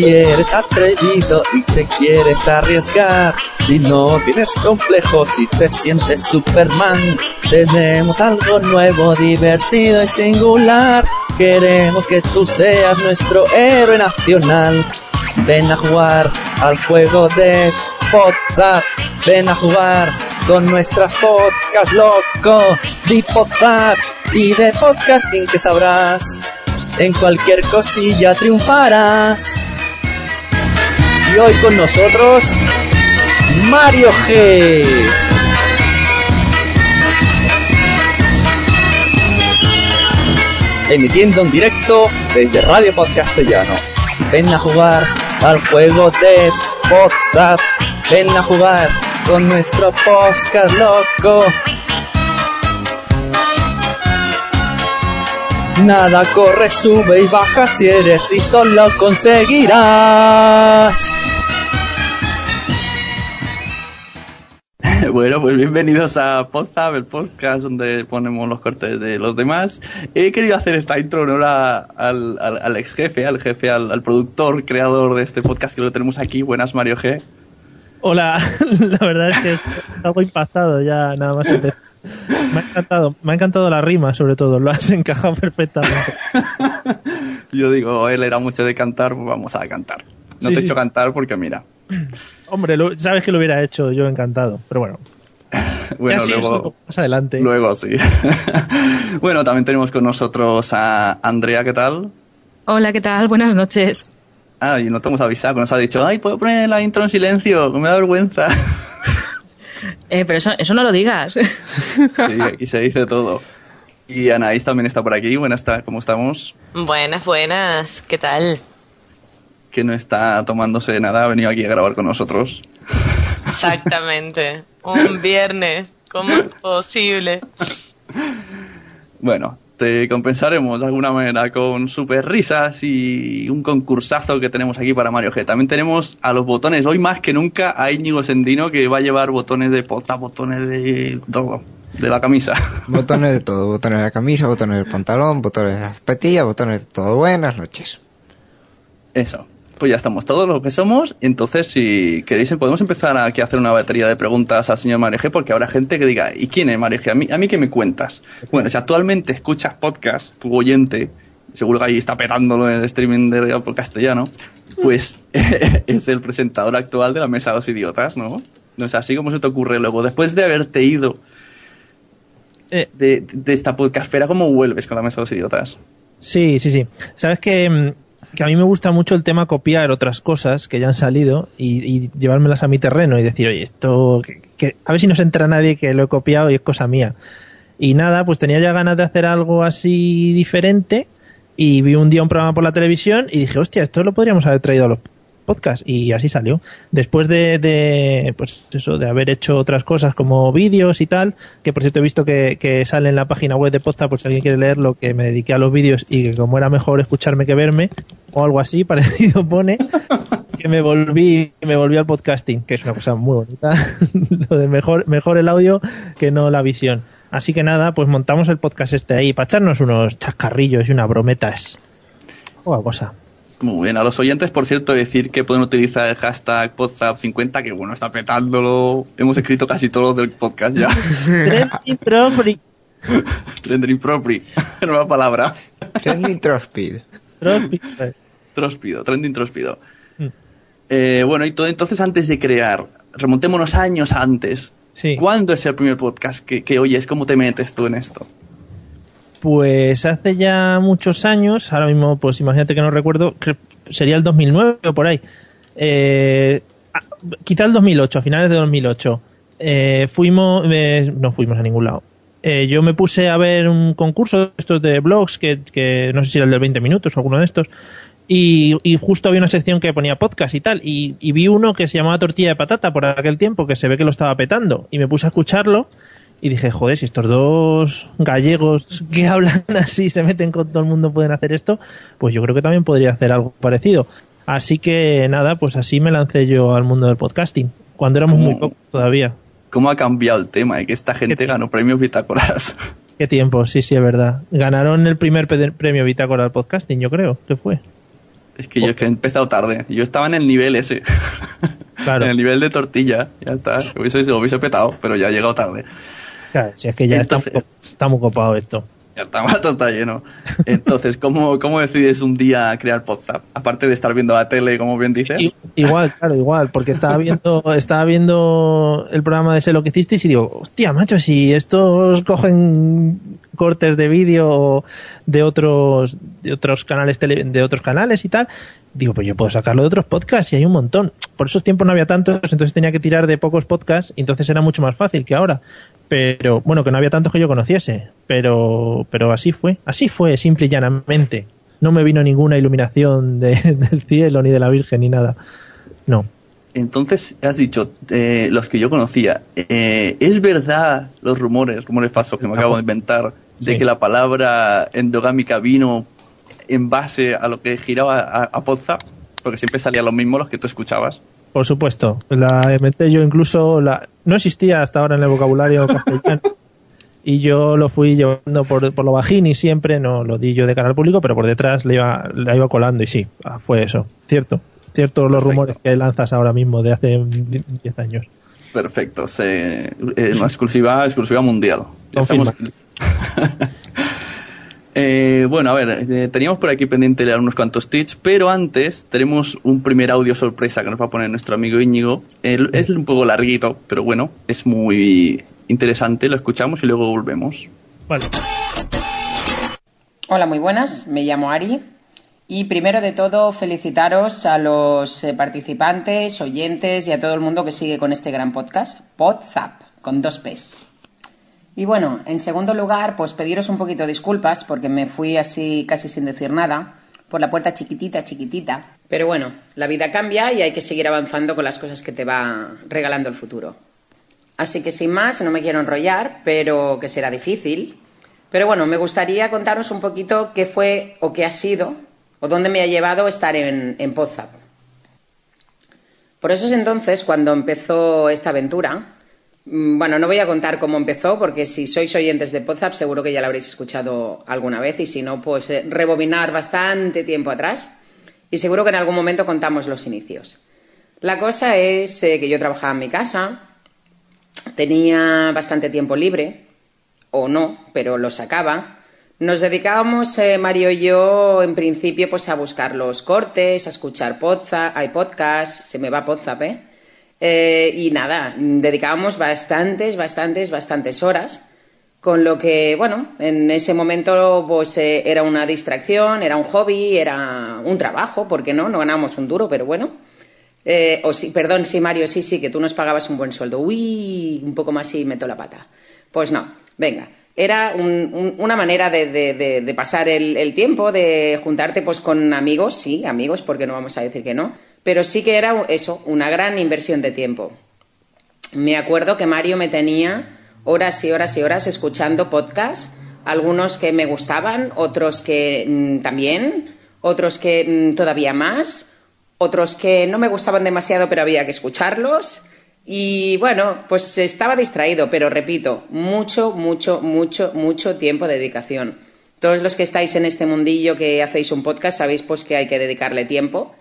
Si eres atrevido y te quieres arriesgar, si no tienes complejos y te sientes Superman, tenemos algo nuevo, divertido y singular. Queremos que tú seas nuestro héroe nacional. Ven a jugar al juego de WhatsApp, ven a jugar con nuestras podcasts, loco, de WhatsApp y de podcasting que sabrás. En cualquier cosilla triunfarás. Y hoy con nosotros, Mario G. Emitiendo en directo desde Radio Podcastellano. Ven a jugar al juego de WhatsApp. Ven a jugar con nuestro podcast loco. Nada corre, sube y baja, si eres listo lo conseguirás. Bueno, pues bienvenidos a Podzap, el podcast donde ponemos los cortes de los demás. He querido hacer esta intro en honor a- al, al- al ex jefe, al jefe, al, al productor, creador de este podcast que lo tenemos aquí. Buenas, Mario G. Hola, la verdad es que es algo impactado ya nada más empezar. Me ha encantado, me ha encantado la rima sobre todo, lo has encajado perfectamente. Yo digo, él era mucho de cantar, pues vamos a cantar. No Sí, te he sí, hecho cantar porque mira. Hombre, lo- sabes que lo hubiera hecho yo encantado, pero bueno. Bueno, luego, más adelante. luego sí. bueno, también tenemos con nosotros a Andrea, ¿qué tal? Hola, ¿qué tal? Buenas noches. Ah, y no te hemos avisado, nos ha dicho, ay, puedo poner la intro en silencio, que me da vergüenza. Eh, pero eso, eso no lo digas. sí, aquí se dice todo. Y Anaís también está por aquí. Buenas, ta- ¿cómo estamos? Buenas, buenas. ¿Qué tal? Que no está tomándose nada, ha venido aquí a grabar con nosotros. Exactamente. Un viernes. ¿Cómo es posible? Bueno, te compensaremos de alguna manera con super risas y un concursazo que tenemos aquí para Mario G. También tenemos a los botones, hoy más que nunca, a Íñigo Sendino que va a llevar botones de poza, botones de todo, de la camisa. Botones de todo, botones de la camisa, botones del pantalón, botones de las zapatillas, botones de todo. Buenas noches. Eso. Pues ya estamos todos lo que somos. Entonces, si queréis, podemos empezar aquí a hacer una batería de preguntas al señor Mario G, porque habrá gente que diga, ¿y quién es Mario G? ¿A mí, a mí qué me cuentas? Bueno, si actualmente escuchas podcast, tu oyente, seguro que ahí está petándolo en el streaming de Real por castellano, pues es el presentador actual de la Mesa de los Idiotas, ¿no? No es así como se te ocurre luego, después de haberte ido Eh, de, de esta podcastfera, ¿cómo vuelves con la Mesa de los Idiotas? Sí, sí, sí. Sabes que, que a mí me gusta mucho el tema copiar otras cosas que ya han salido y, y llevármelas a mi terreno y decir, oye, esto, que, que- a ver si no se entera nadie que lo he copiado y es cosa mía. Y nada, pues tenía ya ganas de hacer algo así diferente y vi un día un programa por la televisión y dije, hostia, esto lo podríamos haber traído a los podcasts y así salió. Después de, pues eso, de haber hecho otras cosas como vídeos y tal, que por cierto he visto que, que sale en la página web de podcast por si alguien quiere leerlo, que me dediqué a los vídeos y que como era mejor escucharme que verme, o algo así, parecido pone, que me volví, me volví al podcasting, que es una cosa muy bonita, lo de mejor, mejor el audio que no la visión. Así que nada, pues montamos el podcast este ahí para echarnos unos chascarrillos y unas brometas. O cosa. Muy bien, a los oyentes, por cierto, decir que pueden utilizar el hashtag PodZap50, que bueno, está petándolo. Hemos escrito casi todos los del podcast ya. Trending Topic. Trending Propri, nueva palabra. Trending Trospid. Topic. Tróspido, trending tróspido. Mm. Eh, bueno, y todo entonces antes de crear, remontémonos años antes. Sí. ¿Cuándo es el primer podcast que, que oyes? ¿Cómo te metes tú en esto? Pues hace ya muchos años, ahora mismo, pues imagínate que no recuerdo, sería el 2009 o por ahí. Eh, quizá el 2008, a finales de 2008. Eh, fuimos, eh, no fuimos a ningún lado. Eh, yo me puse a ver un concurso estos de blogs, que, que no sé si era el de 20 minutos o alguno de estos, y, y justo había una sección que ponía podcast y tal, y, y vi uno que se llamaba Tortilla de Patata por aquel tiempo, que se ve que lo estaba petando, y me puse a escucharlo, y dije, joder, si estos dos gallegos que hablan así se meten con todo el mundo pueden hacer esto, pues yo creo que también podría hacer algo parecido. Así que nada, pues así me lancé yo al mundo del podcasting, cuando éramos ¿Cómo? muy pocos todavía. ¿Cómo ha cambiado el tema? Y que esta gente ganó premios bitácoras. Qué tiempo, sí, sí, es verdad. Ganaron el primer premio Bitácora al podcasting, yo creo, que fue. Es que yo es que he empezado tarde. Yo estaba en el nivel ese. Claro. en el nivel de tortilla. Ya está. Lo hubiese, lo hubiese petado, pero ya he llegado tarde. Claro, si es que ya Entonces- está, muy cop- está muy copado esto. Ya está, todo está lleno. Entonces, ¿cómo, ¿cómo decides un día crear podcast? Aparte de estar viendo la tele, como bien dices. Igual, claro, igual, porque estaba viendo, estaba viendo el programa de Sé lo que hicisteis y digo, hostia, macho, si estos cogen cortes de vídeo de otros, de otros canales tele- de otros canales y tal, digo, pues yo puedo sacarlo de otros podcasts y hay un montón. Por esos tiempos no había tantos, entonces tenía que tirar de pocos podcasts y entonces era mucho más fácil que ahora. Pero, bueno, que no había tantos que yo conociese, pero, pero así fue, así fue, simple y llanamente. No me vino ninguna iluminación de- del cielo, ni de la Virgen, ni nada. No. Entonces, has dicho, eh, los que yo conocía, eh, ¿es verdad los rumores, rumores falsos que me acabo de inventar, de Sí. que la palabra endogámica vino en base a lo que giraba a, a WhatsApp? Porque siempre salían los mismos los que tú escuchabas. Por supuesto, la inventé yo incluso, la, no existía hasta ahora en el vocabulario castellano. Y yo lo fui llevando por, por lo bajín y siempre, no lo di yo de cara al público, pero por detrás le iba, la iba colando y sí, ah, fue eso, cierto, cierto los rumores que lanzas ahora mismo de hace 10 años. Perfecto, se, eh, una exclusiva, exclusiva mundial. Estamos- Eh, bueno, a ver, eh, teníamos por aquí pendiente leer unos cuantos tips, pero antes tenemos un primer audio sorpresa que nos va a poner nuestro amigo Íñigo. El- es un poco larguito, pero bueno, es muy interesante, lo escuchamos y luego volvemos. Vale. Hola, muy buenas. Me llamo Ari. Y primero de todo, felicitaros a los eh, participantes, oyentes y a todo el mundo que sigue con este gran podcast, Podzap, con dos P's. Y bueno, en segundo lugar, pues pediros un poquito disculpas porque me fui así casi sin decir nada, por la puerta chiquitita, chiquitita. Pero bueno, la vida cambia y hay que seguir avanzando con las cosas que te va regalando el futuro. Así que sin más, no me quiero enrollar, pero que será difícil. Pero bueno, me gustaría contaros un poquito qué fue o qué ha sido o dónde me ha llevado estar en, en. Por eso es entonces cuando empezó esta aventura. Mm, Bueno, no voy a contar cómo empezó, porque si sois oyentes de Podzap seguro que ya lo habréis escuchado alguna vez y si no, pues eh, rebobinar bastante tiempo atrás y seguro que en algún momento contamos los inicios. La cosa es eh, que yo trabajaba en mi casa, tenía bastante tiempo libre, o no, pero lo sacaba. Nos dedicábamos, eh, Mario y yo, en principio, pues a buscar los cortes, a escuchar podza- hay podcast, se me va Podzap, ¿eh? Eh, y nada, dedicábamos bastantes, bastantes, bastantes horas. Con lo que, bueno, en ese momento pues eh, era una distracción, era un hobby, era un trabajo, ¿por qué no? No ganábamos un duro, pero bueno. Eh, o sí, perdón, sí, Mario, sí, sí, que tú nos pagabas un buen sueldo. Uy, un poco más y meto la pata. Pues no, venga. Era un- un- una manera de pasar el, el tiempo, de juntarte pues con amigos, sí, amigos, porque no vamos a decir que no, pero sí que era eso, una gran inversión de tiempo. Me acuerdo que Mario me tenía horas y horas y horas escuchando podcasts, algunos que me gustaban, otros que mm, también, otros que mm, todavía más, otros que no me gustaban demasiado pero había que escucharlos. Y bueno, pues estaba distraído, pero repito, mucho, mucho, mucho, mucho tiempo de dedicación. Todos los que estáis en este mundillo que hacéis un podcast sabéis pues que hay que dedicarle tiempo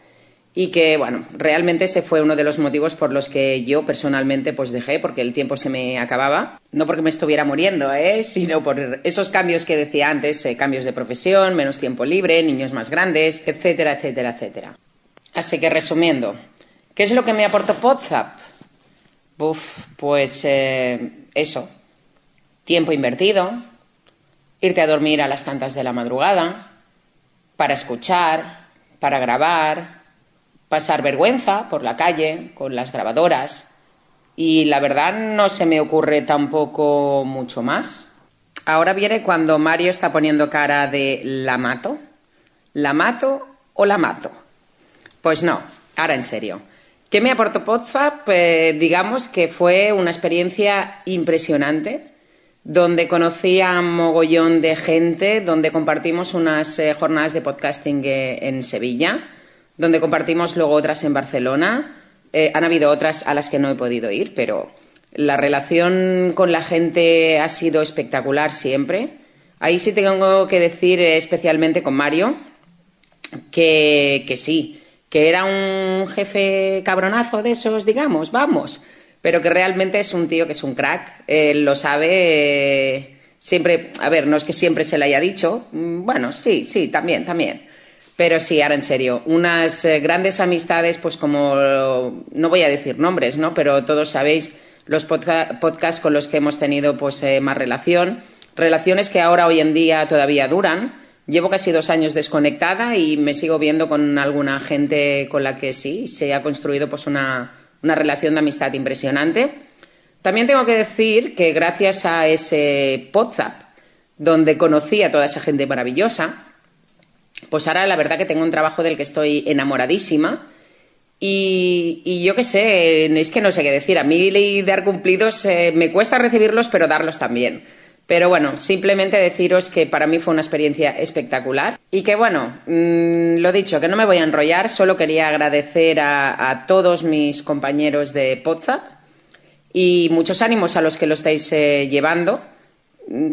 y que bueno, realmente ese fue uno de los motivos por los que yo personalmente pues dejé porque el tiempo se me acababa, no porque me estuviera muriendo, ¿eh? sino por esos cambios que decía antes, eh, cambios de profesión, menos tiempo libre, niños más grandes, etcétera, etcétera, etcétera. Así que resumiendo, ¿Qué es lo que me aportó WhatsApp? Uf, pues eh, eso. Tiempo invertido, irte a dormir a las tantas de la madrugada, para escuchar, para grabar, pasar vergüenza por la calle con las grabadoras. Y la verdad no se me ocurre tampoco mucho más. Ahora viene cuando Mario está poniendo cara de la mato. ¿La mato o la mato? Pues no, ahora en serio. ¿Qué me aportó WhatsApp? Pues digamos que fue una experiencia impresionante, donde conocí a mogollón de gente, donde compartimos unas eh, jornadas de podcasting eh, en Sevilla, donde compartimos luego otras en Barcelona. Eh, han habido otras a las que no he podido ir, pero la relación con la gente ha sido espectacular siempre. Ahí sí tengo que decir especialmente con Mario que, que sí, que era un jefe cabronazo de esos, digamos, vamos, pero que realmente es un tío que es un crack, lo sabe, eh, siempre, a ver, no es que siempre se le haya dicho, mm, bueno, sí, sí, también, también. Pero sí, ahora en serio, unas eh, grandes amistades, pues como, no voy a decir nombres, ¿no? Pero todos sabéis los podcasts con los que hemos tenido pues eh, más relación, relaciones que ahora hoy en día todavía duran, Llevo casi dos años desconectada y me sigo viendo con alguna gente con la que sí, se ha construido pues una, una relación de amistad impresionante. También tengo que decir que gracias a ese WhatsApp, donde conocí a toda esa gente maravillosa, pues ahora la verdad que tengo un trabajo del que estoy enamoradísima. Y, yo qué sé, es que no sé qué decir. A mí dar cumplidos eh, me cuesta recibirlos, pero darlos también. Pero bueno, simplemente deciros que para mí fue una experiencia espectacular y que bueno, mmm, lo dicho, que no me voy a enrollar, solo quería agradecer a, a todos mis compañeros de Podzap y muchos ánimos a los que lo estáis eh, llevando.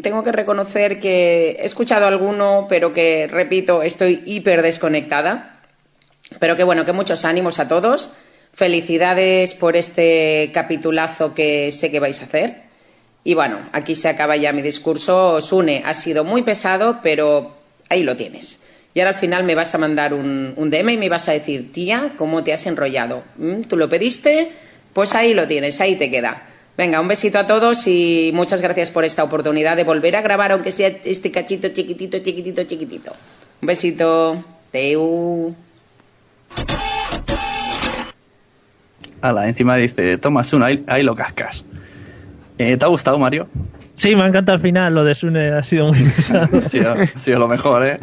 Tengo que reconocer que he escuchado alguno, pero que, repito, estoy hiper desconectada. Pero que bueno, que muchos ánimos a todos. Felicidades por este capitulazo que sé que vais a hacer. Y bueno, aquí se acaba ya mi discurso. Sune, ha sido muy pesado, pero ahí lo tienes. Y ahora al final me vas a mandar un, un DM y me vas a decir, tía, ¿cómo te has enrollado? ¿Mm? ¿Tú lo pediste? Pues ahí lo tienes, ahí te queda. Venga, un besito a todos y muchas gracias por esta oportunidad de volver a grabar, aunque sea este cachito chiquitito, chiquitito, chiquitito. Un besito. Teu. Ala, encima dice, tomas uno, ahí, ahí lo cascas. Eh, ¿Te ha gustado, Mario? Sí, me ha encantado al final. Lo de Sune ha sido muy pesado. sí, ha sido lo mejor, ¿eh?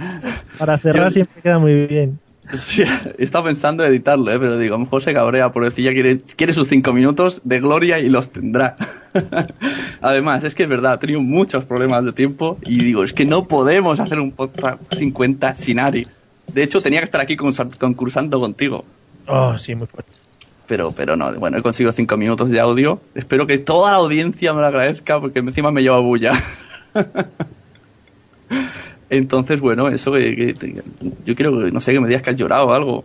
Para cerrar Yo- siempre queda muy bien. Sí, estado pensando en editarlo, ¿eh? pero digo, a lo mejor se cabrea por decir ya quiere, quiere sus cinco minutos de gloria y los tendrá. Además, es que es verdad, he tenido muchos problemas de tiempo y digo, es que no podemos hacer un podcast 50 sin Ari. De hecho, tenía que estar aquí concursando contigo. Oh, sí, muy fuerte. Pero, pero no, bueno, he conseguido cinco minutos de audio. Espero que toda la audiencia me lo agradezca porque encima me lleva bulla. Entonces, bueno, eso que, que- que- yo quiero que, no sé, que me digas que has llorado o algo.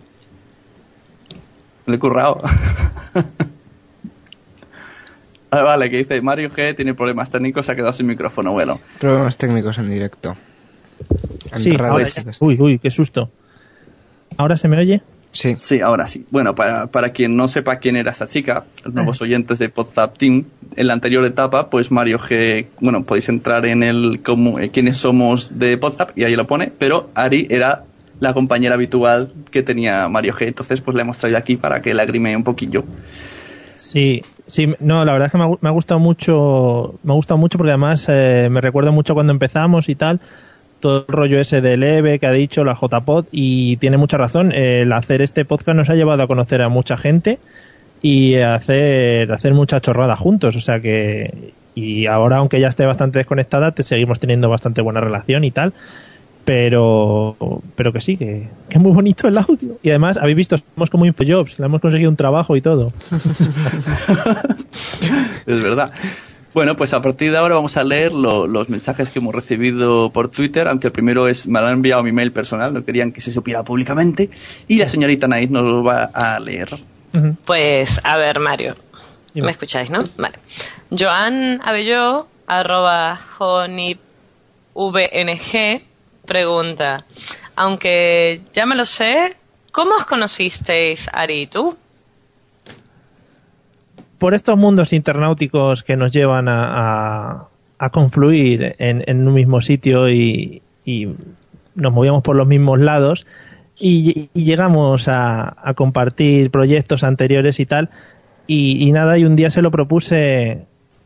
Le he currado. Ah, vale, que dice Mario G tiene problemas técnicos, se ha quedado sin micrófono. Bueno, Problemas técnicos en directo. En Sí, ahora ya- está- Uy, uy, qué susto. ¿Ahora se me oye? Sí. sí, ahora sí. Bueno, para, para quien no sepa quién era esta chica, los nuevos oyentes de WhatsApp Team, en la anterior etapa, pues Mario G, bueno, podéis entrar en el cómo, eh, quiénes somos de WhatsApp y ahí lo pone, pero Ari era la compañera habitual que tenía Mario G, entonces pues la hemos traído aquí para que lagrime un poquillo. Sí, sí, no, la verdad es que me ha, me ha gustado mucho, me ha gustado mucho porque además eh, me recuerda mucho cuando empezamos y tal, todo el rollo ese del EVE que ha dicho, la JPod, y tiene mucha razón, el hacer este podcast nos ha llevado a conocer a mucha gente y hacer, hacer mucha chorrada juntos, o sea que, y ahora aunque ya esté bastante desconectada, te seguimos teniendo bastante buena relación y tal, pero pero que sí, que, muy bonito el audio. Y además, habéis visto, somos como Infojobs, le hemos conseguido un trabajo y todo. es verdad. Bueno, pues a partir de ahora vamos a leer lo- los mensajes que hemos recibido por Twitter, aunque el primero es, me lo han enviado a mi mail personal, no querían que se supiera públicamente, y la señorita Naid nos lo va a leer. Pues, a ver, Mario. Dime. ¿Me escucháis, no? Vale. Joan Abelló, arroba jonipvng, pregunta. Aunque ya me lo sé, ¿cómo os conocisteis, Ari y tú? Por estos mundos internáuticos que nos llevan a, a- a confluir en, en un mismo sitio y, y nos movíamos por los mismos lados y, y llegamos a, a compartir proyectos anteriores y tal. Y, y nada, y un día se lo propuse,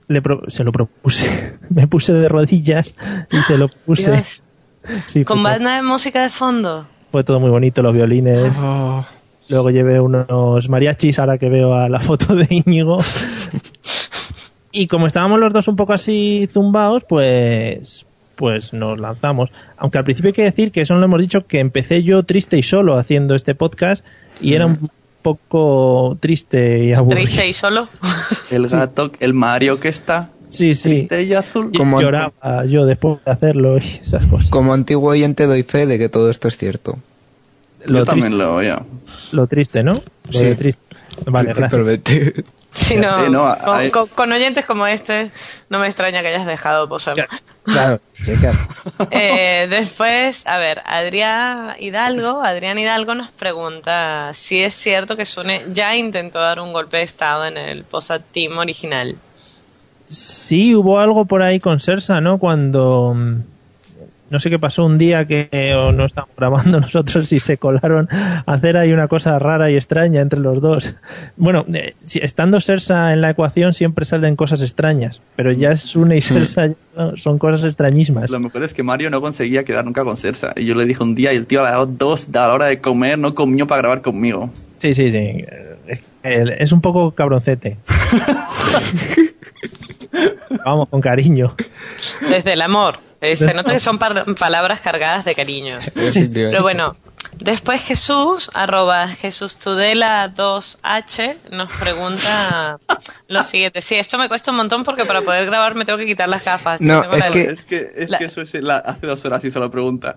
le pro- se lo propuse, me puse de rodillas y se lo puse. Sí, Con fue, banda de música de fondo. fue todo muy bonito, los violines. Luego llevé unos mariachis, ahora que veo a la foto de Íñigo. Y como estábamos los dos un poco así zumbaos, pues pues nos lanzamos. Aunque al principio hay que decir que eso no lo hemos dicho, que empecé yo triste y solo haciendo este podcast y era un poco triste y aburrido. Triste y solo. El gato, el Mario que está Sí, sí. triste y azul. Y Como- lloraba yo después de hacerlo y esas cosas. Como antiguo oyente doy fe de que todo esto es cierto. Yo Lo también triste, lo oía. lo triste, ¿no? Lo Sí. triste. Vale, gracias. Sí, no, Eh, no, con, hay- con- con oyentes como este, no me extraña que hayas dejado posar. Claro, sí, claro. Eh, después, a ver, Adrián Hidalgo, Adrián Hidalgo nos pregunta si es cierto que Sune ya intentó dar un golpe de estado en el Posat Team original. Sí, hubo algo por ahí con Sersa, ¿no? Cuando mm, no sé qué pasó un día que eh, o no estábamos grabando nosotros y se colaron a hacer ahí una cosa rara y extraña entre los dos. Bueno, eh, si- estando Sersa en la ecuación siempre salen cosas extrañas, pero ya es Sune y Sersa ya no, son cosas extrañísimas. Lo mejor es que Mario no conseguía quedar nunca con Sersa. Y yo le dije un día y el tío a las dos a la hora de comer no comió para grabar conmigo. Sí, sí, sí. Es, es un poco cabroncete. Vamos, con cariño. Desde el amor. Eh, se nota que son par- palabras cargadas de cariño. Pero bueno, después Jesús, arroba Jesús Tudela 2H, nos pregunta lo siguiente. Sí, esto me cuesta un montón porque para poder grabar me tengo que quitar las gafas. No, es la- que- Es que, es La- que eso es la- hace dos horas hizo la pregunta.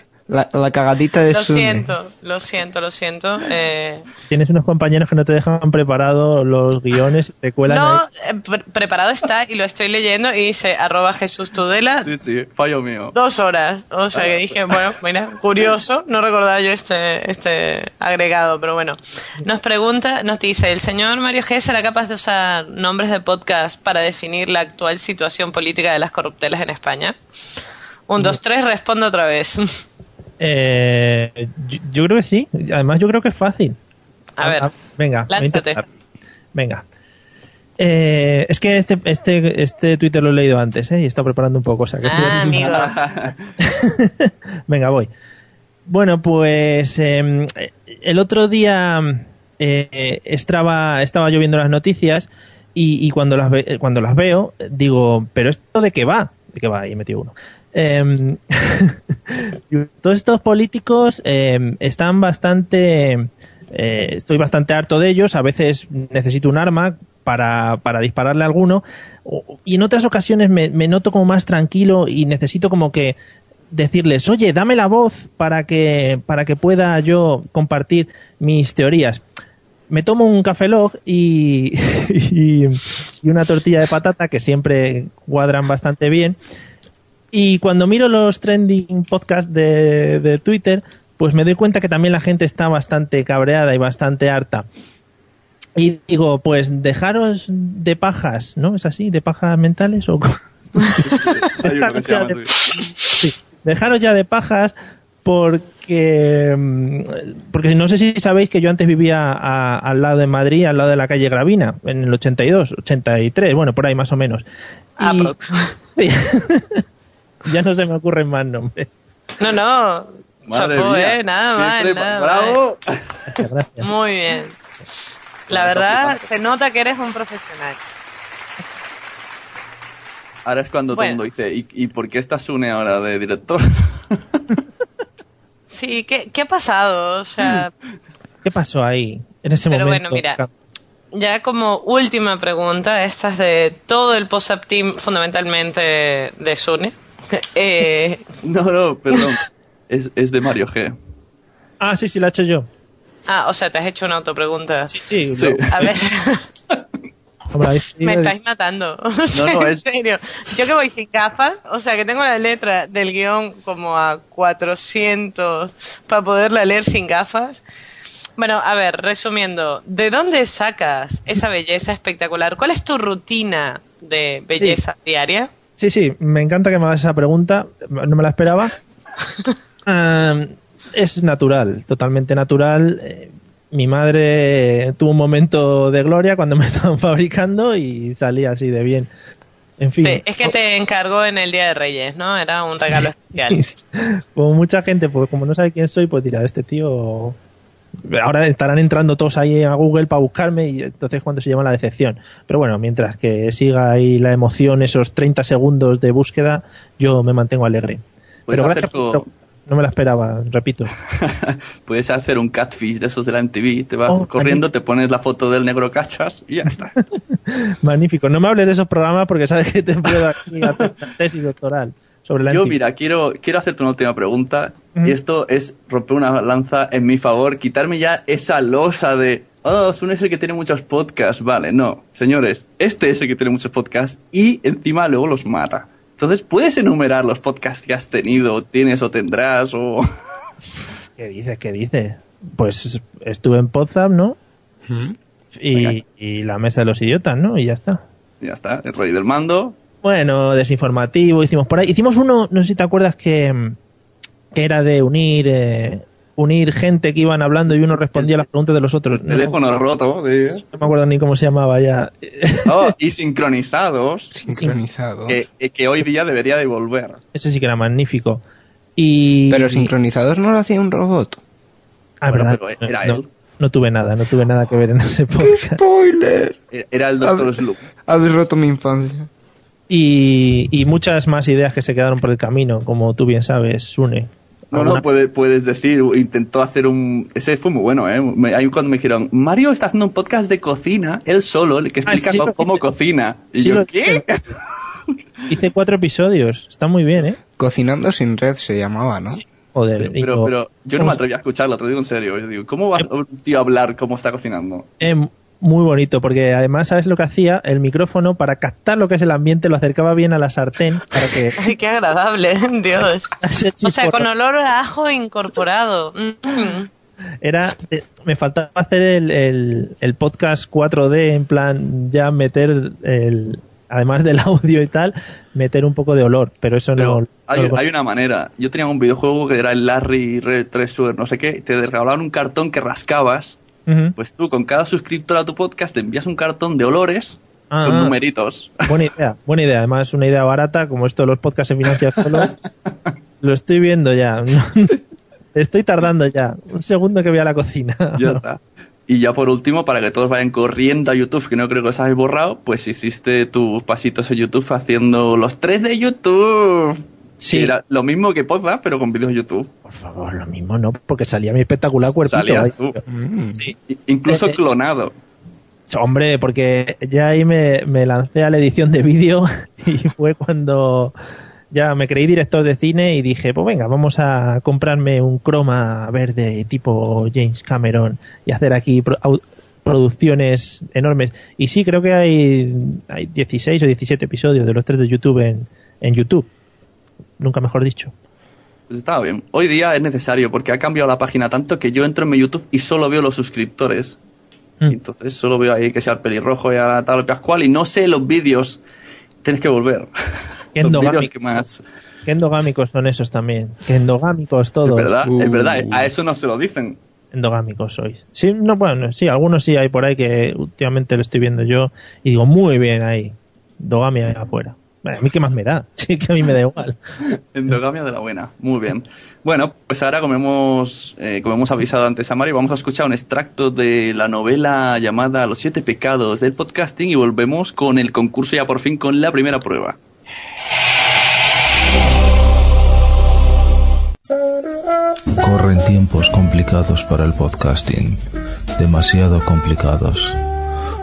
La, la cagadita de Lo Sune. siento, lo siento, lo siento. Eh, Tienes unos compañeros que no te dejan preparado los guiones te cuelan no, ahí. eh, pre- preparado está y lo estoy leyendo y dice arroba Jesús Tudela Sí, sí, fallo mío. dos horas. O sea que dije, bueno, mira, curioso, no recordaba yo este, este agregado, pero bueno. Nos pregunta, nos dice, ¿el señor Mario G será capaz de usar nombres de podcast para definir la actual situación política de las corruptelas en España? Un, dos, tres, responde otra vez. Eh, yo, yo creo que sí. Además, yo creo que es fácil. A ver, venga, voy a lánzate. Venga. Eh, es que este, este, este Twitter lo he leído antes, ¿eh? Y he estado preparando un poco. O sea, que estoy- Ah, amigo. Venga, voy. Bueno, pues eh, el otro día eh, estaba, estaba yo viendo las noticias y, y cuando, las ve- cuando las veo digo, ¿pero esto de qué va? ¿De qué va? Y metí uno. Em, todos estos políticos em, están bastante... eh, estoy bastante harto de ellos. A veces necesito un arma para, para dispararle a alguno. Y en otras ocasiones me, me noto como más tranquilo y necesito como que decirles, oye, dame la voz para que, para que pueda yo compartir mis teorías. Me tomo un café log y, y, y una tortilla de patata que siempre cuadran bastante bien. Y cuando miro los trending podcasts de, de Twitter, pues me doy cuenta que también la gente está bastante cabreada y bastante harta. Y digo, pues dejaros de pajas, ¿no? ¿Es así? ¿De pajas mentales? o. Sí, dejaros ya de pajas porque mm, porque no sé si sabéis que yo antes vivía a- al lado de Madrid, al lado de la calle Gravina, en el 82, 83, bueno, por ahí más o menos. Y- Sí. Ya no se me ocurren más nombres. No, no. Madre Chapó, mía. eh, nada mal, nada ¡Bravo! mal. Muy bien. La verdad, se nota que eres un profesional. Ahora es cuando todo el mundo dice, ¿y, y por qué estás Sune ahora de director? Sí, ¿qué, qué ha pasado? O sea, ¿Qué pasó ahí en ese Pero momento? bueno, mira. ya como última pregunta, esta es de todo el post-up team, fundamentalmente de Sune. Eh, No, no, perdón. es, es de Mario G. Ah, sí, sí, la he hecho yo. ah, o sea, te has hecho una autopregunta. Sí, sí. A ver, me estáis matando. O sea, no, en es- serio. Yo que voy sin gafas, o sea, que tengo la letra del guion como a 400 para poderla leer sin gafas. Bueno, a ver, resumiendo, ¿de dónde sacas esa belleza espectacular? ¿Cuál es tu rutina de belleza diaria? Sí, sí, me encanta que me hagas esa pregunta. No me la esperaba. Ah, es natural, totalmente natural. Eh, Mi madre tuvo un momento de gloria cuando me estaban fabricando y salía así de bien. En fin, Te- es que te encargó en el Día de Reyes, ¿no? Era un regalo especial. como mucha gente, pues como no sabe quién soy, pues dirá, este tío... Ahora estarán entrando todos ahí a Google para buscarme y entonces cuando se llama la decepción. Pero bueno, mientras que siga ahí la emoción, esos 30 segundos de búsqueda, yo me mantengo alegre. Pero gracias, no me la esperaba, repito. Puedes hacer un catfish de esos de la MTV, te vas Oh, corriendo, te pones la foto del negro cachas y ya está. Magnífico. No me hables de esos programas porque sabes que te puedo aquí hacer tesis doctoral sobre la Yo, mira, quiero, quiero hacerte una última pregunta. Y esto es romper una lanza en mi favor, quitarme ya esa losa de, oh, Sun es el que tiene muchos podcasts. Vale, no, señores, este es el que tiene muchos podcasts y encima luego los mata. Entonces, ¿puedes enumerar los podcasts que has tenido, tienes o tendrás? O... ¿Qué dices? ¿Qué dices? Pues estuve en Potsdam, ¿no? Y, y la mesa de los idiotas, ¿no? Y ya está. Ya está, el rey del mando. Bueno, desinformativo, hicimos por ahí. Hicimos uno, no sé si te acuerdas que, mm, que era de unir eh, unir gente que iban hablando y uno respondía a las preguntas de los otros. No, Teléfono roto, sí. no me acuerdo ni cómo se llamaba ya. Oh, y sincronizados. Sincronizados. Que, que hoy día debería de volver. Ese sí que era magnífico. Y... Pero sincronizados no lo hacía un robot. Ah, Bueno, verdad. pero era no, él. no tuve nada, no tuve nada que ver en ese podcast. ¡Spoiler! Era el doctor. Sloop. Habéis roto mi infancia. Y, y muchas más ideas que se quedaron por el camino, como tú bien sabes, Sune. No, no, puede- puedes decir, intentó hacer un... Ese fue muy bueno, ¿eh? Me- Ahí cuando me dijeron, Mario está haciendo un podcast de cocina, él solo, el que Ah, explica sí, cómo hice. cocina. Y Sí, yo, lo ¿qué? Hice cuatro episodios, está muy bien, ¿eh? Cocinando sin red se llamaba, ¿no? Joder, Pero, pero, yo no me ¿cómo atreví a escucharlo, te lo digo en serio. Yo digo, ¿cómo va un tío a hablar cómo está cocinando? Eh, muy bonito, porque además, ¿sabes lo que hacía? El micrófono, para captar lo que es el ambiente, lo acercaba bien a la sartén para que... Ay, qué agradable, Dios. O sea, con olor a ajo incorporado. Mm. Era, eh, me faltaba hacer el, el, el podcast 4D, en plan, ya meter el... Además del audio y tal, meter un poco de olor, pero eso no... Hay, no- hay una manera. Yo tenía un videojuego que era el Larry Red Treasure, no sé qué, y te regalaban un cartón que rascabas. Pues tú, con cada suscriptor a tu podcast, te envías un cartón de olores Ah, con ah. numeritos. Buena idea, buena idea. Además, una idea barata, como esto de los podcasts se financian solo. Lo estoy viendo ya. Estoy tardando ya. Un segundo que voy a la cocina. Ya está. Y ya por último, para que todos vayan corriendo a YouTube, que no creo que os habéis borrado, pues hiciste tus pasitos en YouTube haciendo los tres de YouTube. Sí. Era lo mismo que podcast, pero con vídeos de YouTube. Por favor, lo mismo no, porque salía mi espectacular cuerpito. Salías ahí. tú. Sí. I- Incluso Eh, eh. clonado. Hombre, porque ya ahí me, me lancé a la edición de vídeo y fue cuando ya me creí director de cine y dije, pues venga, vamos a comprarme un croma verde tipo James Cameron y hacer aquí pro- producciones enormes. Y sí, creo que hay, hay 16 o 17 episodios de los tres de YouTube en, en YouTube. Nunca mejor dicho. Pues estaba bien. Hoy día es necesario porque ha cambiado la página tanto que yo entro en mi YouTube y solo veo los suscriptores. Mm. Entonces solo veo ahí que sea el pelirrojo y a la tal Pascual y no sé los vídeos. Tienes que volver. los vídeos que más. Qué endogámicos son esos también. Qué endogámicos todos. Es verdad, es verdad. Uh. A eso no se lo dicen. Endogámicos sois. Sí, no, bueno, sí, algunos sí hay por ahí que últimamente lo estoy viendo yo y digo, muy bien ahí. Endogamia ahí afuera. Bueno, a mí qué más me da. Sí, que a mí me da igual. Endogamia de la buena. Muy bien. Bueno, pues ahora, como hemos, eh, como hemos avisado antes a Mario, vamos a escuchar un extracto de la novela llamada Los siete pecados del podcasting y volvemos con el concurso ya por fin con la primera prueba. Corren tiempos complicados para el podcasting, demasiado complicados.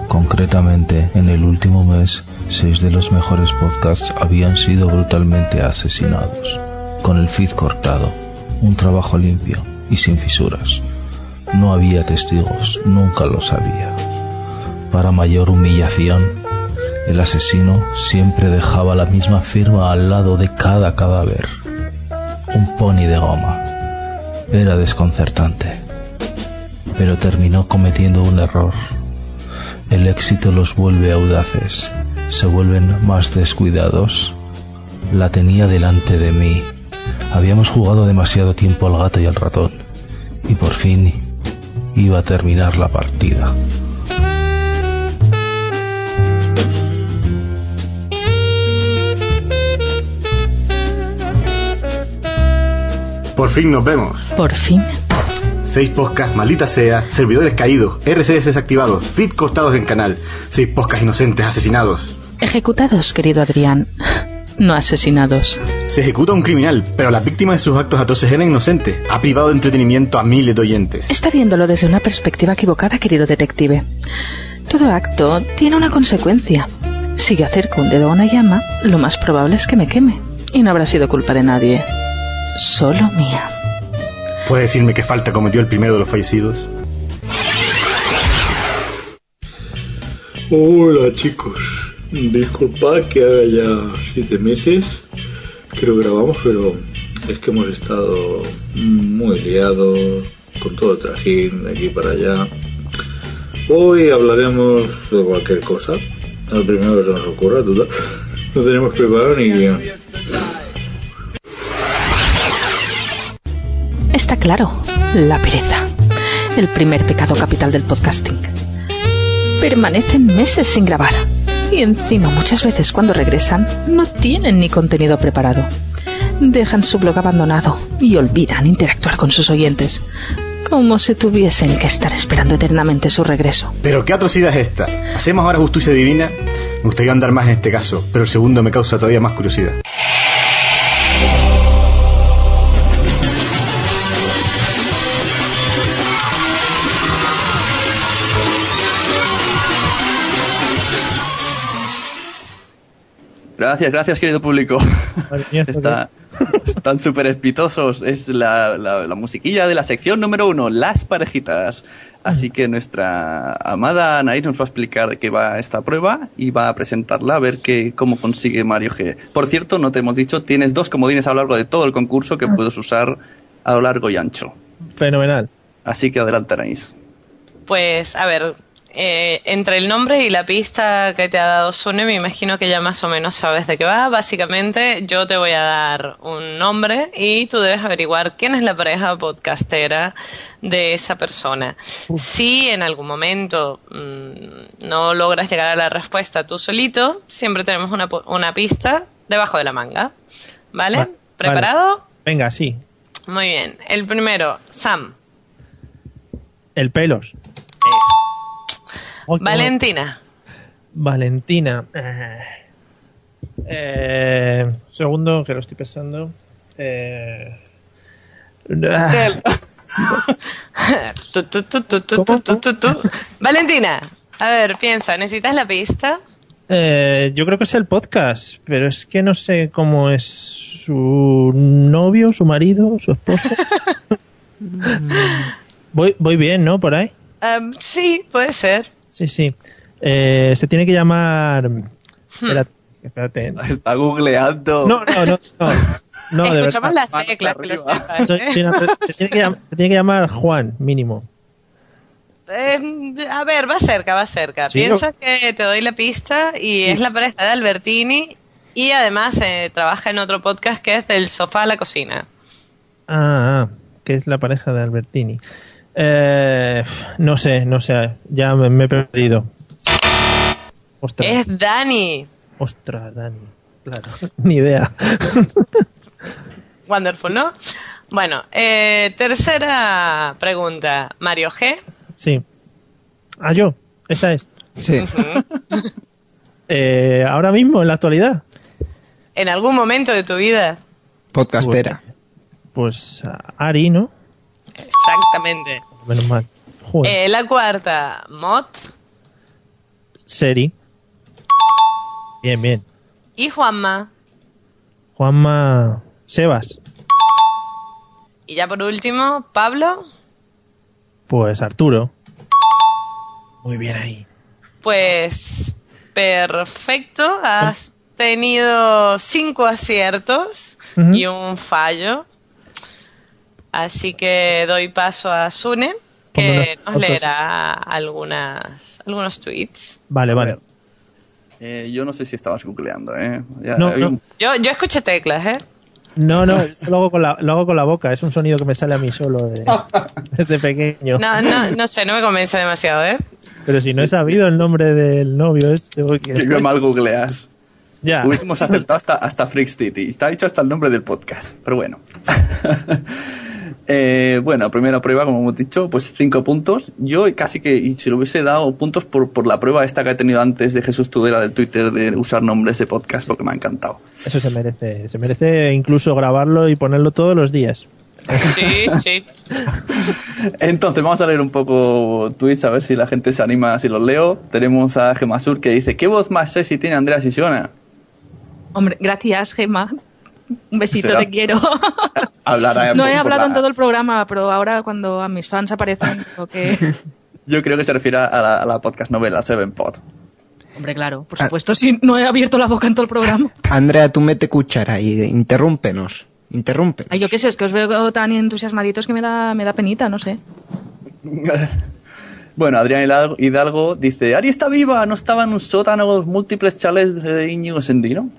Concretamente, en el último mes, seis de los mejores podcasts habían sido brutalmente asesinados, con el feed cortado, un trabajo limpio y sin fisuras. No había testigos, nunca los había. Para mayor humillación, el asesino siempre dejaba la misma firma al lado de cada cadáver. Un pony de goma. Era desconcertante. Pero terminó cometiendo un error. El éxito los vuelve audaces, se vuelven más descuidados. La tenía delante de mí. Habíamos jugado demasiado tiempo al gato y al ratón. Y por fin iba a terminar la partida. Por fin nos vemos. Por fin. Seis podcasts, maldita sea, servidores caídos, RCS desactivados, feed costados en canal, seis podcasts inocentes asesinados. Ejecutados, querido Adrián. No asesinados. Se ejecuta a un criminal, pero la víctima de sus actos atroces era inocente. Ha privado de entretenimiento a miles de oyentes. Está viéndolo desde una perspectiva equivocada, querido detective. Todo acto tiene una consecuencia. Si yo acerco un dedo a una llama, lo más probable es que me queme. Y no habrá sido culpa de nadie. Solo mía. ¿Puede decirme qué falta cometió el primero de los fallecidos? Hola chicos, disculpad que haga ya siete meses que lo grabamos, pero es que hemos estado muy liados con todo el trajín de aquí para allá. Hoy hablaremos de cualquier cosa, lo primero que se nos ocurra, total. No tenemos preparado ni Está claro, la pereza. El primer pecado capital del podcasting. Permanecen meses sin grabar. Y encima muchas veces cuando regresan no tienen ni contenido preparado. Dejan su blog abandonado y olvidan interactuar con sus oyentes. Como si tuviesen que estar esperando eternamente su regreso. Pero qué atrocidad es esta. ¿Hacemos ahora justicia divina? Me gustaría andar más en este caso, pero el segundo me causa todavía más curiosidad. Gracias, gracias, querido público. Está- están súper espitosos. Es la, la- la musiquilla de la sección número uno, las parejitas. Así que nuestra amada Anaís nos va a explicar de qué va esta prueba y va a presentarla a ver qué, cómo consigue Mario G. Por cierto, no te hemos dicho, tienes dos comodines a lo largo de todo el concurso que puedes usar a lo largo y ancho. Fenomenal. Así que adelante, Anaís. Pues, a ver, eh, entre el nombre y la pista que te ha dado Sune, me imagino que ya más o menos sabes de qué va. Básicamente, yo te voy a dar un nombre y tú debes averiguar quién es la pareja podcastera de esa persona. Si en algún momento mm, no logras llegar a la respuesta tú solito, siempre tenemos una, una pista debajo de la manga. ¿Vale? Va- ¿Preparado? Venga, sí. Muy bien. El primero, Sam. El pelos. Ay, Valentina. Valentina. Eh, segundo, que lo estoy pensando. Eh, Valentina, a ver, piensa, ¿necesitas la pista? Eh, yo creo que es el podcast, pero es que no sé cómo es su novio, su marido, su esposo. voy, voy bien, ¿no? Por ahí. Em, sí, puede ser. Sí, sí. Eh, se tiene que llamar. Espérate. espérate. Está googleando. No, no, no. No, no de Escuchamos verdad. las teclas, que lo sepas, ¿eh? sí, no, se, tiene que llam- se tiene que llamar Juan, mínimo. Em, a ver, va cerca, va cerca. Sí, Piensa que te doy la pista y Sí. es la pareja de Albertini y además eh, trabaja en otro podcast que es del sofá a la cocina. Ah, ah, que es la pareja de Albertini. Eh, no sé, no sé, ya me, me he perdido. Ostras, Es Dani. ostras, Dani. Claro, ni idea. Wonderful, ¿no? Bueno, eh, tercera pregunta. Mario G. Sí. Ah, yo, esa es. Sí. Eh, ahora mismo, en la actualidad. En algún momento de tu vida. Podcastera. Pues a Ari, ¿no? Exactamente. Menos mal. Joder. Eh, la cuarta, Mod Seri. Bien, bien. y Juanma. Juanma Sebas. Y ya por último, Pablo. Pues Arturo. Muy bien ahí. Pues perfecto. Has tenido cinco aciertos y un fallo. Así que doy paso a Sune, que unos nos leerá algunas, algunos tweets. Vale, vale. Eh, yo no sé si estabas googleando, ¿eh? Ya, No, no. un- Yo, yo escuché teclas, ¿eh? No, no, eso lo hago, con la, lo hago con la boca. Es un sonido que me sale a mí solo de- desde pequeño. No, no, no sé, no me convence demasiado, ¿eh? Pero si no he sabido el nombre del novio este, Que después- mal googleas. Ya. Hubiésemos acertado hasta, hasta Freak City. Está dicho hasta el nombre del podcast. Pero bueno. Eh, bueno, primera prueba, como hemos dicho, pues cinco puntos. Yo casi que si lo hubiese dado puntos por, por la prueba esta que he tenido antes de Jesús Tudela del Twitter de usar nombres de podcast porque me ha encantado. Eso se merece. Se merece incluso grabarlo y ponerlo todos los días. Sí, sí. Entonces vamos a leer un poco tweets a ver si la gente se anima si los leo. Tenemos a Gemasur que dice, ¿qué voz más sexy tiene Andrea Sisona? Hombre, gracias, Gemma. Un besito, Será. te quiero. Hablará No he hablado la- en todo el programa, pero ahora cuando a mis fans aparecen, digo que... Yo creo que se refiere a la, a la podcast novela Seven Pod. Hombre, claro, por supuesto, sí, no he abierto la boca en todo el programa. Andrea, tú mete cuchara y interrúmpenos. Interrúmpenos. Ay, yo qué sé, es que os veo tan entusiasmaditos que me da, me da penita, no sé. Bueno, Adrián Hidalgo- dice, Ari está viva, no estaba en un sótano con los múltiples chalets de Íñigo Sendino.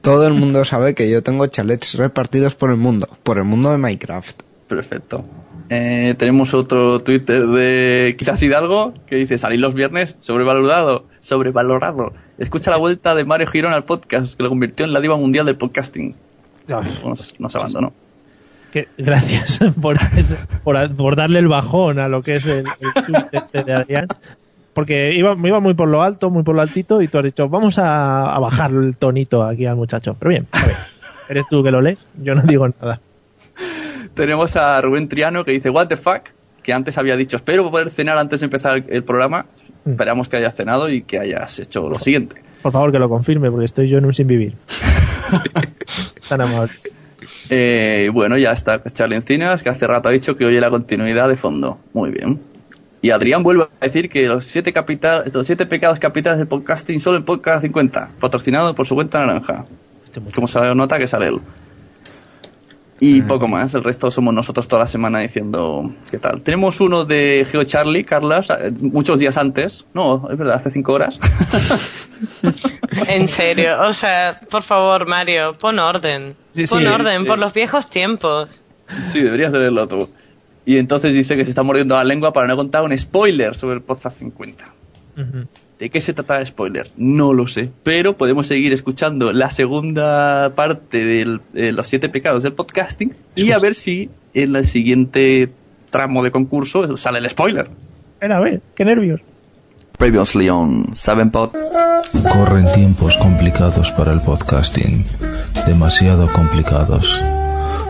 Todo el mundo sabe que yo tengo chalets repartidos por el mundo, por el mundo de Minecraft. Perfecto. Eh, tenemos otro Twitter de quizás Hidalgo que dice, salir los viernes, sobrevalorado, sobrevalorado. Escucha la vuelta de Mario Girón al podcast, que lo convirtió en la diva mundial del podcasting. Nos, nos abandonó. Que- gracias por, ese- por, por darle el bajón a lo que es el, el de Adrián. Porque iba, me iba muy por lo alto, muy por lo altito, y tú has dicho, vamos a, a bajar el tonito aquí al muchacho. Pero bien, a ver, eres tú que lo lees, yo no digo nada. Tenemos a Rubén Triano que dice, what the fuck, que antes había dicho, espero poder cenar antes de empezar el programa. Esperamos que hayas cenado y que hayas hecho lo siguiente. Por favor, que lo confirme, porque estoy yo en un sin vivir. Tan amable. Eh, bueno, ya está Charlie Encinas, que hace rato ha dicho que oye la continuidad de fondo. Muy bien. Y Adrián vuelve a decir que los siete, capital, los siete pecados capitales del podcasting solo en podcast 50, patrocinado por su cuenta naranja. Como se nota que sale él. Y poco más, el resto somos nosotros toda la semana diciendo qué tal. Tenemos uno de Geo Charlie, Carlas, eh, muchos días antes. No, es verdad, hace cinco horas. En serio, o sea, por favor, Mario, pon orden. Sí, pon sí, orden, eh, por los viejos tiempos. Sí, deberías de leerlo tú. Y entonces dice que se está mordiendo la lengua para no contar un spoiler sobre el podcast 50. ¿De qué se trata el spoiler? No lo sé. Pero podemos seguir escuchando la segunda parte de los siete pecados del podcasting y a ver si en el siguiente tramo de concurso sale el spoiler. Ven a ver, qué nervios. Previously on Seven Pod. Corren tiempos complicados para el podcasting. Demasiado complicados.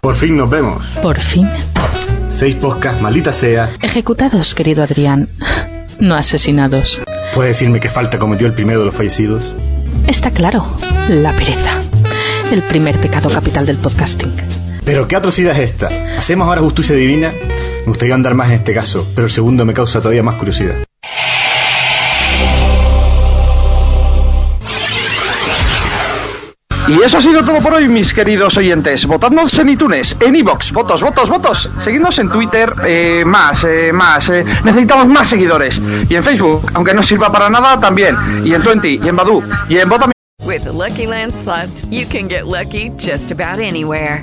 Por fin nos vemos. Por fin. Seis podcasts, maldita sea. Ejecutados, querido Adrián. No asesinados. ¿Puede decirme qué falta cometió el primero de los fallecidos? Está claro, la pereza. El primer pecado capital del podcasting. Pero qué atrocidad es esta. ¿Hacemos ahora justicia divina? Me gustaría andar más en este caso, pero el segundo me causa todavía más curiosidad. Y eso ha sido todo por hoy, mis queridos oyentes. Votadnos en iTunes, en iBox, votos, votos, votos. Seguidnos en Twitter, eh, más, eh, más. eh, necesitamos más seguidores. Y en Facebook, aunque no sirva para nada, también. Y en Twenty, y en Badu, y en Vota With Lucky Land slots, you can get lucky just about anywhere.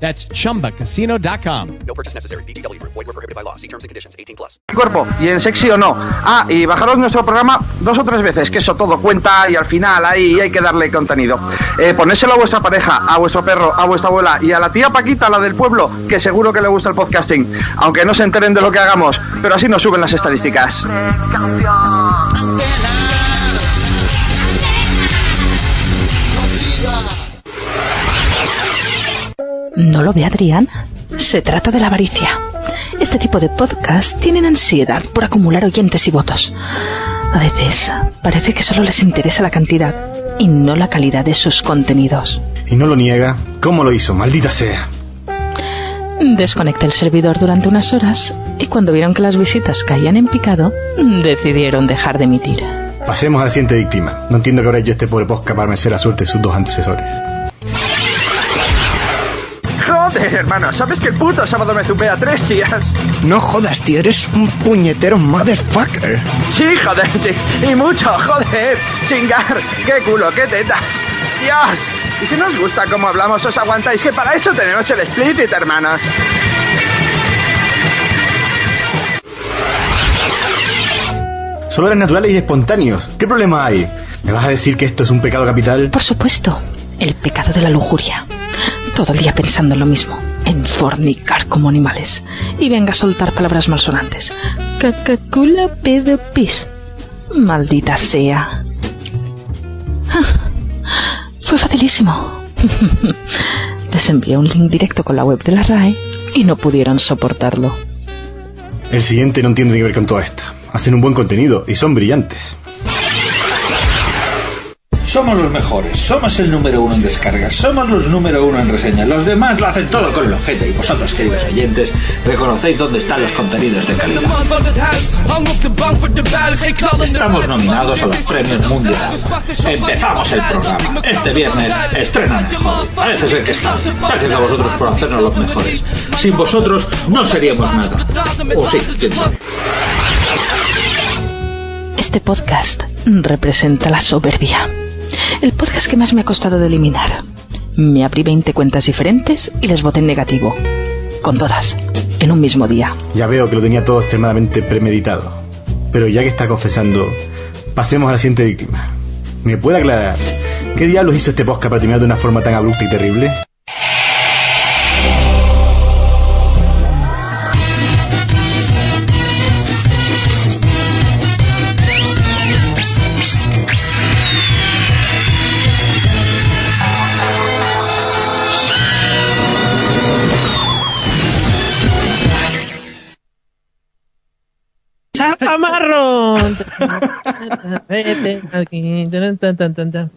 That's chumbacasino.com. No purchase necessary. VGW Group. Void were prohibited by law. See terms and conditions. 18 plus. cuerpo y en sexy o no. Ah, y bajaros nuestro programa dos o tres veces, que eso todo cuenta y al final ahí hay que darle contenido. Eh, ponérselo a vuestra pareja, a vuestro perro, a vuestra abuela y a la tía Paquita, la del pueblo, que seguro que le gusta el podcasting, aunque no se enteren de lo que hagamos, pero así nos suben las estadísticas. ¿No lo ve Adrián? Se trata de la avaricia. Este tipo de podcast tienen ansiedad por acumular oyentes y votos. A veces parece que solo les interesa la cantidad y no la calidad de sus contenidos. Y no lo niega. ¿Cómo lo hizo? Maldita sea. Desconecté el servidor durante unas horas y cuando vieron que las visitas caían en picado, decidieron dejar de emitir. Pasemos a la siguiente víctima. No entiendo que habrá hecho este pobre podcast para merecer la suerte de sus dos antecesores. Joder, hermano, ¿sabes que el puto sábado me zumbé a tres tías? No jodas, tío, eres un puñetero motherfucker. Sí, joder, sí. Y mucho, joder. Chingar. Qué culo, qué tetas. Dios. Y si no os gusta cómo hablamos, os aguantáis, que para eso tenemos el explicit, hermanos. Solo eran naturales y espontáneos. ¿Qué problema hay? ¿Me vas a decir que esto es un pecado capital? Por supuesto, el pecado de la lujuria. Todo el día pensando en lo mismo, en fornicar como animales. Y venga a soltar palabras malsonantes. Cacacula pedo pis. Maldita sea. Ah, Fue facilísimo. Les envié un link directo con la web de la RAE y no pudieron soportarlo. El siguiente no entiende que ver con todo esto. Hacen un buen contenido y son brillantes. Somos los mejores, somos el número uno en descargas, somos los número uno en reseñas. Los demás lo hacen todo con el ojete y vosotros, queridos oyentes, reconocéis dónde están los contenidos de calidad. Estamos nominados a los premios mundiales. Empezamos el programa. Este viernes estrena mejor. Parece ser que está. Gracias a vosotros por hacernos los mejores. Sin vosotros no seríamos nada. O sí, quién sabe. Este podcast representa la soberbia. El podcast que más me ha costado de eliminar. Me abrí 20 cuentas diferentes y les voté en negativo. Con todas, en un mismo día. Ya veo que lo tenía todo extremadamente premeditado. Pero ya que está confesando, pasemos a la siguiente víctima. ¿Me puede aclarar qué diablos hizo este podcast para terminar de una forma tan abrupta y terrible?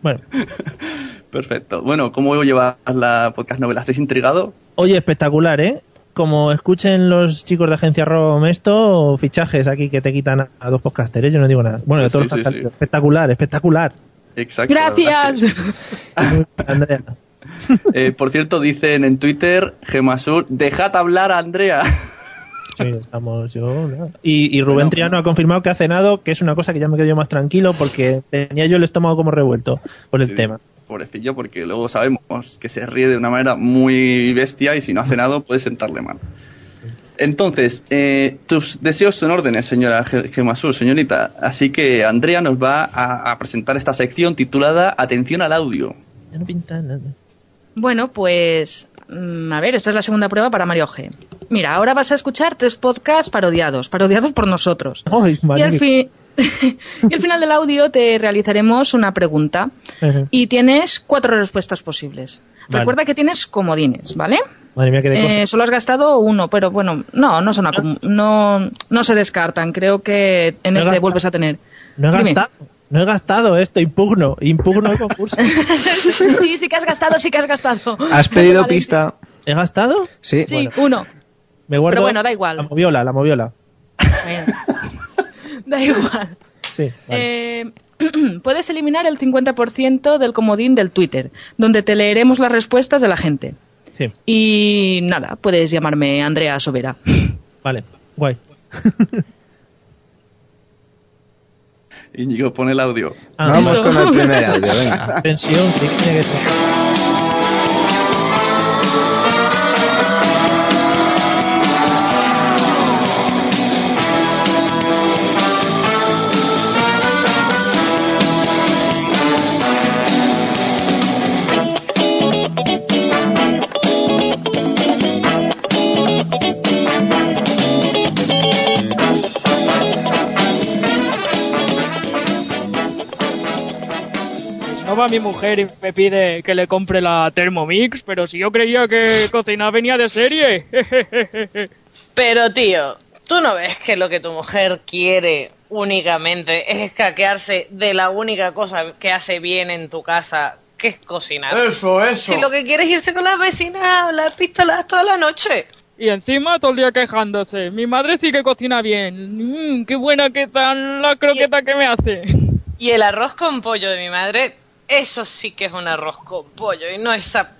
Bueno, Perfecto. Bueno, ¿cómo llevas la podcast novela? ¿Estáis intrigado? oye, espectacular, ¿eh? Como escuchen los chicos de Agencia ROM esto, fichajes aquí que te quitan a, a dos podcasters, ¿eh? yo no digo nada. Bueno, de Sí, todos sí, los sí. espectacular, espectacular. Exacto. es Gracias. Andrea. Eh, por cierto, dicen en Twitter, Gemasur, dejad hablar a Andrea. Sí, estamos yo. ¿no? Y, y Rubén Triano ha confirmado que ha cenado, que es una cosa que ya me quedo yo más tranquilo porque tenía yo el estómago como revuelto por el Sí, tema. Pobrecillo, porque luego sabemos que se ríe de una manera muy bestia y si no hace nada puede sentarle mal. Entonces, eh, tus deseos son órdenes, señora Ge- Gemasur, señorita. Así que Andrea nos va a, a presentar esta sección titulada Atención al audio. Ya no pinta nada. Bueno, pues. Mm, A ver, esta es la segunda prueba para Mario G. Mira, ahora vas a escuchar tres podcasts parodiados, parodiados por nosotros. Ay, Y al, y final del audio te realizaremos una pregunta y tienes cuatro respuestas posibles. Vale. Recuerda que tienes comodines, ¿vale? Madre mía, qué de Eh, solo has gastado uno, pero bueno, no, no son acum- no, no se descartan. Creo que en No este vuelves a tener. No he gastado. No he gastado esto, impugno, impugno el concurso. sí, sí que has gastado, sí que has gastado. ¿Has pedido Vale. pista? ¿He gastado? Sí. Sí, uno. Me guardo Pero bueno, da igual. la moviola, la moviola. Da igual. Sí. vale. Eh, puedes eliminar el 50% del comodín del Twitter, donde te leeremos las respuestas de la gente. Sí. Y nada, puedes llamarme Andrea Sobera. Vale, guay. Íñigo, pon el audio. Ah, Vamos con el primer audio, venga. Tensión, que tiene que va mi mujer y me pide que le compre la Thermomix, pero si yo creía que cocinar venía de serie. Pero tío, ¿tú no ves que lo que tu mujer quiere únicamente es escaquearse de la única cosa que hace bien en tu casa, que es cocinar? Eso, eso. Si lo que quieres es irse con las vecinas a hablar pistolas toda la noche. Y encima todo el día quejándose. Mi madre sí que cocina bien. Mmm, qué buena que están la croqueta que me hace. Y el arroz con pollo de mi madre, eso sí que es un arroz con pollo y no esa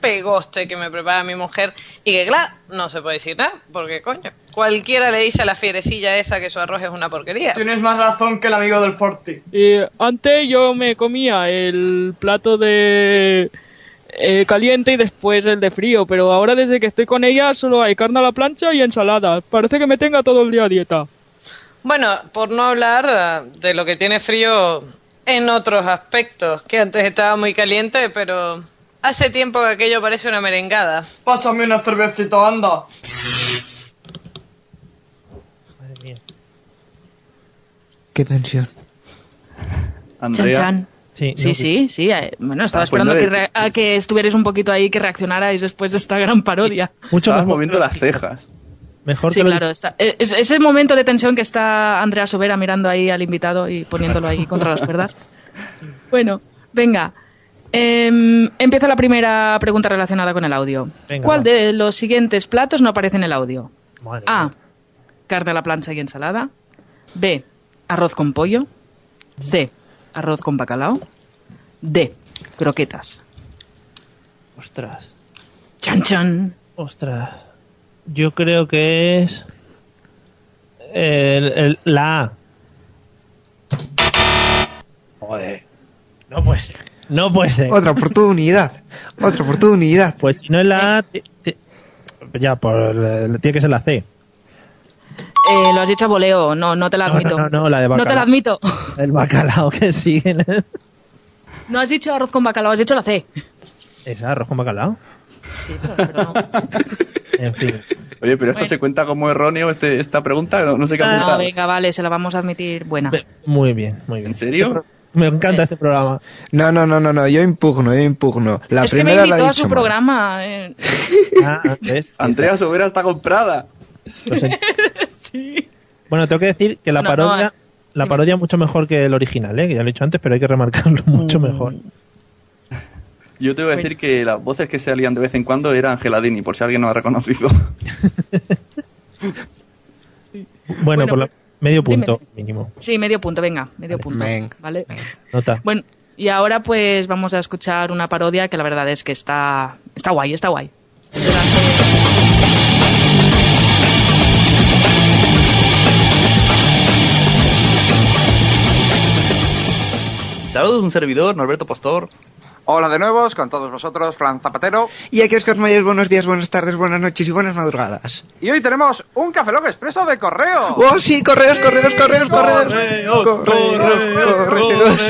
pegoste que me prepara mi mujer y que claro, no se puede decir nada, porque coño, cualquiera le dice a la fierecilla esa que su arroz es una porquería. Tienes más razón que el amigo del Forti. Y antes yo me comía el plato de eh, caliente y después el de frío, pero ahora desde que estoy con ella solo hay carne a la plancha y ensalada. Parece que me tenga todo el día a dieta. Bueno, por no hablar eh, de lo que tiene frío en otros aspectos, que antes estaba muy caliente, pero hace tiempo que aquello parece una merengada. Pásame una cervecita, anda. Qué tensión. Andrea. Chan, chan. Sí, Sí, no, sí, sí. eh, Bueno, estaba esperando que re- a que estuvierais un poquito ahí, que reaccionarais después de esta gran parodia. Mucho Estabas moviendo las cejas. Mejor Sí, que lo- claro. Está, eh, es, ese momento de tensión que está Andrea Sobera mirando ahí al invitado y poniéndolo ahí contra las cuerdas. Bueno, venga. Em, empieza la primera pregunta relacionada con el audio. Venga, ¿Cuál va. de los siguientes platos no aparece en el audio? Madre A. mía. Carne a la plancha y ensalada. B. Arroz con pollo. C. Arroz con bacalao. D. Croquetas. Ostras. Chan chan. Ostras. Yo creo que es. el- el- la A. Joder. No puede ser. No puede ser. Otra oportunidad. Otra oportunidad. Pues si no es la A. te- te- Ya, por, el- tiene que ser la C. Eh, lo has dicho a voleo. No, no te la admito. no, no, no, la de No te la bacalao. admito. El bacalao que sigue. No has dicho arroz con bacalao, has dicho la C. ¿Es arroz con bacalao? Sí, pero, no. En fin. Oye, pero esto se cuenta como erróneo este, esta pregunta, no, no sé qué No, apuntar. venga, vale, se la vamos a admitir buena. Muy bien, muy bien. ¿En serio? Me encanta este programa. No, no, no, no, no, yo impugno, yo impugno. La es que me primera la invitó a su mal. programa. eh. Ah, ¿ves? Andrea Sobera está comprada. Sí. Bueno, tengo que decir que la No, no, parodia, eh, la parodia es mucho mejor que el original, ¿eh? que ya lo he dicho antes, pero hay que remarcarlo mucho Mm. mejor. Yo te voy a decir que las voces que salían de vez en cuando eran Geladini, por si alguien no ha reconocido. Bueno, Bueno, por lo- pues, medio dime. punto mínimo. Sí, medio punto, venga, medio punto. venga, ¿Vale? Nota. Bueno, y ahora pues vamos a escuchar una parodia que la verdad es que está, está guay, está guay. Saludos, un servidor, Norberto Postor. Hola de nuevo, con todos vosotros, Fran Zapatero. Y aquí Oscar Mayer, buenos días, buenas tardes, buenas noches y buenas madrugadas. Y hoy tenemos un Café Lock Expreso de correo. ¡Oh, sí! ¡Correos, correos, correos, correos! ¡Correos, correos!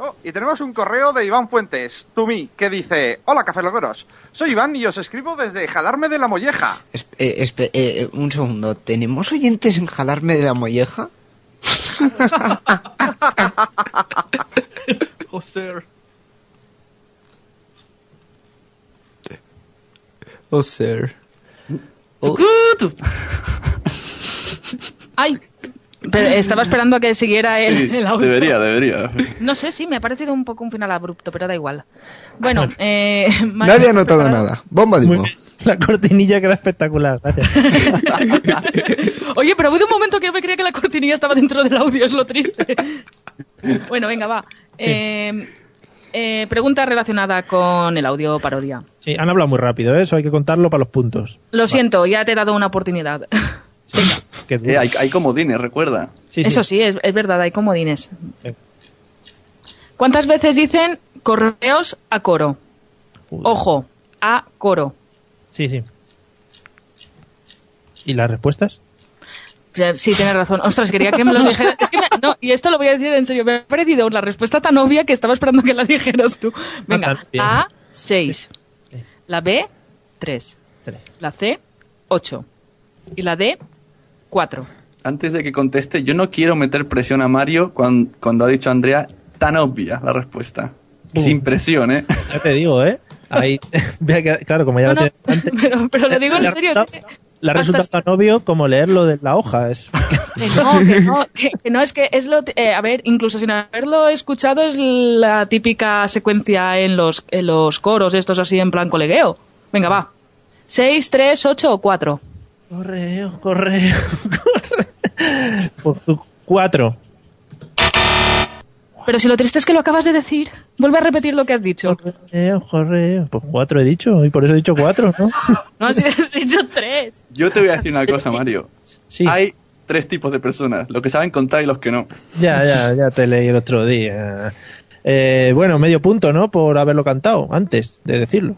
oh, y tenemos un correo de Iván Fuentes, to me, que dice: Hola, cafelogueros. Soy Iván y os escribo desde Jalarme de la Molleja. Espe- eh, espe- eh, un segundo, ¿tenemos oyentes en jalarme de la molleja? José. Oh, sir. Ay, pero estaba esperando a que siguiera el, Sí, el audio. debería, debería. No sé, sí, me ha parecido un poco un final abrupto, pero da igual. Bueno, eh, Nadie ha ¿estás notado preparado? nada. Bomba de. La cortinilla queda espectacular, gracias. Oye, pero ha habido un momento que yo me creía que la cortinilla estaba dentro del audio, es lo triste. bueno, venga, va. Eh, eh, pregunta relacionada con el audio parodia. Sí, han hablado muy rápido, ¿eh? eso hay que contarlo para los puntos. Lo siento, ya te he dado una oportunidad. Eh, hay, hay comodines, recuerda. Sí. Eso sí, es, es verdad, hay comodines. ¿Cuántas veces dicen correos a coro? Ojo, a coro. Sí, sí. ¿Y las respuestas? Sí, tienes razón. Ostras, quería que me lo dijeras. Es que me- no, y esto lo voy a decir en serio. Me ha parecido la respuesta tan obvia que estaba esperando que la dijeras tú. Venga, bien. A, 6. La B, 3. La C, 8. Y la D, 4. Antes de que conteste, yo no quiero meter presión a Mario cuando, cuando ha dicho Andrea tan obvia la respuesta. Sin presión, ¿eh? Ya te digo, ¿eh? Ahí, claro, como ya No, lo no, delante, pero, pero lo digo en serio. ha es que- le ha hasta resultado tan obvio como leerlo de la hoja. Es... Que no, que no, que, que no, es que es lo. eh, a ver, incluso sin haberlo escuchado, es la típica secuencia en los, en los coros, estos así en plan colegueo. Venga, va. 6, 3, 8 o 4. Correo, correo, correo. Pues tú, cuatro. Pero si lo triste es que lo acabas de decir, vuelve a repetir lo que has dicho. Correo, correo. Pues cuatro he dicho, y por eso he dicho cuatro, ¿no? No, has has dicho 3. Yo te voy a decir una cosa, Mario. Hay tres tipos de personas, los que saben contar y los que no. Ya, ya, ya te leí el otro día. Eh, bueno, medio punto, ¿no? Por haberlo cantado antes de decirlo.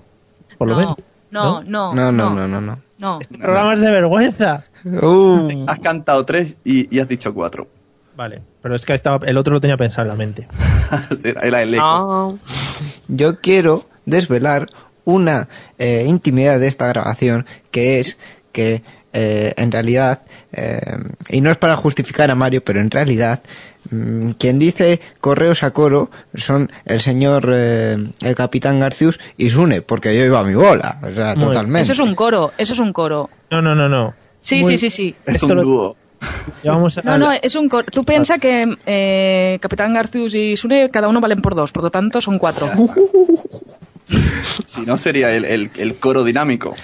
Por lo menos. No, no, No, no, no, no, no. no. Programas de vergüenza. Uh. Has cantado tres y, y has dicho cuatro. Vale, pero es que estaba, el otro lo tenía pensado en la mente. Era el eco. Yo quiero desvelar una eh, intimidad de esta grabación que es que eh, en realidad, eh, y no es para justificar a Mario, pero en realidad, mm, quien dice correos a coro son el señor, eh, el capitán Garcius y Sune, porque yo iba a mi bola, o sea, Muy- totalmente. Eso es un coro, eso es un coro. No, no, no, no. Sí, Muy- sí, sí, sí. Es un lo- dúo. A- No, no, es un coro. Tú piensas que eh, Capitán Garcius y Sune cada uno valen por dos, por lo tanto son cuatro. Si no, sería el, el- el coro dinámico.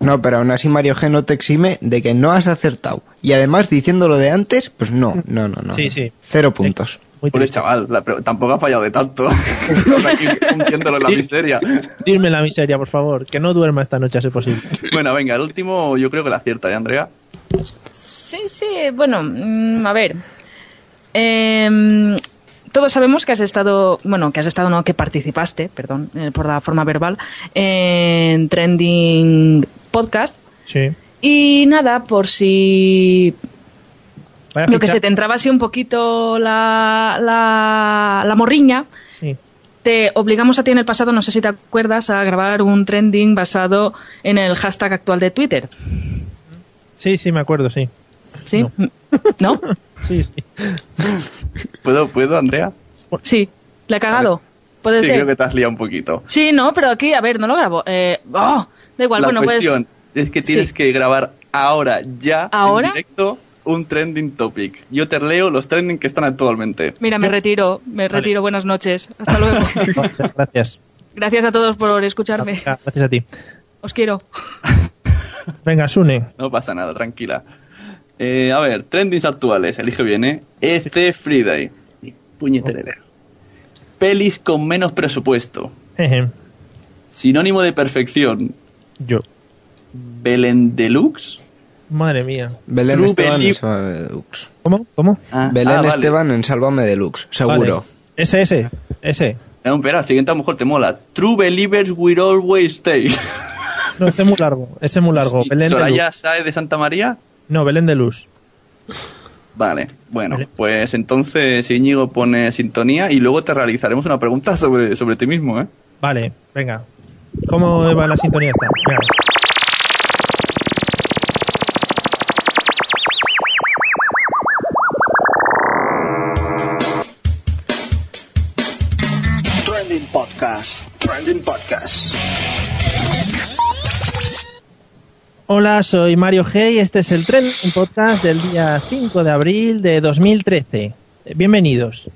No, pero aún así Mario G no te exime de que no has acertado. Y además diciéndolo de antes, pues no, no, no, no. Sí, sí. Cero puntos. Pobre chaval, la tampoco ha fallado de tanto. Estamos aquí hundiéndolo en la miseria. Dime la miseria, por favor. Que no duerma esta noche, a ser posible. Bueno, venga, el último yo creo que la acierta, ¿eh, Andrea? Sí, sí, bueno, mm, a ver. Em, todos sabemos que has estado, bueno, que has estado, no, que participaste, perdón, eh, por la forma verbal, en Trending Podcast. Sí. Y nada, por si yo que sé, te entraba así un poquito la, la, la morriña, Sí. te obligamos a ti en el pasado, no sé si te acuerdas, a grabar un trending basado en el hashtag actual de Twitter. Sí, sí, me acuerdo, sí. ¿Sí? ¿No? Sí, sí. ¿Puedo, ¿puedo Andrea? Sí. ¿Le he cagado? Puede sí, ser. creo que te has liado un poquito. Sí, no, pero aquí, a ver, no lo grabo. Eh, oh, da igual, la bueno, cuestión es que tienes Sí. que grabar ahora, ya, ¿Ahora? en directo, un trending topic. Yo te leo los trending que están actualmente. Mira, me retiro, me retiro. Buenas noches. Hasta luego. Gracias. Gracias a todos por escucharme. Gracias a ti. Os quiero. Venga, Sune. No pasa nada, tranquila. Eh, a ver, trendings actuales, elige bien, ¿eh? EC Friday. Puñetera idea. Pelis con menos presupuesto. Jeje. Sinónimo de perfección. Yo. Belén Deluxe. Madre mía. Belén True Esteban en Sálvame Deluxe. ¿Cómo? ¿Cómo? Ah, Belén ah, vale. Esteban en Sálvame Deluxe, seguro. Vale. Ese, ese. Ese. No, espera, el siguiente a lo mejor te mola. True Believers Will Always Stay. No, ese es muy largo. Ese es muy largo. ¿Y Belén de Soraya Luz. Saez de Santa María? No, Belén de Luz. Vale, bueno, pues entonces Íñigo pone sintonía y luego te realizaremos una pregunta sobre, sobre ti mismo, ¿eh? Vale, venga. ¿Cómo va la sintonía esta? Venga. Trending Podcast. Trending Podcast. Hola, soy Mario G y este es el Trend, un podcast del día 5 de abril de 2013. Eh, Bienvenidos.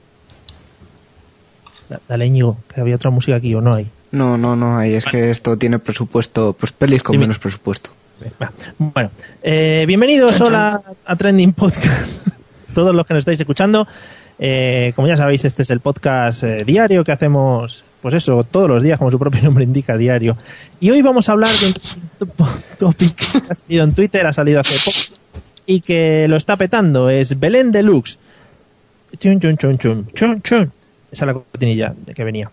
Da- Dale, Íñigo, que había otra música aquí o no hay. No, no, no, ahí es que esto tiene presupuesto, pues pelis con menos presupuesto. Bueno, eh, bienvenidos hola a Trending Podcast. Todos los que nos estáis escuchando. Eh, como ya sabéis, este es el podcast eh, diario que hacemos, pues eso, todos los días, como su propio nombre indica, diario. Y hoy vamos a hablar de un topic que ha salido en Twitter, ha salido hace poco, y que lo está petando. Es Belén Deluxe. Chun, chun, chun, chun, chun, chun. Esa es la cortinilla de que venía.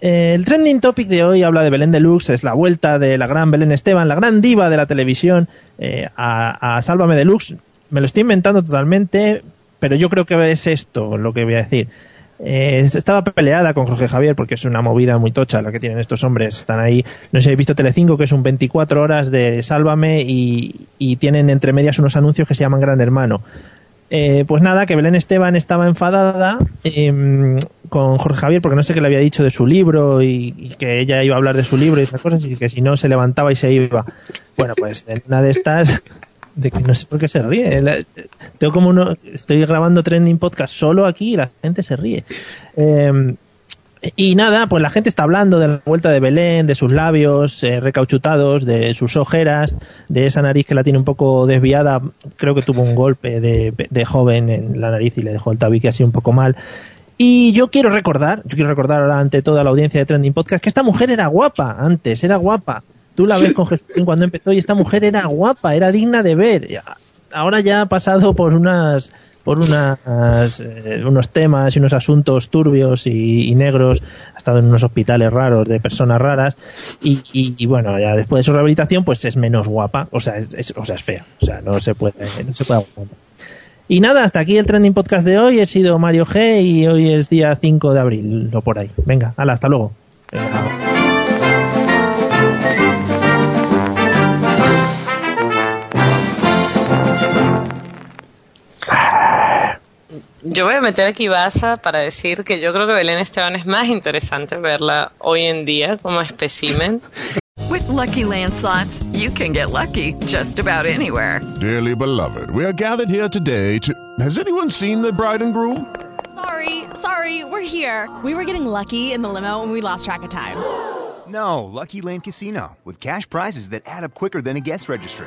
Eh, El trending topic de hoy habla de Belén Deluxe, es la vuelta de la gran Belén Esteban, la gran diva de la televisión, eh, a, a Sálvame Deluxe. Me lo estoy inventando totalmente, pero yo creo que es esto lo que voy a decir. Eh, estaba peleada con Jorge Javier porque es una movida muy tocha la que tienen estos hombres. Están ahí, no sé si habéis visto Telecinco, que es un 24 horas de Sálvame y, y tienen entre medias unos anuncios que se llaman Gran Hermano. Eh, pues nada, que Belén Esteban estaba enfadada em, con Jorge Javier porque no sé qué le había dicho de su libro y, y que ella iba a hablar de su libro y esas cosas y que si no se levantaba y se iba. Bueno, pues en una de estas, de que no sé por qué se ríe. La- tengo como uno, estoy grabando trending podcast solo aquí y la gente se ríe. Em, y nada, pues la gente está hablando de la vuelta de Belén, de sus labios eh, recauchutados, de sus ojeras, de esa nariz que la tiene un poco desviada. Creo que tuvo un golpe de, de joven en la nariz y le dejó el tabique así un poco mal. Y yo quiero recordar, yo quiero recordar ahora ante toda la audiencia de Trending Podcast que esta mujer era guapa antes, era guapa. Tú la ves con Jesús cuando empezó y esta mujer era guapa, era digna de ver. Ahora ya ha pasado por unas por unas, eh, unos temas y unos asuntos turbios y, negros, ha estado en unos hospitales raros de personas raras y, bueno, ya después de su rehabilitación pues es menos guapa, o sea, es, es- o sea, es fea, o sea, no se puede, no se puede aguantar. Y nada, hasta aquí el trending podcast de hoy. He sido Mario G y hoy es día 5 de abril o por ahí. Venga, hala, hasta luego. Yo voy a meter aquí baza para decir que yo creo que Belén Esteban es más interesante verla hoy en día como espécimen. With Lucky Land slots, you can get lucky just about anywhere. Dearly beloved, we are gathered here today to. Has anyone seen the bride and groom? Sorry, sorry, we're here. We were getting lucky in the limo and we lost track of time. No, Lucky Land Casino, with cash prizes that add up quicker than a guest registry.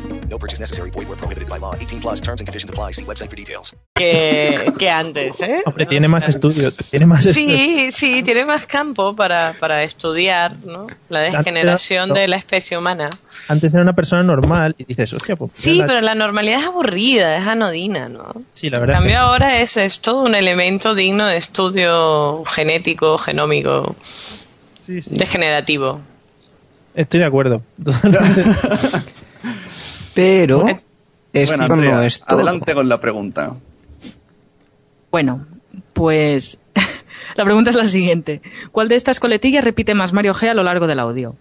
No purchase necessary. Void where prohibited by law. 18 plus terms and conditions apply. See website for details. que, que antes, ¿eh? Hombre, tiene más estudio, tiene más estudio. Sí, sí, tiene más campo para, para estudiar ¿no? la degeneración Antes de la especie humana. Antes era una persona normal y dices, hostia, pues. Sí, la- pero la normalidad es aburrida, es anodina, ¿no? Sí, la En verdad. cambio es que- ahora es, es todo un elemento digno de estudio genético, genómico, degenerativo. Estoy de acuerdo. Pero esto Bueno, Andrea, no es todo. Adelante con la pregunta. Bueno, pues la pregunta es la siguiente. ¿Cuál de estas coletillas repite más Mario G a lo largo del audio?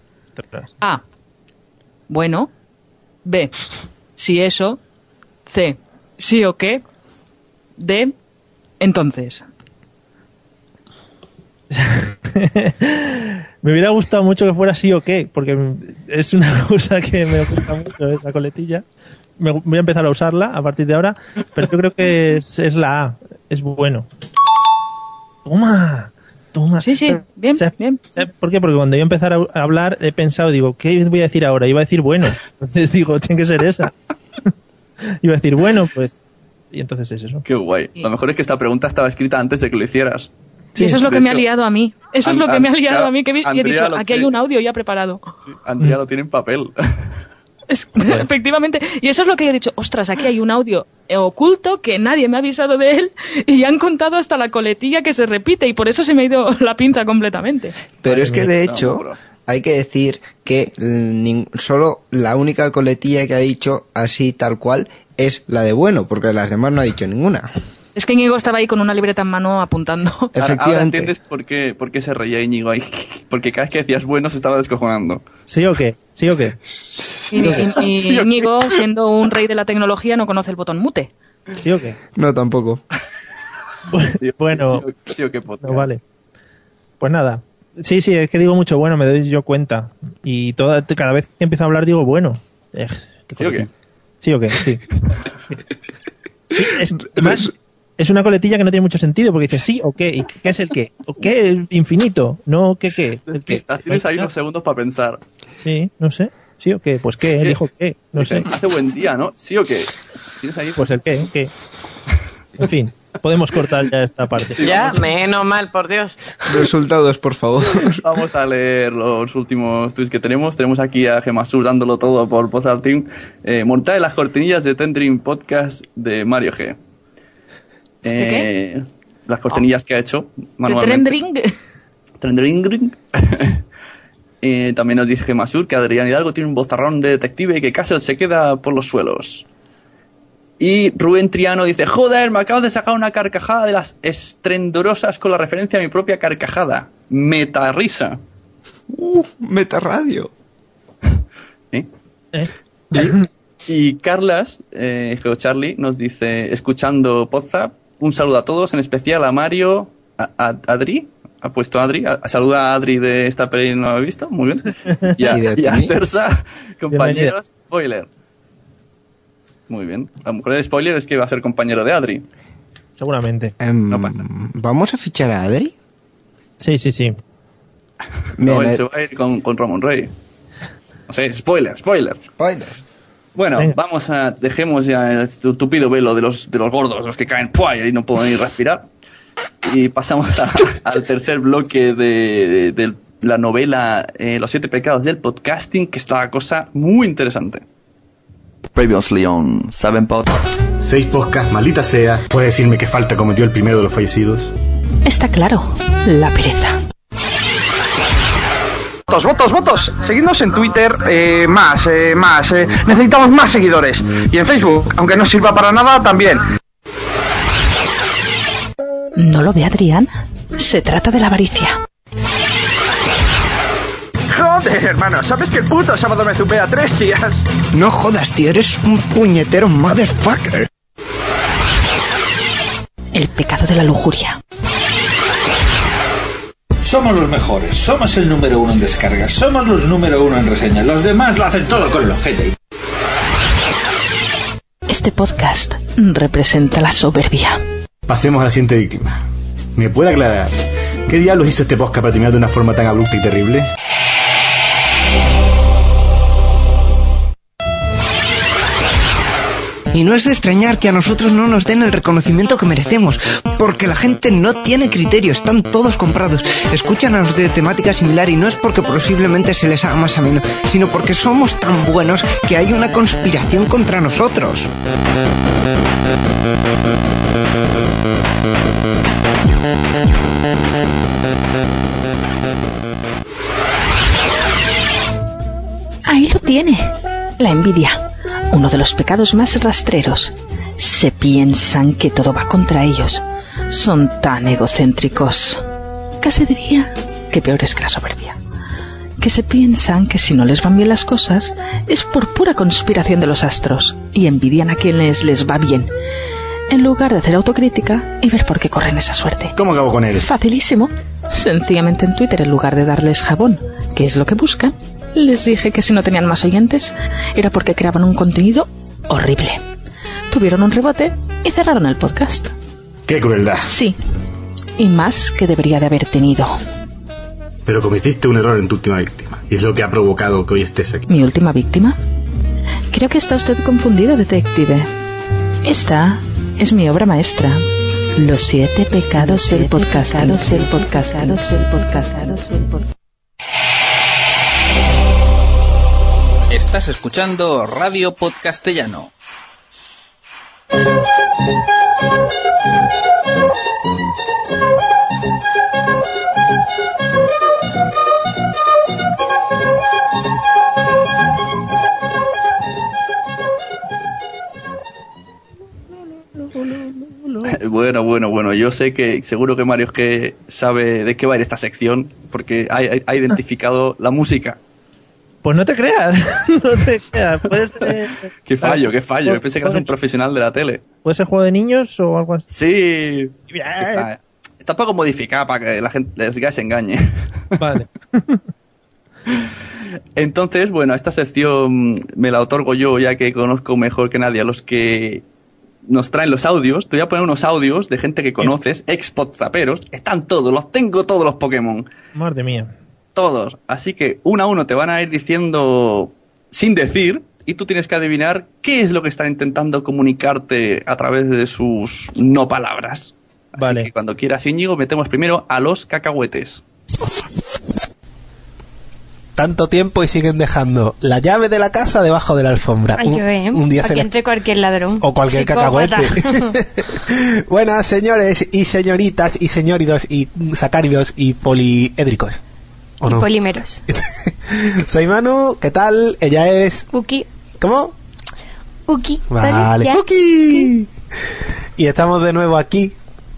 A. Bueno. B. Si eso. C. Sí o qué. D. Entonces. Me hubiera gustado mucho que fuera sí o qué, porque es una cosa que me gusta mucho esa coletilla. Me, voy a empezar a usarla a partir de ahora, pero yo creo que es, es la A, es bueno. ¡Toma! Toma. Sí, sí, bien, bien. ¿Sabes por qué? Porque cuando yo empezar a a hablar he pensado, digo, ¿qué voy a decir ahora? Iba a decir bueno. Entonces digo, tiene que ser esa. Iba a decir bueno, pues. Y entonces es eso. Qué guay. Lo mejor es que esta pregunta estaba escrita antes de que lo hicieras. Y eso es lo que me ha liado a mí. Eso es lo que me ha liado a mí. Que vi- y he dicho, aquí hay un audio ya preparado. Andrea lo tiene en papel. Es- efectivamente. Y eso es lo que yo he dicho. Ostras, aquí hay un audio oculto que nadie me ha avisado de él y han contado hasta la coletilla que se repite y por eso se me ha ido la pinza completamente. Pero es que de hecho hay que decir que mm, solo la única coletilla que ha dicho así tal cual es la de bueno, porque las demás no ha dicho ninguna. Es que Íñigo estaba ahí con una libreta en mano apuntando. Ahora Efectivamente. entiendes por qué, por qué se reía Íñigo ahí. Porque cada vez que decías bueno se estaba descojonando. ¿Sí o qué? ¿Sí o qué? Y. Íñigo, siendo un rey de la tecnología, no conoce el botón mute. ¿Sí o qué? No, tampoco. Sí, Bueno. sí, o- qué podcast. No vale. Pues nada. Sí, sí, es que digo mucho bueno, me doy yo cuenta. Y toda, cada vez que empiezo a hablar digo bueno. Eh, ¿Sí o qué? ¿Sí o qué? Sí. Sí, es, además, es una coletilla que no tiene mucho sentido porque dices sí o qué. ¿Y qué es el qué? ¿O qué el infinito? No, ¿qué qué? ¿El qué? Estás- Tienes ahí unos segundos para pensar. Sí, no sé. ¿Sí o qué? Pues qué, dijo qué. No sé. Hace buen día, ¿no? ¿Sí o qué? Tienes ahí Pues el qué, qué. En fin, podemos cortar ya esta parte. Ya, menos mal, por Dios. Resultados, por favor. Vamos a leer los últimos tweets que tenemos. Tenemos aquí a Gemasur dándolo todo por Pozar Team. Eh, montar las cortinillas de Tendrin Podcast de Mario G. Eh, Las cortinillas que ha hecho De manualmente. Trendring. Trendring. Eh, también nos dice Gemasur que Adrián Hidalgo tiene un bozarrón de detective y que Castle se queda por los suelos. Y Rubén Triano dice, joder, me acabo de sacar una carcajada de las estrendorosas con la referencia a mi propia carcajada. Meta risa. Uh, Metaradio. ¿Eh? ¿Eh? Y Carlas, eh, Geo Charlie, nos dice, escuchando WhatsApp, un saludo a todos, en especial a Mario, a, a- Adri, ha puesto Adri, a- saluda a Adri de esta peli no he visto, muy bien, y a, Y a. Sersa, compañeros, spoiler. Muy bien, a lo mejor el spoiler es que va a ser compañero de Adri. Seguramente. Em, No pasa. ¿Vamos a fichar a Adri? Sí, sí, sí. No, él eh, se va a ir con, con Ramón Rey. No sé, spoiler, spoiler. spoiler. Bueno, Venga. vamos a dejemos ya el tu- tupido velo de los de los gordos, los que caen ¡pua! y no pueden ni respirar. Y pasamos a- al tercer bloque de, de- de la novela eh, Los siete pecados del podcasting, que está la cosa muy interesante. Previously on Seven Pod. Seis podcasts, maldita sea. ¿Puedes decirme qué falta cometió el primero de los fallecidos? Está claro, la pereza. Votos, votos, votos. Seguidnos en Twitter, eh, más, eh, más. eh, necesitamos más seguidores. Y en Facebook, aunque no sirva para nada, también. ¿No lo ve Adrián? Se trata de la avaricia. Joder, hermano, ¿sabes que el puto sábado me zupé a tres tías? No jodas, tío, eres un puñetero motherfucker. El pecado de la lujuria. Somos los mejores, somos el número uno en descargas, somos los número uno en reseñas, los demás lo hacen todo con el ojete. Este podcast representa la soberbia. Pasemos a la siguiente víctima. ¿Me puede aclarar qué diablos hizo este podcast para terminar de una forma tan abrupta y terrible? Y no es de extrañar que a nosotros no nos den el reconocimiento que merecemos, porque la gente no tiene criterio, están todos comprados. Escuchan a los de temática similar y no es porque posiblemente se les haga más ameno, sino porque somos tan buenos que hay una conspiración contra nosotros. Ahí lo tiene. La envidia. Uno de los pecados más rastreros. Se piensan que todo va contra ellos. Son tan egocéntricos. Casi diría que peores que la soberbia. Que se piensan que si no les van bien las cosas es por pura conspiración de los astros y envidian a quienes les va bien. En lugar de hacer autocrítica y ver por qué corren esa suerte. ¿Cómo acabo con él? Facilísimo. Sencillamente en Twitter, en lugar de darles jabón, que es lo que buscan, les dije que si no tenían más oyentes era porque creaban un contenido horrible. Tuvieron un rebote y cerraron el podcast. ¡Qué crueldad! Sí. y más que debería de haber tenido. Pero cometiste un error en tu última víctima. Y es lo que ha provocado que hoy estés aquí. ¿Mi última víctima? Creo que está usted confundido, detective. Esta es mi obra maestra. Los siete pecados del podcast. El podcast. El podcast. El podcast. Estás escuchando Radio Podcastellano. Bueno, bueno, bueno. Yo sé que seguro que Mario es que sabe de qué va a ir esta sección porque ha, ha- identificado la música. Pues no te creas, no te creas. Puede ser, Qué fallo, qué fallo. Yo pensé que eras un profesional de la tele. puede ser juego de niños o algo así. Sí. Está, está poco modificada para que la gente les se engañe. Vale. Entonces, bueno, esta sección me la otorgo yo, ya que conozco mejor que nadie a los que nos traen los audios. Te voy a poner unos audios de gente que conoces, ex zaperos. Están todos, los tengo todos los Pokémon. Madre mía. Todos. Así que uno a uno te van a ir diciendo sin decir y tú tienes que adivinar qué es lo que están intentando comunicarte a través de sus no palabras. Así Vale. que cuando quieras, Íñigo, metemos primero a los cacahuetes. Tanto tiempo y siguen dejando la llave de la casa debajo de la alfombra. Ay, un, ¿eh? un día se entre cualquier ladrón. O cualquier Psicópata. cacahuete. Buenas, señores y señoritas y señoridos y sacáridos y poliédricos. ¿O Y no? polímeros. Soy Manu, ¿qué tal? Ella es... Uki. ¿Cómo? Uki. Vale. ¿Ya? Uki. Y estamos de nuevo aquí.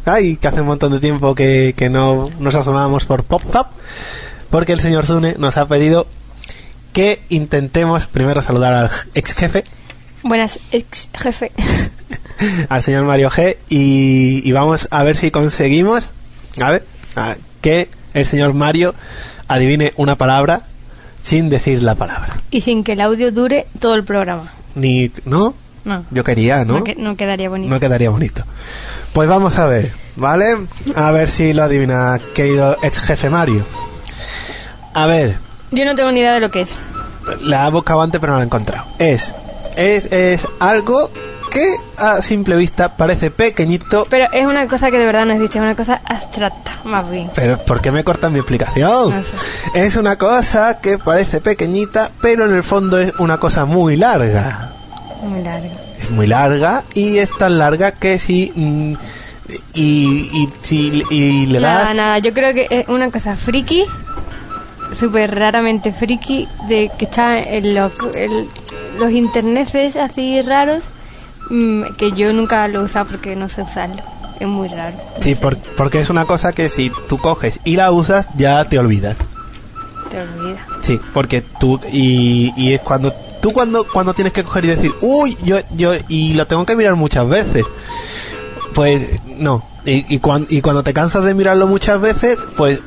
Ay, que hace un montón de tiempo que, que no nos asomábamos por PopZap. Porque el señor Zune nos ha pedido que intentemos primero saludar al ex jefe, Buenas, ex jefe. al señor Mario G. Y, y vamos a ver si conseguimos, a ver, a- que el señor Mario adivine una palabra sin decir la palabra. Y sin que el audio dure todo el programa. Ni, ¿no? No. Yo quería, ¿no? No, que- no quedaría bonito. No quedaría bonito. Pues vamos a ver, ¿vale? A ver si lo adivina, querido ex jefe Mario. A ver, Yo no tengo ni idea de lo que es. la he buscado antes pero no la he encontrado. Es, es, es algo que a simple vista parece pequeñito, Pero es una cosa que de verdad no es dicha, es una cosa abstracta, más bien. pero ¿por qué me cortan mi explicación? No sé. Es una cosa que parece pequeñita, pero en el fondo es una cosa muy larga. Muy larga. es muy larga y es tan larga que si mm, y, y si y le Nada, das nada, yo creo que es una cosa friki, súper raramente friki, de que está en los, el- los internetes así raros, mm, que yo nunca lo he usado porque no sé usarlo. Es muy raro. sí por- porque es una cosa que si tú coges y la usas ya te olvidas Te olvidas. sí porque tú y, y es cuando tú cuando cuando tienes que coger y decir uy yo yo y lo tengo que mirar muchas veces pues no y, y, cuan- y cuando te cansas de mirarlo muchas veces pues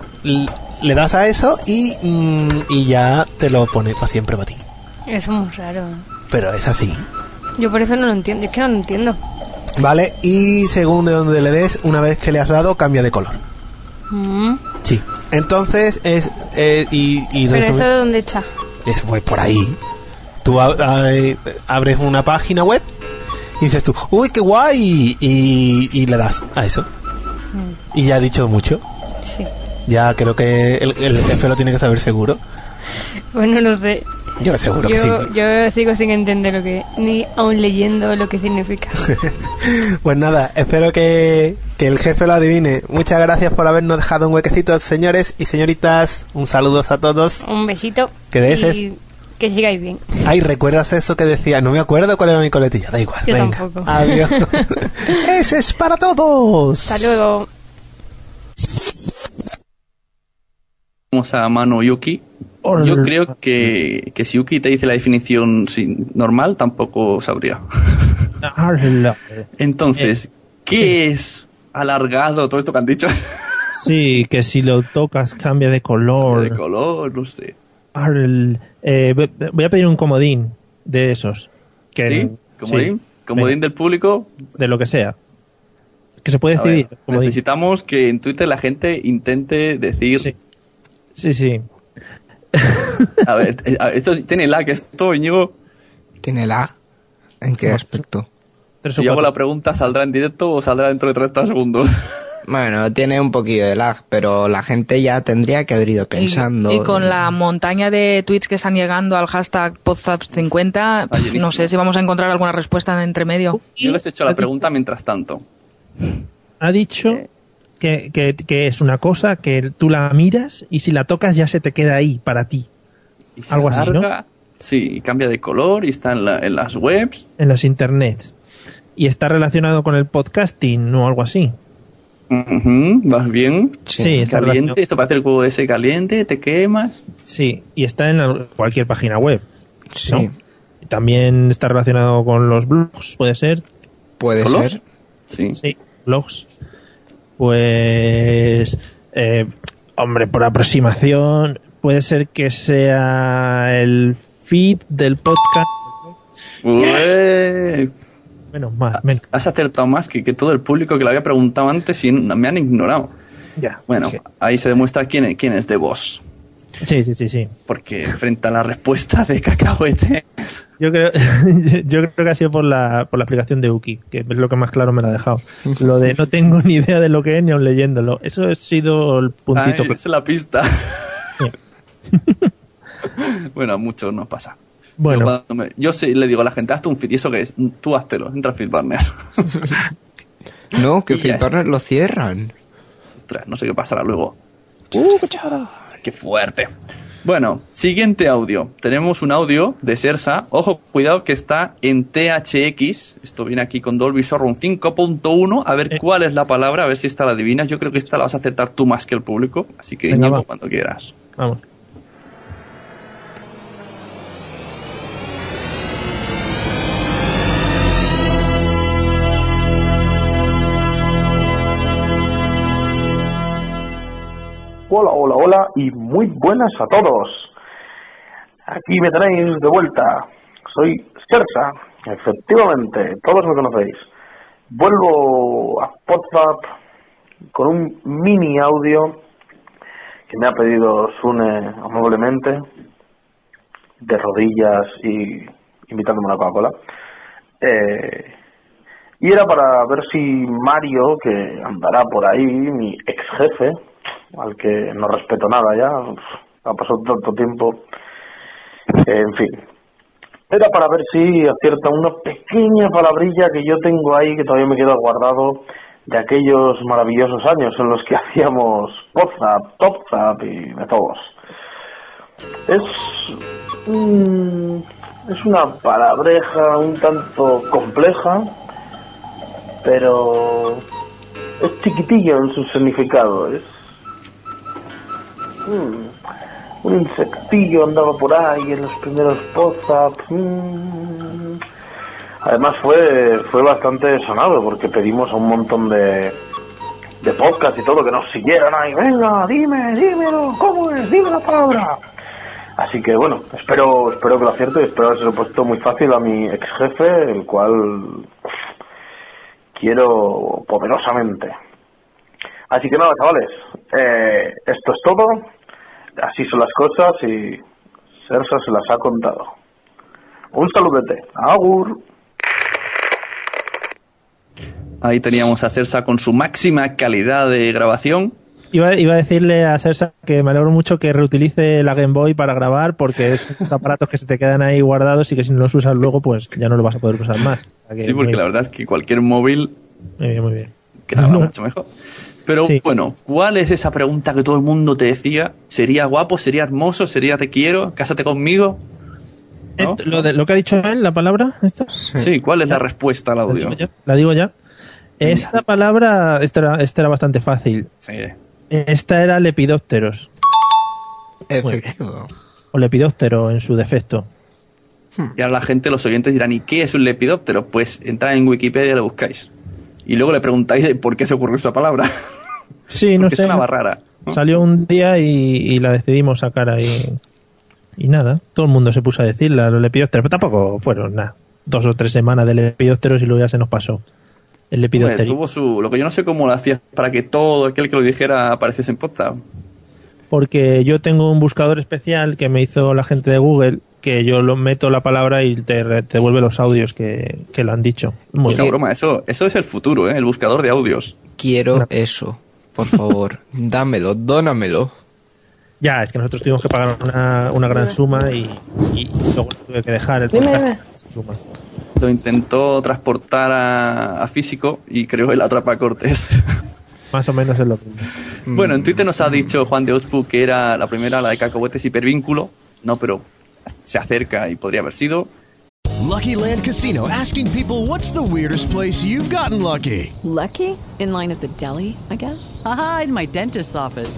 le das a eso y, mm, y ya te lo pone para siempre para ti Eso es muy raro. pero es así Yo por eso no lo entiendo, es que no lo entiendo. ¿Vale? Y según de donde le des, una vez que le has dado, cambia de color. Mm, Sí. Entonces es. eh, y y Pero eso de dónde está. es pues por ahí. Tú ab- abres una página web y dices tú, ¡Uy, qué guay! Y, y le das a eso. Mm, Y ya ha dicho mucho. Sí. Ya creo que el, el jefe lo tiene que saber seguro. Bueno, no sé. Yo seguro yo, que sí. yo sigo sin entender lo que ni aún leyendo lo que significa. Pues nada, espero que, que el jefe lo adivine. Muchas gracias por habernos dejado un huequecito, señores y señoritas. Un saludo a todos. Un besito. Que de ese y que sigáis bien. Ay, ¿recuerdas eso que decía? No me acuerdo cuál era mi coletilla. Da igual, Yo venga. tampoco. Adiós. ¡Ese es para todos! Hasta luego. Vamos a Mano Yuki. Yo creo que, que si Yuki te dice la definición sin- normal, tampoco sabría. Entonces, ¿qué es alargado? Todo esto que han dicho. Sí, que si lo tocas cambia de color. De color, no sé. Eh, voy a pedir un comodín de esos. Que, ¿Sí? ¿Comodín? sí. ¿Comodín del público? De lo que sea. que se puede ver, decidir. digo. necesitamos que en Twitter la gente intente decir. Sí, sí. Ver, eh, a ver, esto tiene lag, esto, Íñigo. ¿Tiene lag? ¿En qué aspecto? Si yo hago la pregunta, ¿saldrá en directo o saldrá dentro de 30 segundos? Bueno, tiene un poquillo de lag, pero la gente ya tendría que haber ido pensando. Y con la montaña de tweets que están llegando al hashtag Podzap50, no sé si vamos a encontrar alguna respuesta entre medio. Yo les he hecho la pregunta mientras tanto. Ha dicho que, que- que es una cosa que tú la miras y si la tocas ya se te queda ahí para ti. Algo así, ¿no? Larga, Sí, y cambia de color y está en, la- en las webs. En los internets. Y está relacionado con el podcasting o algo así. ¿Vas bien? Sí, está Caliente, esto parece el juego de ese caliente, te quemas. Sí, y está en al- cualquier página web. Sí. ¿no? Y También está relacionado con los blogs, puede ser. Puede ¿Con los? ser. Sí. Sí, blogs. Pues, eh, hombre, por aproximación, puede ser que sea el feed del podcast. Ué. Menos mal, menos. Has acertado más que, que todo el público que le había preguntado antes y me han ignorado. Ya. Bueno, ahí se demuestra quién es, quién es de vos. Sí, sí, sí, sí. Porque frente a la respuesta de cacahuete. Yo creo, yo creo que ha sido por la, por la aplicación de Uki, que es lo que más claro me la ha dejado. Lo de no tengo ni idea de lo que es ni aun leyéndolo. Eso ha sido el puntito. Ay, es la pista. bueno, a muchos nos pasa. Bueno. Yo, cuando me- yo sí le digo a la gente, hazte un feed, ¿y eso qué es? Tú háztelo, entra al Feedburner. No, que Feedburner lo cierran. Ostras, no sé qué pasará luego. ¡Qué fuerte! Bueno, siguiente audio. Tenemos un audio de Sersa. Ojo, cuidado que está en THX. Esto viene aquí con Dolby Surround 5.1. A Eh. ver cuál es la palabra, a ver si esta la adivinas. Yo creo que esta la vas a acertar tú más que el público. Así que Venga, Íñigo, cuando quieras. Vamos. Hola, hola, hola y muy buenas a todos. Aquí me tenéis de vuelta. Soy Sersa, efectivamente, todos me conocéis. Vuelvo a WhatsApp con un mini audio que me ha pedido Sune amablemente, de rodillas y invitándome una Coca-Cola. Eh, y era para ver si Mario, que andará por ahí, mi ex jefe, al que no respeto nada ya, ha pasado tanto tiempo, en fin. Era para ver si acierta una pequeña palabrilla que yo tengo ahí, que todavía me queda guardado, de aquellos maravillosos años en los que hacíamos WhatsApp, TopZap y de todos. Es, es una palabreja un tanto compleja, pero es chiquitillo en su significado. Es mm, un insectillo andaba por ahí en los primeros WhatsApp. mm. Además fue fue bastante sonado porque pedimos a un montón de de podcast y todo que nos siguieran ahí. Venga, dime, dímelo, ¿cómo es? Dime la palabra. Así que bueno, espero espero que lo acierte y espero haberse puesto muy fácil a mi ex jefe, el cual quiero poderosamente. Así que nada, chavales, eh, esto es todo. Así son las cosas y Sersa se las ha contado. Un saludete. Agur. Ahí teníamos a Sersa con su máxima calidad de grabación. Iba, iba a decirle a Sersa que me alegro mucho que reutilice la Game Boy para grabar porque son aparatos que se te quedan ahí guardados y que si no los usas luego pues ya no lo vas a poder usar más. O sea que Sí, porque muy- la verdad es que cualquier móvil Muy bien, muy bien. graba mucho mejor. Pero Sí. bueno, ¿cuál es esa pregunta que todo el mundo te decía? ¿Sería guapo? ¿Sería hermoso? ¿Sería te quiero? ¿Cásate conmigo? ¿No? Esto- lo, de- lo que ha dicho él, la palabra, esto, Sí, ¿cuál es la respuesta al la audio? digo ya. La digo ya. Esta palabra, esta era, esta era bastante fácil. Sí. Esta era lepidópteros. Efectivo. O lepidóptero en su defecto. Y ahora la gente, los oyentes dirán, ¿y qué es un lepidóptero? Pues entrad en Wikipedia y lo buscáis. Y luego le preguntáis por qué se ocurrió esa palabra. Sí, no sé. sonaba rara. Salió un día y, y la decidimos sacar ahí. Y nada, todo el mundo se puso a decirla, los lepidópteros. Pero tampoco fueron nada. Dos o tres semanas de lepidópteros y luego ya se nos pasó. El Hombre, lepidopteris. tuvo su, lo que yo no sé cómo lo hacía para que todo aquel que lo dijera apareciese en WhatsApp. Porque yo tengo un buscador especial que me hizo la gente de Google, que yo lo meto la palabra y te, te devuelve los audios que, que lo han dicho. Muy Poca bien. broma, eso, eso es el futuro, ¿eh? el buscador de audios. Quiero eso, por favor. Dámelo, dónamelo. Ya, es que nosotros tuvimos que pagar una, una gran suma y, y luego tuve que dejar el podcast. dime. esa suma. Lo intentó transportar a, a físico y creó el atrapa Cortés. Más o menos es lo que. Bueno, en Twitter nos ha dicho Juan de Ospu que era la primera, la de cacahuetes hipervínculo. No, pero se acerca y podría haber sido. Lucky Land Casino asking people what's the weirdest place you've gotten lucky? Lucky? In line at the deli, I guess? Aha, in my dentist's office.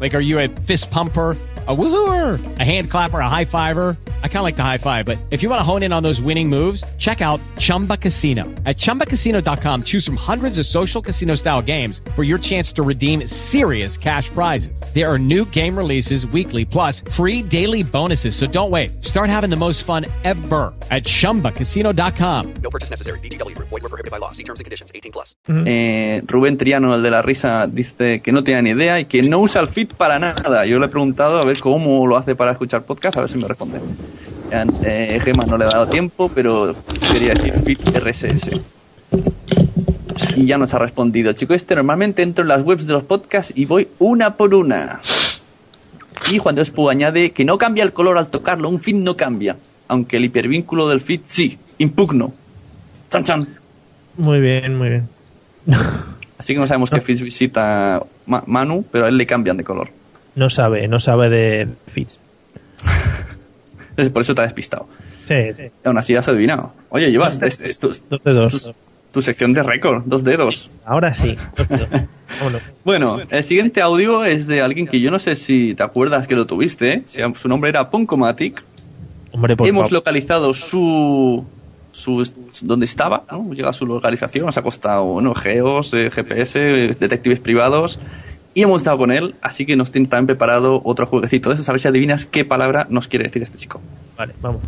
Like, are you a fist pumper? A woohooer, a hand clapper, a high fiver. I kind of like the high five, but if you want to hone in on those winning moves, check out Chumba Casino. At chumbacasino.com, choose from hundreds of social casino style games for your chance to redeem serious cash prizes. There are new game releases weekly, plus free daily bonuses. So don't wait. Start having the most fun ever at chumbacasino.com. No purchase necessary. VGW Group. Void were prohibited by law. See terms and conditions. 18 plus. Eh, Rubén Triano, el de la risa, dice que no tiene ni idea y que no usa el feed para nada. Yo le he preguntado a ver cómo lo hace para escuchar podcast, a ver si me responde. Eh, Gemma no le ha dado tiempo, pero quería decir feed RSS. Y ya nos ha respondido. Chico, este normalmente entro en las webs de los podcasts y voy una por una. Y Juan de Ospu añade que no cambia el color al tocarlo, un feed no cambia. Aunque el hipervínculo del feed sí, impugno. Chan chan. Muy bien, muy bien. Así que no sabemos qué feeds visita Ma- Manu, pero a él le cambian de color. No sabe, no sabe de. Entonces, por eso te ha despistado. Sí, sí. Y aún así has adivinado. Oye, llevas es- es tu, Dos dedos. tu- tu sección de récord, dos dedos. Ahora sí. dos dedos. Vámonos. Bueno, el siguiente audio es de alguien que yo no sé si te acuerdas que lo tuviste. ¿eh? Su nombre era Punkomatic. Hombre, por Hemos favor. localizado su, su donde estaba, ¿no? Llega a su localización, nos ha costado ¿no? geos, eh, GPS, eh, detectives privados. Y hemos estado con él, así que nos tiene también preparado otro jueguecito de esos, a ver si adivinas qué palabra nos quiere decir este chico. Vale, vamos.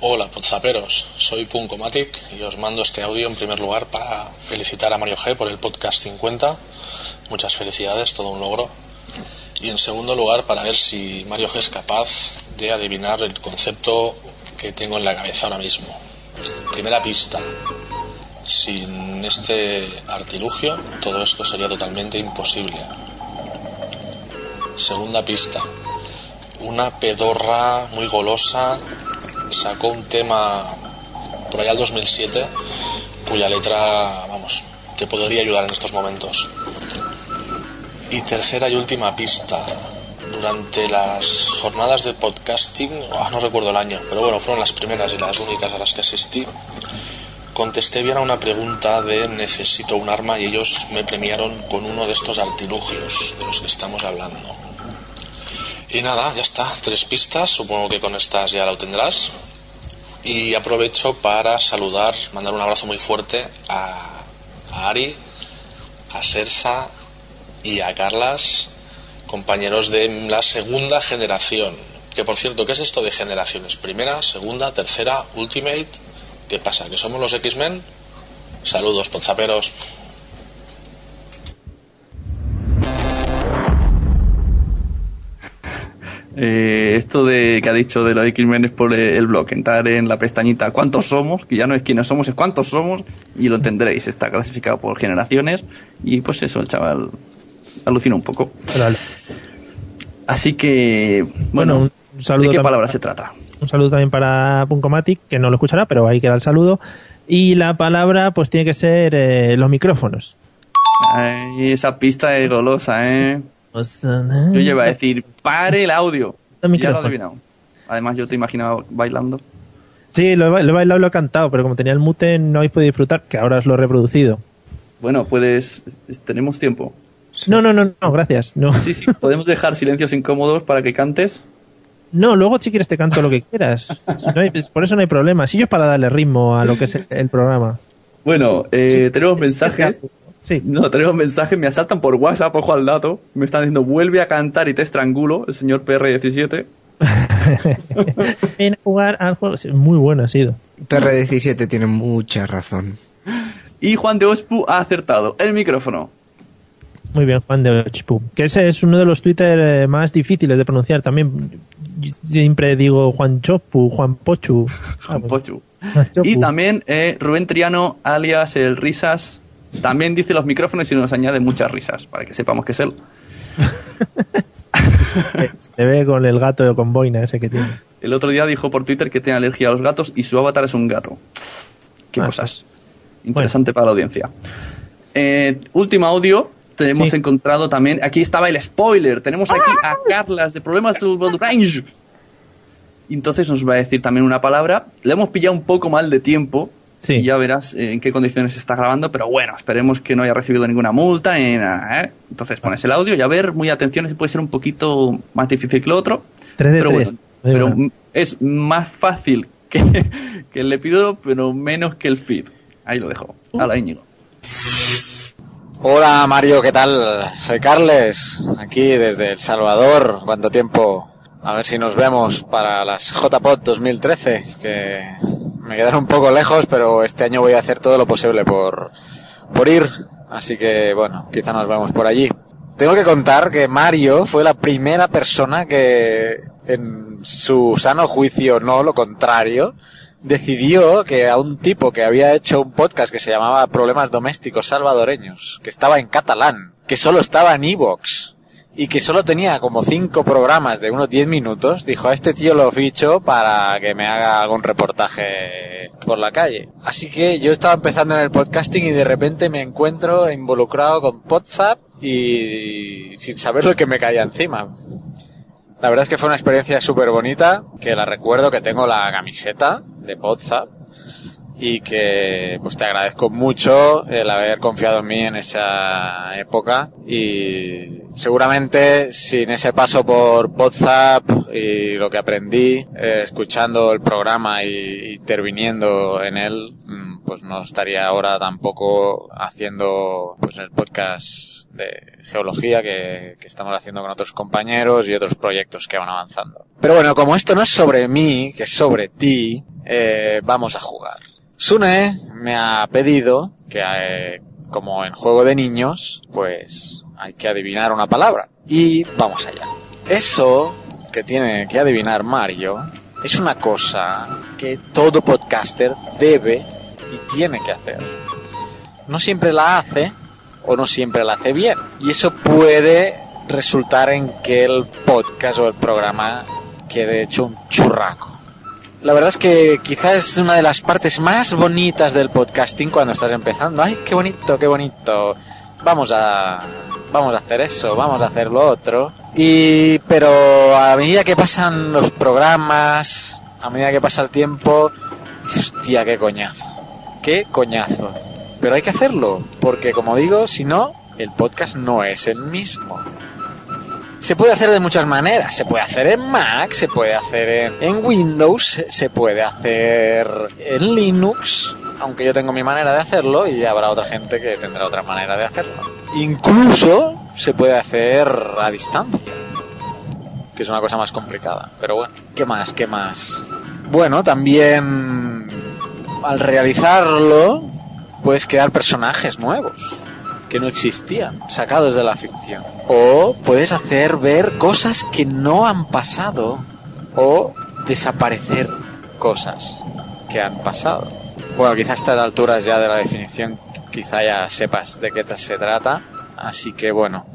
Hola, podzaperos. Soy Punkomatic y os mando este audio en primer lugar para felicitar a Mario G por el podcast 50. Muchas felicidades, todo un logro. Y en segundo lugar para ver si Mario G es capaz de adivinar el concepto que tengo en la cabeza ahora mismo. Primera pista. Sin este artilugio, todo esto sería totalmente imposible. Segunda pista. Una pedorra muy golosa sacó un tema por allá el 2007 cuya letra, vamos, te podría ayudar en estos momentos. Y tercera y última pista. Durante las jornadas de podcasting, no recuerdo el año, pero bueno, fueron las primeras y las únicas a las que asistí, contesté bien a una pregunta de necesito un arma y ellos me premiaron con uno de estos artilugios de los que estamos hablando. Y nada, ya está, tres pistas, supongo que con estas ya lo tendrás. Y aprovecho para saludar, mandar un abrazo muy fuerte a, a Ari, a Sersa y a Carlas, compañeros de la segunda generación. Que por cierto, ¿qué es esto de generaciones? Primera, segunda, tercera, Ultimate. ¿Qué pasa? ¿Que somos los X-Men? Saludos, ponzaperos. Eh, esto de que ha dicho de los X-Men es por eh, el blog, entrar en la pestañita ¿Cuántos somos? Que ya no es quiénes somos, es cuántos somos, y lo entenderéis. Está clasificado por generaciones, y pues eso, el chaval alucina un poco. Vale. Así que, Bueno, bueno, un saludo ¿de qué palabra para- se trata? Un saludo también para Punkomatic, que no lo escuchará, pero ahí queda el saludo. Y la palabra, pues tiene que ser eh, los micrófonos. Ay, esa pista es golosa, ¿eh? Yo iba a decir, pare el audio. El ya lo he adivinado. Además, yo te imaginaba bailando. Sí, lo he, lo he bailado, lo he cantado, pero como tenía el mute no habéis podido disfrutar, que ahora os lo he reproducido. Bueno, puedes. Tenemos tiempo. No, no, no, no, gracias. No. Sí, sí, podemos dejar silencios incómodos para que cantes. No, luego si quieres te canto lo que quieras. Si no hay- por eso no hay problema. Si yo es para darle ritmo a lo que es el, el programa. Bueno, eh, tenemos mensajes. Sí. No, tenemos mensajes. Me asaltan por WhatsApp, ojo al dato. Me están diciendo, vuelve a cantar y te estrangulo, el señor PR17. En jugar al juego. Muy bueno ha sido. PR17 tiene mucha razón. Y Juan de Ospu ha acertado el micrófono. Muy bien, Juan de Ochpu. Que ese es uno de los Twitter eh, más difíciles de pronunciar también. Siempre digo Juan Chopu, Juan Pochu. Juan Pochu. Y también eh, Rubén Triano, alias el Risas, también dice los micrófonos y nos añade muchas risas, para que sepamos que es él. Se ve con el gato con boina ese que tiene. El otro día dijo por Twitter que tiene alergia a los gatos y su avatar es un gato. Qué Ah, cosas. Interesante para la audiencia. Eh, último audio. Tenemos Sí. encontrado también. Aquí estaba el spoiler. Tenemos aquí a Carlas de Problemas del Range. Y entonces nos va a decir también una palabra. Le hemos pillado un poco mal de tiempo. Y ya verás en qué condiciones está grabando. Pero bueno, esperemos que no haya recibido ninguna multa ni nada. ¿eh? Entonces pones el audio y a ver, muy atención, si puede ser un poquito más difícil que lo otro. Tres de pero tres. bueno, Muy pero bueno. es más fácil que, que el le pido, pero menos que el feed. Ahí lo dejo. Uh. Hala, Íñigo. Hola Mario, ¿qué tal? Soy Carles, aquí desde El Salvador. ¿Cuánto tiempo? A ver si nos vemos para las JPOT 2013, que me quedaron un poco lejos, pero este año voy a hacer todo lo posible por, por ir. Así que bueno, quizá nos vemos por allí. Tengo que contar que Mario fue la primera persona que, en su sano juicio, no lo contrario, decidió que a un tipo que había hecho un podcast que se llamaba Problemas Domésticos Salvadoreños, que estaba en catalán, que solo estaba en Evox y que solo tenía como cinco programas de unos 10 minutos, dijo a este tío lo ficho para que me haga algún reportaje por la calle. Así que yo estaba empezando en el podcasting y de repente me encuentro involucrado con Podzap y sin saber lo que me caía encima. La verdad es que fue una experiencia súper bonita, que la recuerdo, que tengo la camiseta de Podzap y que pues te agradezco mucho el haber confiado en mí en esa época y seguramente sin ese paso por WhatsApp y lo que aprendí eh, escuchando el programa y interviniendo en él mm, pues no estaría ahora tampoco haciendo pues el podcast de geología que, que estamos haciendo con otros compañeros y otros proyectos que van avanzando. Pero bueno, como esto no es sobre mí, que es sobre ti, eh, vamos a jugar. Sune me ha pedido que, eh, como en juego de niños, pues hay que adivinar una palabra. Y vamos allá. Eso que tiene que adivinar Mario es una cosa que todo podcaster debe y tiene que hacer. No siempre la hace o no siempre la hace bien. Y eso puede resultar en que el podcast o el programa quede hecho un churraco. La verdad es que quizás es una de las partes más bonitas del podcasting cuando estás empezando. ¡Ay, qué bonito, qué bonito! Vamos a vamos a hacer eso, vamos a hacer lo otro. Y pero a medida que pasan los programas, a medida que pasa el tiempo, hostia, qué coñazo. Qué coñazo. Pero hay que hacerlo, porque como digo, si no, el podcast no es el mismo. Se puede hacer de muchas maneras. Se puede hacer en Mac, se puede hacer en, Windows, se- se puede hacer en Linux, aunque yo tengo mi manera de hacerlo y habrá otra gente que tendrá otra manera de hacerlo. Incluso se puede hacer a distancia, que es una cosa más complicada. Pero bueno, ¿qué más? ¿Qué más? Bueno, también al realizarlo puedes crear personajes nuevos que no existían, sacados de la ficción. O puedes hacer ver cosas que no han pasado o desaparecer cosas que han pasado. Bueno, quizás a estas alturas ya de la definición quizá ya sepas de qué se trata, así que bueno,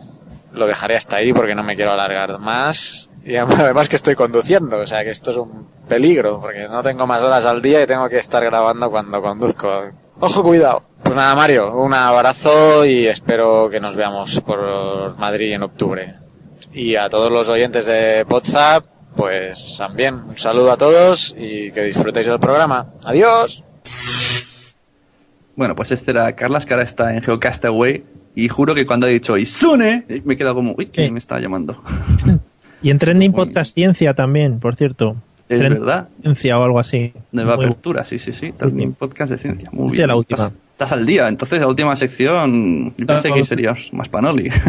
lo dejaré hasta ahí porque no me quiero alargar más. Y además que estoy conduciendo, o sea que esto es un peligro, porque no tengo más horas al día y tengo que estar grabando cuando conduzco. Ojo, cuidado. Pues nada, Mario, un abrazo y espero que nos veamos por Madrid en octubre. Y a todos los oyentes de WhatsApp, pues también un saludo a todos y que disfrutéis del programa. Adiós. Bueno, pues este era Carlas, que ahora está en Geocastaway. Y juro que cuando ha dicho Isune, me he quedado como, uy, ¿quién me está llamando? Y en Trending Podcast Ciencia también, por cierto. Es verdad. Ciencia o algo así. Nueva Muy- apertura, sí, sí, sí. Trending podcast de ciencia. Muy Hostia, bien. la última. Estás, estás al día. Entonces, la última sección, yo pensé Ah, que serías más panoli.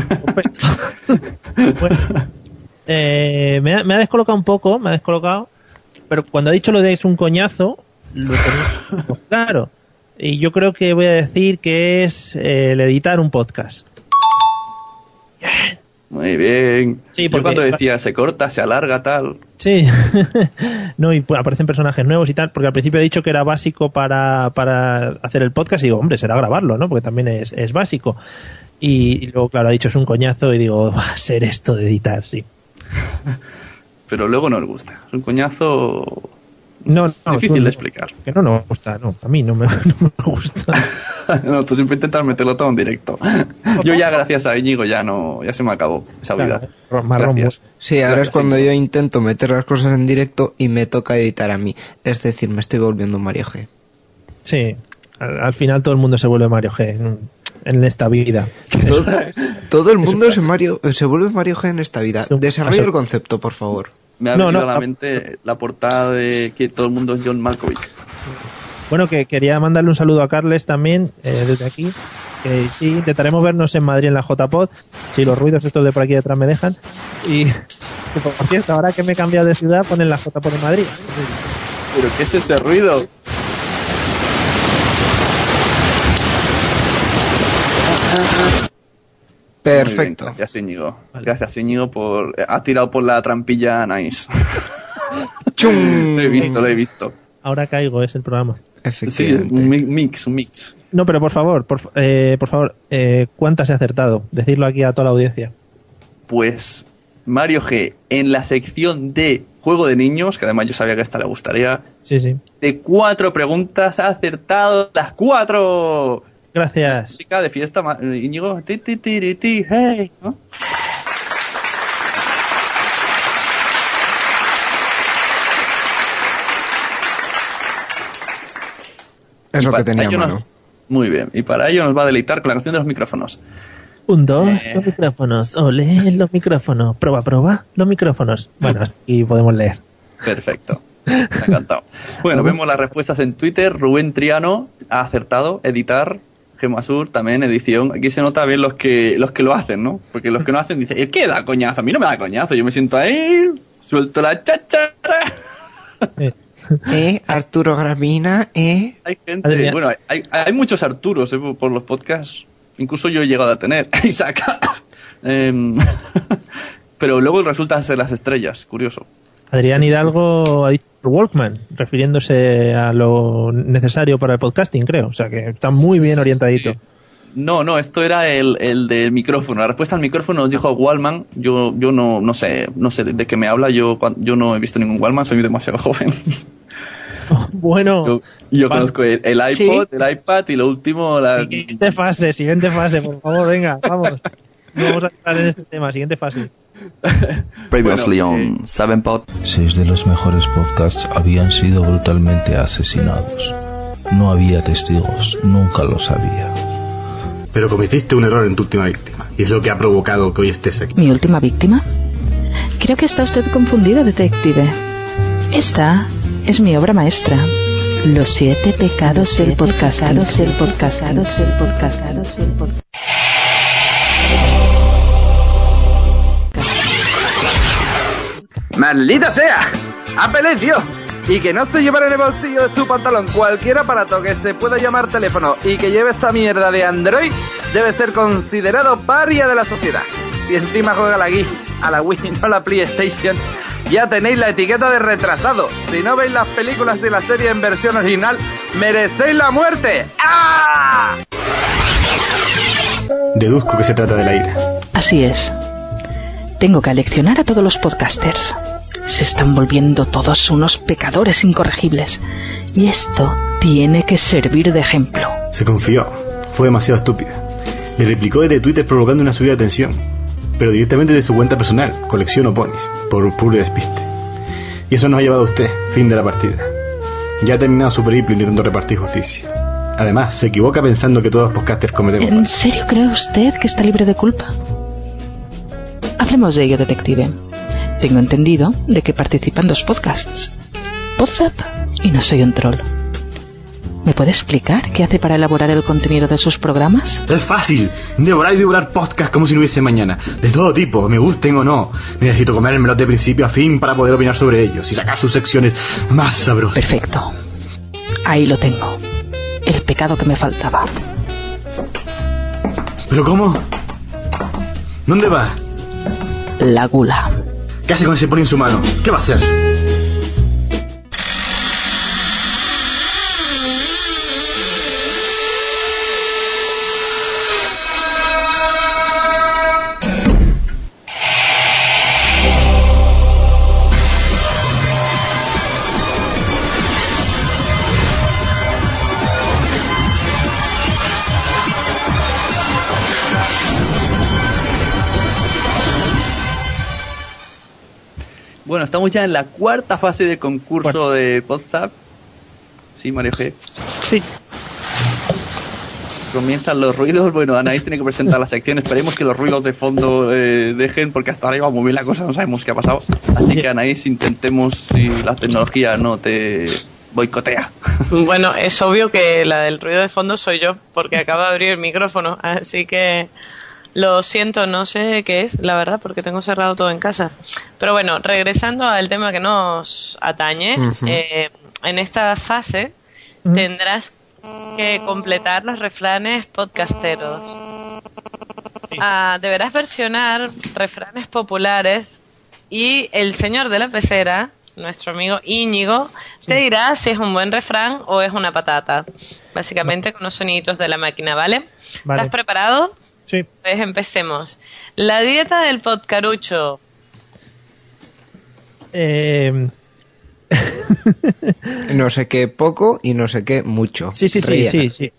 Eh, me, ha, me ha descolocado un poco, me ha descolocado, pero cuando ha dicho lo de es un coñazo, lo tenía pues claro. Y yo creo que voy a decir que es eh, el editar un podcast. Muy bien. Sí, Yo porque- cuando decía se corta, se alarga, tal. Sí, no, y pues, aparecen personajes nuevos y tal, porque al principio he dicho que era básico para, para hacer el podcast y digo, hombre, será grabarlo, ¿no? Porque también es, es básico. Y, y luego, claro, ha dicho es un coñazo y digo, va a ser esto de editar, sí. Pero luego nos gusta. Es un coñazo No, no, difícil tú- de explicar. Que no nos gusta, no, a mí no me, no me gusta. no, tú siempre intentas meterlo todo en directo. Yo ya, gracias a Íñigo, ya no, ya se me acabó esa vida. marrón Gracias. Sí, ahora Gracias, es cuando Íñigo. yo intento meter las cosas en directo y me toca editar a mí. Es decir, me estoy volviendo un Mario G. Sí, al, al final todo el mundo se vuelve Mario G en, en esta vida. Todo, todo el mundo se, Mario, se vuelve Mario G en esta vida. Desarrolla el concepto, por favor. Me ha No, venido no, a la a- mente la portada de que todo el mundo es John Malkovich. Bueno, que quería mandarle un saludo a Carles también eh, desde aquí. Que sí, intentaremos vernos en Madrid en la JPod, si los ruidos estos de por aquí detrás me dejan. Y que, por cierto, ahora que me he cambiado de ciudad, ponen la JPod en Madrid. ¿Pero qué es ese ruido? Perfecto. Bien, gracias, Íñigo. Gracias, Íñigo, por... Ha tirado por la trampilla nice. lo he visto, lo he visto. Ahora caigo, es el programa. Sí, es un mi- mix, un mix. No, pero por favor, por, eh, por favor, eh, ¿cuántas he acertado? Decirlo aquí a toda la audiencia. Pues Mario G, en la sección de juego de niños, que además yo sabía que a esta le gustaría, Sí, sí. de cuatro preguntas ha acertado las cuatro. Gracias. Música de fiesta, Íñigo. Ti, ti, ti, ti, ti, hey, ¿no? Es Y lo que tenía mano. nos- Muy bien. Y para ello nos va a deleitar con la canción de los micrófonos. Un, dos, Eh. los micrófonos. Ole, los micrófonos. Prueba, prueba, los micrófonos. Bueno, aquí podemos leer. Perfecto. Me ha encantado. Bueno, vemos las respuestas en Twitter. Rubén Triano ha acertado. Editar. Gemasur también, edición. Aquí se nota bien los que, los que lo hacen, ¿no? Porque los que no hacen dicen, ¿qué da coñazo? A mí no me da coñazo. Yo me siento ahí, suelto la cháchara. Eh, Arturo Gramina, eh. Hay gente, Adrián. bueno, hay, hay muchos Arturos eh, por- por los podcasts. Incluso yo he llegado a tener. Isaac. Em, pero luego resultan ser las estrellas, curioso. Adrián Hidalgo ha dicho Walkman, refiriéndose a lo necesario para el podcasting, creo. O sea que está muy bien orientadito. No, no, esto era el, el del micrófono. La respuesta al micrófono nos dijo Wallman. Yo, yo no, no sé, no sé de, qué me habla. Yo, yo no he visto ningún Wallman, soy demasiado joven. Bueno, Yo, conozco el, el Sí. iPod, el iPad y lo último, la, siguiente fase, siguiente fase, por favor, venga, vamos. No vamos a entrar en este tema, siguiente fase. Previously on Seven Pod. Seis de los mejores podcasts habían sido brutalmente asesinados. No había testigos, nunca lo sabía. Pero cometiste un error en tu última víctima. Y es lo que ha provocado que hoy estés aquí. ¿Mi última víctima? Creo que está usted confundido, detective. Esta es mi obra maestra. Los siete pecados del podcastados, el podcastados, el podcastados, el podcast. ¡Maldita sea! ¡Apple tío! Y que no se llevara en el bolsillo de su pantalón cualquier aparato que se pueda llamar teléfono y que lleve esta mierda de Android debe ser considerado paria de la sociedad. Si encima juega la Wii, a la Wii, no a la PlayStation, ya tenéis la etiqueta de retrasado. Si no veis las películas de la serie en versión original, merecéis la muerte. ¡Ah! Deduzco que se trata de la ira. Así es. Tengo que aleccionar a todos los podcasters. Se están volviendo todos unos pecadores incorregibles. Y esto tiene que servir de ejemplo. Se confió. Fue demasiado estúpida. Le replicó desde Twitter provocando una subida de tensión. Pero directamente de su cuenta personal, colecciono ponis, por puro despiste. Y eso nos ha llevado a usted, fin de la partida. Ya ha terminado su periplo intentando repartir justicia. Además, se equivoca pensando que todos los podcasters cometemos ¿En serio cree usted que está libre de culpa? Hablemos de ello, detective. Tengo entendido de que participa en dos podcasts. Podzap y No Soy un Troll. ¿Me puede explicar qué hace para elaborar el contenido de sus programas? Es fácil. Devorar y devorar podcast como si no hubiese mañana. De todo tipo, me gusten o no. Necesito comérmelos de principio a fin para poder opinar sobre ellos y sacar sus secciones más sabrosas. Perfecto. Ahí lo tengo. El pecado que me faltaba. ¿Pero cómo? ¿Dónde va? La gula. ¿Qué hace con ese pone en su mano? ¿Qué va a hacer? Bueno, estamos ya en la cuarta fase del concurso de WhatsApp. Sí, Mario G. Sí. Comienzan los ruidos. Bueno, Anaís tiene que presentar la sección. Esperemos que los ruidos de fondo eh, dejen, porque hasta ahora iba muy bien la cosa, no sabemos qué ha pasado. Así que, Anaís, intentemos si la tecnología no te boicotea. Bueno, es obvio que la del ruido de fondo soy yo, porque acabo de abrir el micrófono, así que lo siento, no sé qué es, la verdad, porque tengo cerrado todo en casa. Pero bueno, regresando al tema que nos atañe, eh, en esta fase tendrás que completar los refranes podcasteros. Ah, deberás versionar refranes populares y el señor de la pecera, nuestro amigo Íñigo, te dirá si es un buen refrán o es una patata. Básicamente con los soniditos de la máquina, ¿vale? Vale. ¿Estás preparado? Sí. Pues empecemos. La dieta del podcarucho. Eh, No sé qué poco y no sé qué mucho. sí, sí, sí, Rellena. sí, sí.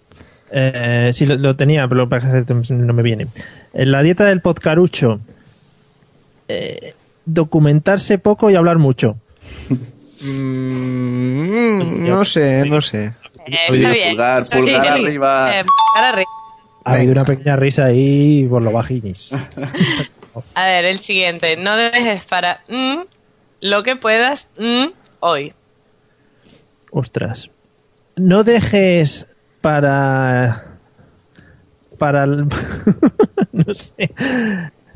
Eh, sí, lo, lo tenía, pero lo que pasa es que no me viene. En la dieta del podcarucho. eh, documentarse poco y hablar mucho. Mm, no sé, no sé. Eh, está bien. pulgar, sí. arriba. Eh, pulgar arriba. Ha habido una pequeña risa ahí por lo bajinis. A ver, el siguiente. No dejes para mm, lo que puedas mm, hoy. Ostras. No dejes para. Para. el- no sé.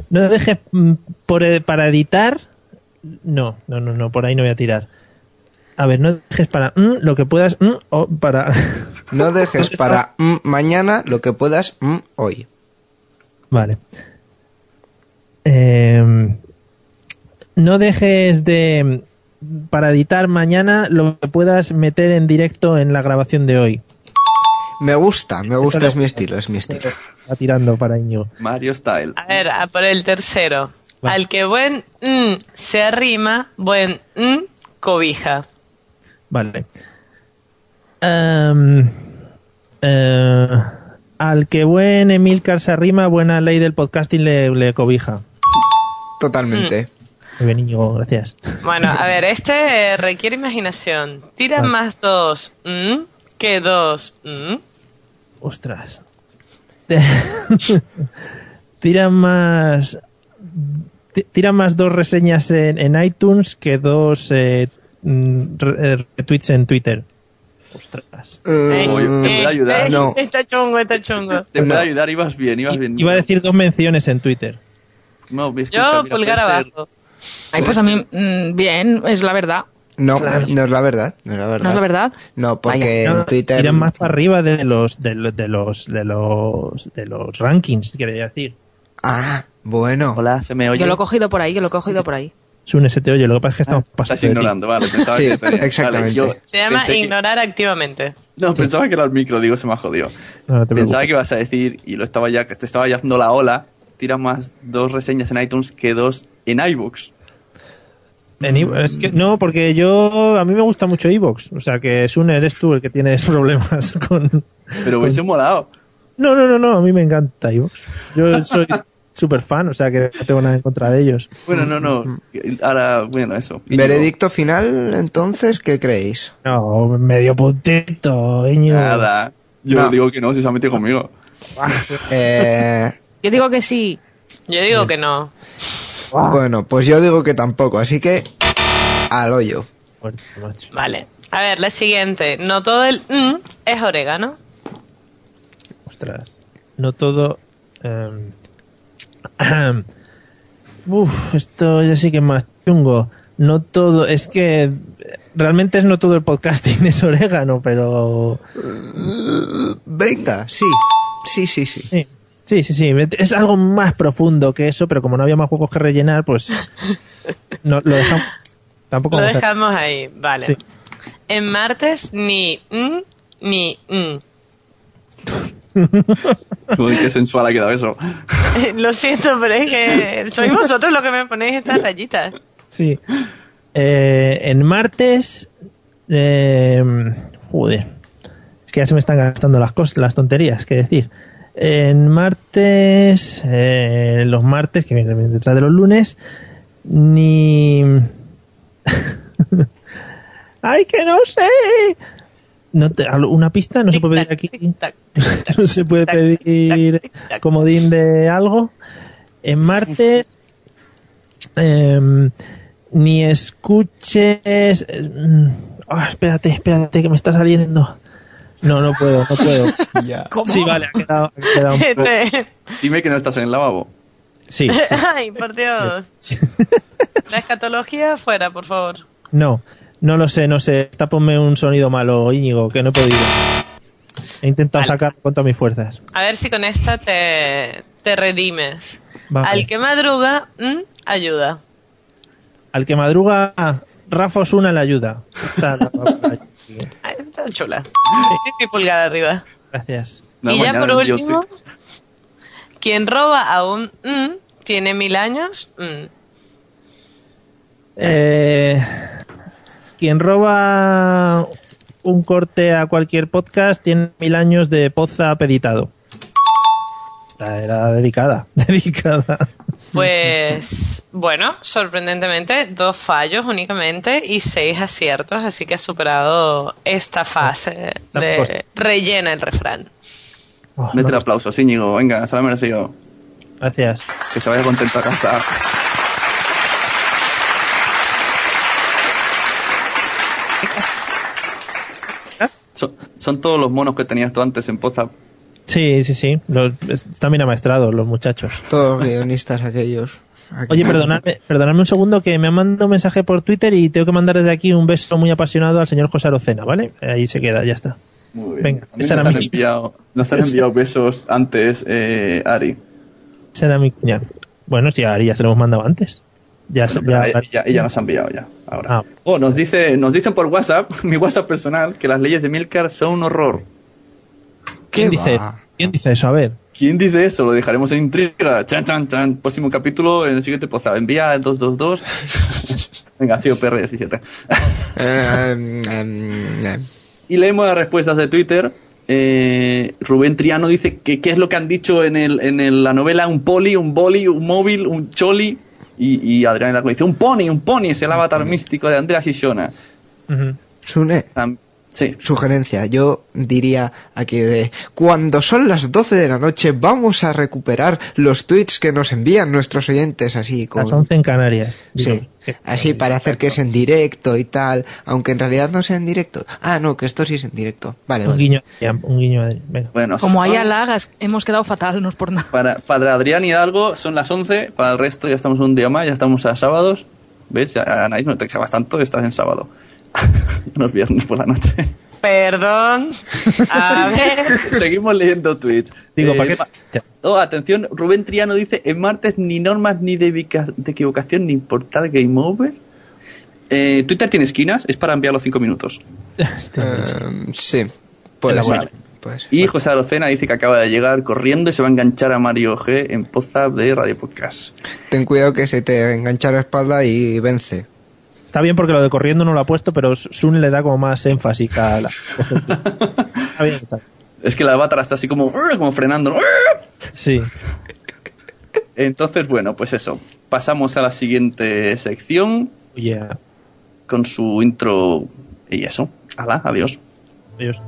No dejes mm, por, para editar. No, no, no, no, por ahí no voy a tirar. A ver, no dejes para mm, lo que puedas mm, o para. No dejes para mm, mañana lo que puedas mm, hoy. Vale. Em, no dejes de. Para editar mañana lo que puedas meter en directo en la grabación de hoy. Me gusta, me gusta, es mi estilo, es mi estilo. Va tirando para Íñigo. Mario Style. A ver, a por el tercero. Al que buen mm, se arrima, buen mm, cobija. Vale. Em, eh, al que buen Emilcar se arrima, buena ley del podcasting le, le cobija. Totalmente. Muy bien, Íñigo, gracias. Bueno, a ver, este eh, requiere imaginación. Tira Vale. más dos mm, que dos mm. Ostras. Tira más. ti- Tira más dos reseñas en, en iTunes que dos mm, eh, retweets en Twitter. Ostras. Eh, Oye, ¿te puede eh, ayudar? eh, No. Está chungo, está chungo. Te puede ayudar, ibas bien, ibas bien. Iba a decir dos menciones en Twitter. No, escucha, Yo, mira, pulgar ser- abajo. Ay, pues a mí, mm, bien, es la verdad. No, no es la verdad, no es la verdad. ¿No es la verdad? No, porque No, en Twitter... Tiran más para arriba de los de, los- de los de los de los rankings, quería decir. Ah, bueno. Hola, se me oye. Yo lo he cogido por ahí, yo lo he cogido por ahí. Sune, se te oye, lo que pasa es que estamos pasando. Ah, Estás de ti. ignorando, vale. Pensaba Sí, que tenía- exactamente. vale, yo Se llama que- ignorar activamente. No, pensaba que era el micro, digo, se me ha jodido. No, no te Pensaba que ibas a decir, y lo estaba ya, que te estaba ya haciendo la ola, tira más dos reseñas en iTunes que dos en iBooks. Es que no, porque yo a mí me gusta mucho Evox, o sea que Sune eres tú el que tienes problemas con. Pero hubiese molado. No, no, no, no, a mí me encanta Evox. Yo soy súper fan, o sea que no tengo nada en contra de ellos. Bueno, no, no. Ahora, bueno, eso. Veredicto final, entonces, ¿qué creéis? No, medio puntito, Íñigo. Nada. Yo No. digo que no, si se ha metido conmigo. Eh, Yo digo que sí. Yo digo que no. bueno, pues yo digo que tampoco, así que al hoyo. Vale. A ver, la siguiente. No todo el mm es orégano. Ostras. No todo. em, uf, esto ya sí que es más chungo. No todo. Es que. Realmente es no todo el podcasting es orégano, pero. Venga, sí. Sí, sí, sí. Sí, sí, sí. sí. Es algo más profundo que eso, pero como no había más juegos que rellenar, pues. No, lo dejamos. Tampoco Lo a- dejamos ahí. Vale. Sí. En martes ni mm ni mm. Uy, qué sensual ha quedado eso. Lo siento, pero es que sois vosotros los que me ponéis estas rayitas. Sí. Eh, en martes. Eh, joder. Es que ya se me están gastando las cosas, las tonterías, que decir. En martes. eh, los martes, que vienen detrás de los lunes. Ni. ¡Ay, que no sé! No te- ¿Una pista? ¿No se puede pedir aquí? ¿No se puede pedir comodín de algo? En martes. em, ni escuches. eh, mm, ah, espérate, espérate, que me está saliendo. No, no puedo, no puedo. ¿Cómo? Sí, vale, ha quedado, ha quedado un poco- Este- Dime que no estás en el lavabo. Sí, Ay, por Dios. La escatología fuera, por favor. no, no lo sé, no sé. Tápame un sonido malo, Íñigo, que no he podido. He intentado sacar con todas mis fuerzas. A ver si con esta te, te redimes. Vamos. Al que madruga, mm, ayuda. Al que madruga, Rafa Osuna le ayuda. Está está chula. Mi pulgar arriba. Gracias. No, y ya por último, quien roba a un mm, tiene mil años. mm. Eh, quien roba un corte a cualquier podcast tiene mil años de poza peditado. Esta era dedicada, dedicada. Pues bueno, sorprendentemente dos fallos únicamente y seis aciertos, así que ha superado esta fase de rellena el refrán. Mete el aplauso, Íñigo. Venga, se lo ha merecido. Gracias. Que se vaya contento a casa. Son, son todos los monos que tenías tú antes en Poza. Sí, sí, sí. Los, están bien amaestrados los muchachos. Todos guionistas aquellos. Oye, perdonadme, perdonadme un segundo que me ha mandado un mensaje por Twitter y tengo que mandar desde aquí un beso muy apasionado al señor José Arocena, ¿vale? Ahí se queda, ya está. Muy bien. Venga, nos han mi- enviado, nos han Esa- enviado besos antes, eh, Ari. Será mi cuñado. Bueno, sí, a Ari ya se lo hemos mandado antes. Ya, ya- ella- ella nos ha enviado ya. Ahora. Ah. Oh, nos dice, nos dicen por WhatsApp, mi WhatsApp personal, que las leyes de Milcar son un horror. ¿Quién dice, ¿Quién dice eso? A ver. ¿Quién dice eso? Lo dejaremos en intriga. Chan, chan, chan. Próximo capítulo en el siguiente poza. Envía al 222. Venga, ha sido PR17. y leemos las respuestas de Twitter. Eh, Rubén Triano dice que qué es lo que han dicho en, el, en el- la novela un poli, un boli, un móvil, un choli. Y, y Adrián Largo dice un pony, un pony, es el avatar místico de Andreas y Shona. Sune, sí. sugerencia. Yo diría aquí de cuando son las 12 de la noche vamos a recuperar los tweets que nos envían nuestros oyentes así con... Las 11 en Canarias. Sí, así para hacer que es en directo y tal, aunque en realidad no sea en directo. Ah, no, que esto sí es en directo. Vale, Un vale. guiño, un guiño. Venga. Bueno, Como hay halagas, hemos quedado fatal, no es por nada. Para, para Adrián Hidalgo son las 11, para el resto ya estamos un día más, ya estamos a sábados. ¿Ves? Ya, Anaís, no te quejabas tanto, estás en sábado. no es viernes por la noche. Perdón. A ver. Seguimos leyendo tweets. Digo, Eh, ¿para qué? ma- Oh, atención, Rubén Triano dice, en martes ni normas ni de, vica- de equivocación ni portal game over. Eh, Twitter tiene esquinas, es para enviar los 5 minutos. Em, sí, puede ser. Puede ser. Y José Arocena dice que acaba de llegar corriendo y se va a enganchar a Mario G en Podzap de Radio Podcast. Ten cuidado que se te engancha la espalda y vence. Está bien porque lo de corriendo no lo ha puesto, pero Sun le da como más énfasis a la. está bien, está. Es que la Avatar está así como, como frenando. Sí. Entonces, bueno, pues eso. Pasamos a la siguiente sección. Oh, yeah. Con su intro y eso. Hala, adiós. Adiós.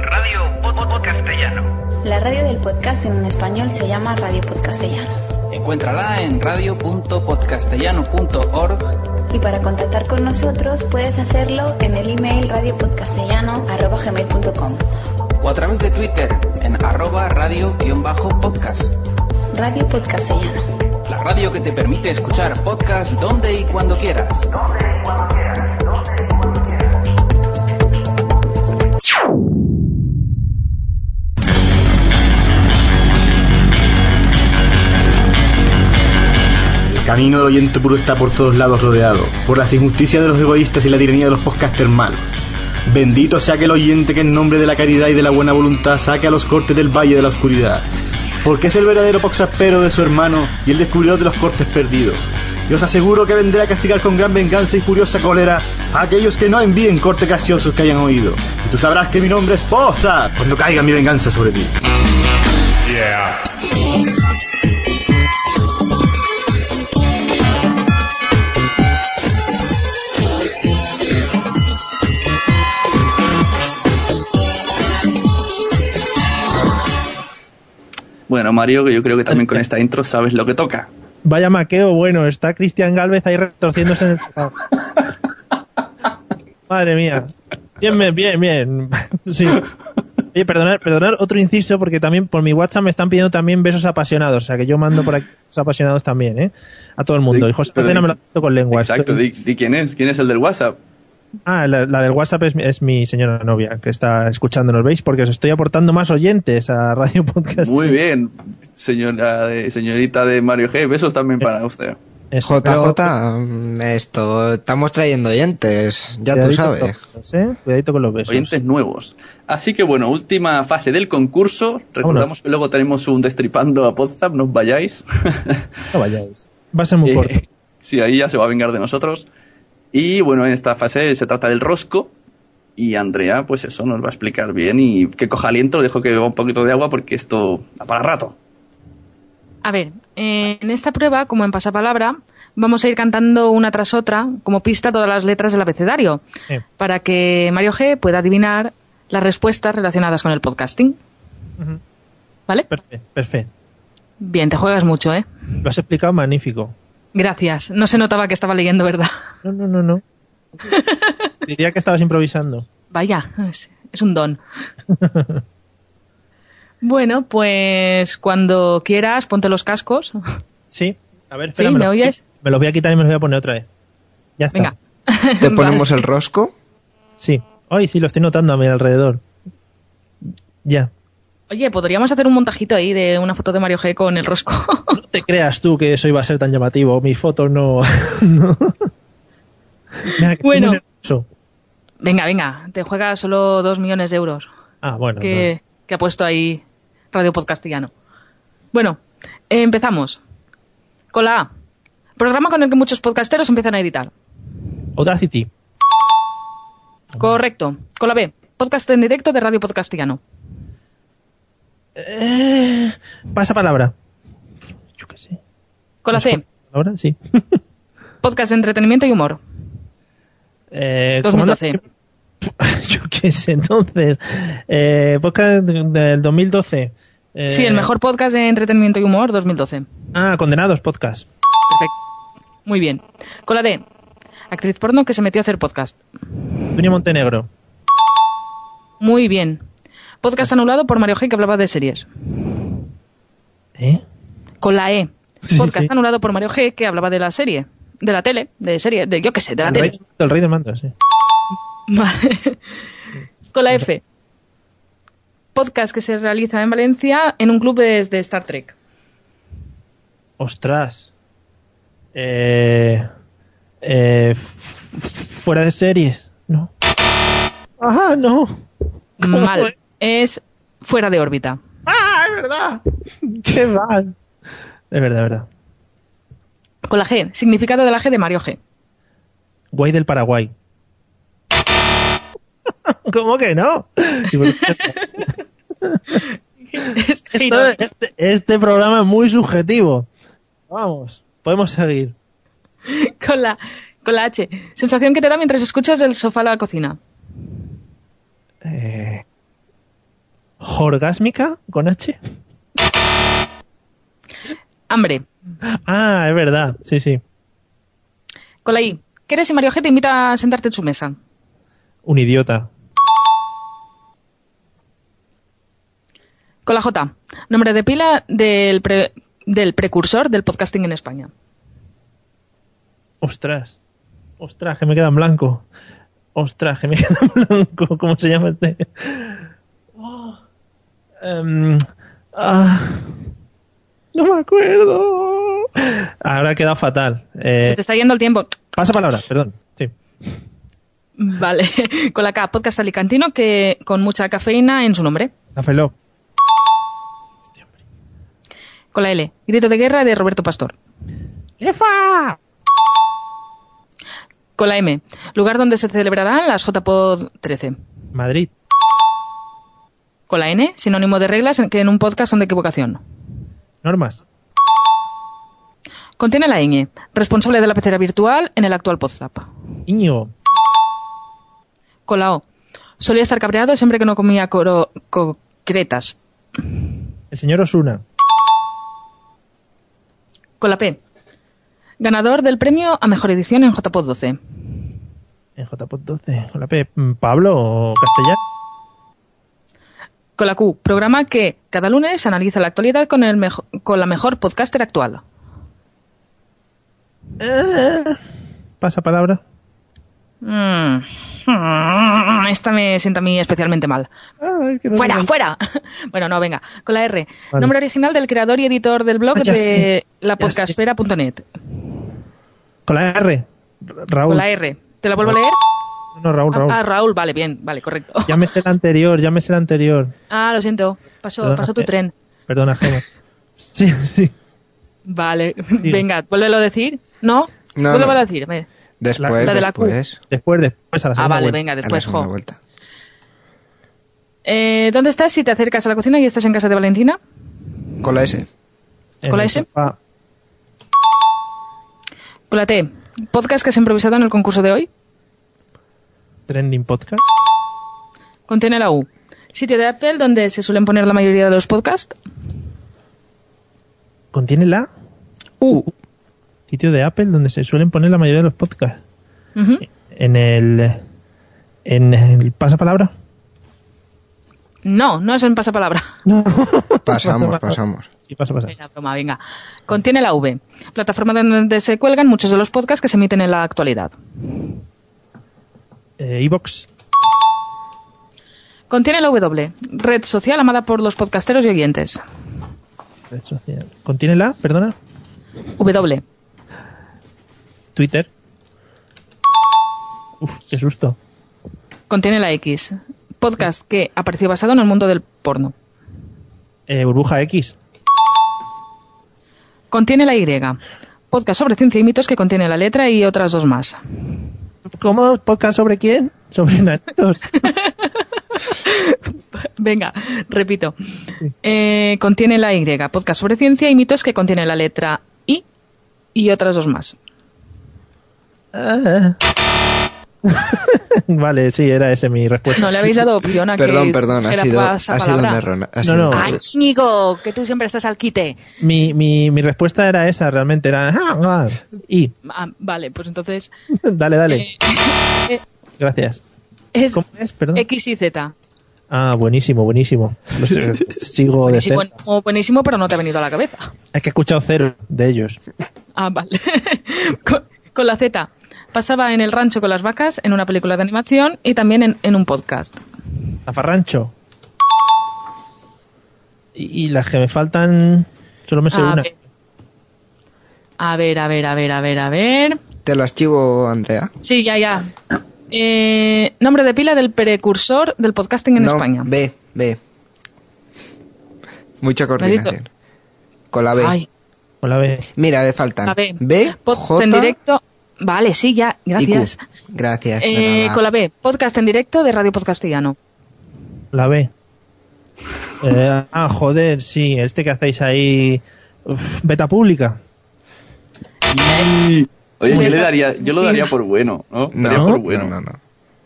Radio Podcastellano. La radio del podcast en español se llama Radio Podcastellano. Encuéntrala en radio.podcastellano.org Y para contactar con nosotros puedes hacerlo en el email radiopodcastellano.gmail.com o a través de Twitter en arroba radio-podcast. Radio Podcastellano. La radio que te permite escuchar podcast donde y cuando quieras. El camino del oyente puro está por todos lados rodeado, por las injusticias de los egoístas y la tiranía de los podcasters malos. Bendito sea aquel oyente que en nombre de la caridad y de la buena voluntad saque a los cortes del valle de la oscuridad. Porque es el verdadero poxaspero de su hermano y el descubridor de los cortes perdidos. Y os aseguro que vendré a castigar con gran venganza y furiosa cólera a aquellos que no envíen cortes graciosos que hayan oído. Y tú sabrás que mi nombre es Posa cuando caiga mi venganza sobre ti. Bueno, Mario, que yo creo que también con esta intro sabes lo que toca. Vaya maqueo bueno, está Cristian Galvez ahí retorciéndose en el sofá. Madre mía. Bien, bien, bien, bien. Sí. Oye, perdonar, perdonar otro inciso porque también por mi WhatsApp me están pidiendo también besos apasionados, o sea que yo mando por aquí besos apasionados también, ¿eh? A todo el mundo. Y José di- me lo con lengua. Exacto, Estoy- di, di quién es, quién es el del WhatsApp. Ah, la, la del WhatsApp es, mi- es mi señora novia que está escuchándonos, ¿veis? Porque os estoy aportando más oyentes a Radio Podcast. Muy bien, señora de, señorita de Mario G. Besos también para usted. JJ, mm, esto, estamos trayendo oyentes, ya tú sabes. con los besos, ¿eh? Cuidadito con los besos. Oyentes nuevos. Así que bueno, última fase del concurso. Recordamos que luego tenemos un destripando a Podstab, no os vayáis. No vayáis. Va a ser muy Eh, corto. Sí, ahí ya se va a vengar de nosotros. Y bueno, en esta fase se trata del rosco. Y Andrea, pues eso, nos va a explicar bien. Y que coja aliento, dejo que beba un poquito de agua porque esto da para rato. A ver, eh, en esta prueba, como en pasapalabra, vamos a ir cantando una tras otra, como pista, todas las letras del abecedario, Sí. para que Mario G pueda adivinar las respuestas relacionadas con el podcasting. ¿Vale? Perfecto, perfecto. Bien, te juegas mucho, ¿eh? Lo has explicado magnífico. Gracias. No se notaba que estaba leyendo, ¿verdad? No, no, no, no. Diría que estabas improvisando. Vaya, es, es un don. Bueno, pues cuando quieras, ponte los cascos. Sí. A ver, ¿Sí? espera, me, ¿Me oyes? me los voy a quitar y me los voy a poner otra vez. Ya está. Venga. ¿Te ponemos el rosco? Sí. Hoy sí, lo estoy notando a mi alrededor. Ya. Oye, podríamos hacer un montajito ahí de una foto de Mario G con el rosco. No te creas tú que eso iba a ser tan llamativo. Mis fotos no. Mira, Bueno. venga, venga, te juegas solo dos millones de euros Ah, bueno. que, que ha puesto ahí Radio Podcastiano. Bueno, empezamos. Con la A. Programa con el que muchos podcasteros empiezan a editar. Audacity. Correcto. Con la B. Podcast en directo de Radio Podcastiano. Eh, pasa palabra. Con la C. Ahora sí. Podcast de entretenimiento y humor. Eh, 2012. comando- Yo qué sé, entonces. Eh, podcast del 2012. Eh, Sí, el mejor podcast de entretenimiento y humor 2012. Ah, Condenados Podcast. Perfecto. Muy bien. Con la D. Actriz porno que se metió a hacer podcast. Dunia Montenegro. Muy bien. Podcast anulado por Mario G que hablaba de series. ¿Eh? Con la E. Podcast sí. anulado por Mario G que hablaba de la serie. De la tele. De serie. De, yo qué sé, de la El tele. rey, el rey del mando, sí. Vale. Con la F. Podcast que se realiza en Valencia en un club de, de Star Trek. Ostras. Eh, eh, fuera de series. No. Ajá, no. ¿Cómo Mal. Es fuera de órbita. Ah, es verdad. Qué mal. Es verdad, es verdad. Con la G. Significado de la G de Mario G. Guay del Paraguay. ¿Cómo que no? Este, este programa es muy subjetivo. Vamos, podemos seguir. Con la, con la H. Sensación que te da mientras escuchas el sofá a la cocina. Eh, ¿Jorgásmica con H? Hambre. Ah, es verdad. Sí, sí. Con la I. ¿Qué eres si Mario G te invita a sentarte en su mesa? Un idiota. Con la J. Nombre de pila del, pre- del precursor del podcasting en España. Ostras. Ostras, que me queda en blanco. Ostras, que me queda en blanco. ¿Cómo se llama este? Em, ah, no me acuerdo. Ahora ha quedado fatal. Eh, Se te está yendo el tiempo. Pasa palabra, perdón. Sí. Vale. Con la K. Podcast alicantino que con mucha cafeína en su nombre. Café Lock. Con la L. Grito de guerra de Roberto Pastor. ¡Jefa! Con la M. Lugar donde se celebrarán las JPod 13. Madrid. Con la N. Sinónimo de reglas que en un podcast son de equivocación. Normas. Contiene la ñ. Responsable de la pecera virtual en el actual Podzap. Íñigo. Con la O. Solía estar cabreado siempre que no comía coro- concretas. El señor Osuna. Con la P. Ganador del premio a mejor edición en JPod 12. En JPod 12. Hola, P. ¿Pablo o Castellán? Con la Q. Programa que cada lunes analiza la actualidad con, el mejo- con la mejor podcaster actual. Eh, Pasa palabra. Mm. Mm, Esta me sienta a mí especialmente mal. Ay, no ¡Fuera, fuera! Bueno, no, venga. Con la R. Vale. Nombre original del creador y editor del blog Ah, de sé, la ya sé. podcastfera.net. Con la R. Raúl. Con la R. ¿Te la vuelvo a leer? No, Raúl, Raúl. Ah, ah, Raúl, vale, bien, vale, correcto. Llámese el anterior, llámese el anterior. Ah, lo siento. Pasó, Perdona, pasó tu eh. tren. Perdona, Gemma. Sí, sí. Vale. Venga, vuélvelo a decir. ¿No? No, vuélvelo no. a decir. Después, la la después. Después, después, a la Ah, segunda vale, vuelta. venga, a la después, segunda jo. vuelta. Eh, ¿Dónde estás si te acercas a la cocina y estás en casa de Valentina? Con la S. ¿Con la S? Con la T. ¿Podcast que has improvisado en el concurso de hoy? Trending podcast. Contiene la U. Sitio de Apple donde se suelen poner la mayoría de los podcasts. Contiene la U. Sitio de Apple donde se suelen poner la mayoría de los podcasts. Ujú. En el. En el pasapalabra. No, no es en pasapalabra. Pasamos, pasamos. Sí, pasa, pasa. Era broma, venga. Contiene la V. Plataforma donde se cuelgan muchos de los podcasts que se emiten en la actualidad. Eh, Evox. Contiene la W. Red social amada por los podcasteros y oyentes. Red social. Contiene la, perdona, W. Twitter. Uf, qué susto. Contiene la X. Podcast que apareció basado en el mundo del porno. Eh, burbuja X. Contiene la Y. Podcast sobre ciencia y mitos que contiene la letra y otras dos más. ¿Cómo? ¿Podcast sobre quién? Sobre nanitos. Venga, repito. Eh, contiene la Y. Podcast sobre ciencia y mitos que contiene la letra I y otras dos más. Ah. Vale, sí, era esa mi respuesta. No le habéis dado opción a Perdón, que perdón, ha dijera sido, ha sido un error. ha No, sido no. Ay. Íñigo, que tú siempre estás al quite. Mi, mi, mi respuesta era esa, realmente era... ah, ah, Y, Ah, vale, pues entonces dale, dale. eh, eh, Gracias. es ¿Cómo es? Perdón. X y Z. Ah, buenísimo, buenísimo. Sigo de Buenísimo, cerca. buenísimo, buenísimo, pero no te ha venido a la cabeza. Es que he escuchado cero de ellos. Ah, vale. con, con la Z. Pasaba en el rancho con las vacas, en una película de animación y también en, en un podcast. Zafarrancho. Y, y las que me faltan, solo me sé A una. ver. A ver, a ver, a ver, a ver, a ver. Te lo archivo, Andrea. Sí, ya, ya. Eh, nombre de pila del precursor del podcasting en no, España. B, B. Mucha coordinación. Con la B. Ay, Hola, B. Mira, le faltan la B. B, J en directo. Vale, sí, ya, gracias. Gracias. Eh, con la B, podcast en directo de Radio Podcastellano. La B. Eh, ah, joder, sí, este que hacéis ahí. Uf, beta pública. Oye, yo, le daría, yo lo daría por bueno, ¿no? Daría No, por bueno. No, no, no.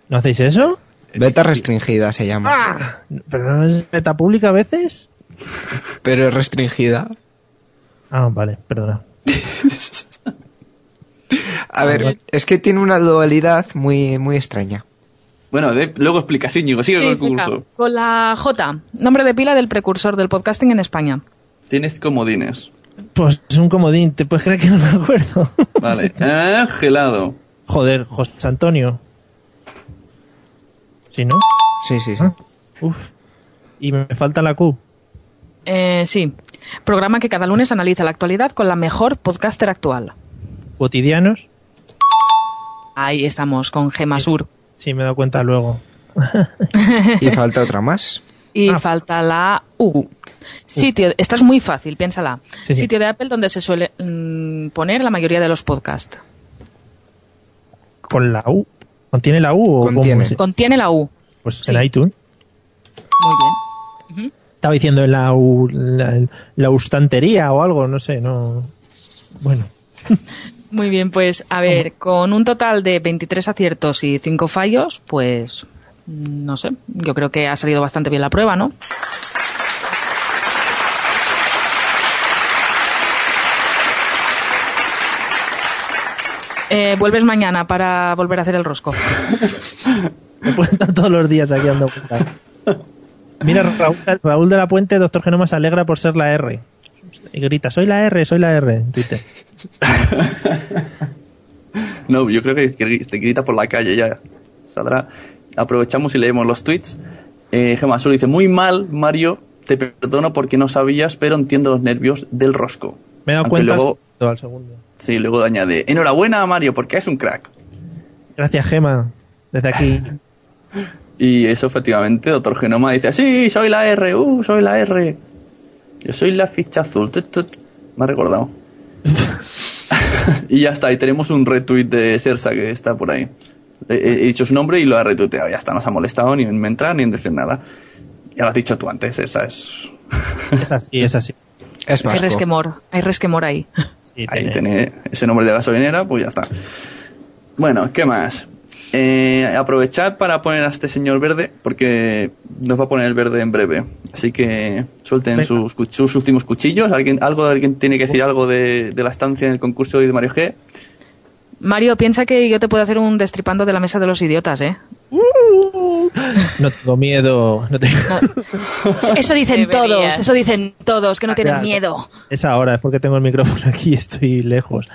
¿No hacéis eso? Beta restringida se llama. Ah, ¿Pero no es beta pública a veces? Pero es restringida. Ah, vale, perdona. A ver, es que tiene una dualidad muy, muy extraña. Bueno, de- luego explicas, Íñigo, sigue Sí, con el curso. Con la J, nombre de pila del precursor del podcasting en España. Tienes comodines. Pues es un comodín, ¿te puedes creer que no me acuerdo? Vale. Ah, gelado. Joder, José Antonio. ¿Sí, no? Sí, sí, sí. Uf. Y me falta la Q. Eh, sí, programa que cada lunes analiza la actualidad con la mejor podcaster actual. Cotidianos. Ahí estamos, con Gema Sur. Sí, me he dado cuenta luego. Y falta otra más. Y Ah. falta la U. Sitio, esta es muy fácil, piénsala. Sí, sí. Sitio de Apple donde se suele mm, poner la mayoría de los podcasts. ¿Con la U? ¿Contiene la U o cómo Contiene. es? Contiene la U. Pues Sí. en iTunes. Muy bien. Estaba diciendo en la, U- la, la ustantería o algo, no sé, no. Bueno, Muy bien, pues a ver, con un total de 23 aciertos y 5 fallos, pues no sé, yo creo que ha salido bastante bien la prueba, ¿no? Eh, vuelves mañana para volver a hacer el rosco. me puedo estar todos los días aquí dando. Mira, Raúl, Raúl de la Puente, doctor Genoma, se alegra por ser la R. Y grita, soy la R, soy la R, en Twitter. No, yo creo que te grita por la calle ya. Saldrá. Aprovechamos y leemos los tweets. Eh, Gemma Sur dice, muy mal, Mario, te perdono porque no sabías, pero entiendo los nervios del rosco. Me he dado Aunque cuenta luego- al segundo. Sí, luego añade, enhorabuena, Mario, porque es un crack. Gracias, Gema, desde aquí. Y eso efectivamente, doctor Genoma dice, sí, soy la R, uh, soy la R. Yo soy la ficha azul. tut, tut. Me ha recordado. y ya está, y tenemos un retweet de Sersa que está por ahí. He, he dicho su nombre y lo ha retuiteado, ya está, no se ha molestado ni en entrar ni en decir nada. Ya lo has dicho tú antes, Sersa es... Es así, es así. Es Hay resquemor, hay resquemor ahí. Sí, Ahí tiene- tiene ese nombre de gasolinera, pues ya está. Bueno, ¿qué más? Eh, aprovechad para poner a este señor verde, porque nos va a poner el verde en breve. Así que suelten sus, sus últimos cuchillos. ¿Alguien, algo, ¿Alguien tiene que decir algo de, de la estancia en el concurso hoy de Mario G? Mario, piensa que yo te puedo hacer un destripando de la mesa de los idiotas, ¿eh? No tengo miedo. No tengo... Eso dicen Deberías. todos, eso dicen todos, que no tienen Ya. miedo. Es ahora, es porque tengo el micrófono aquí y estoy lejos.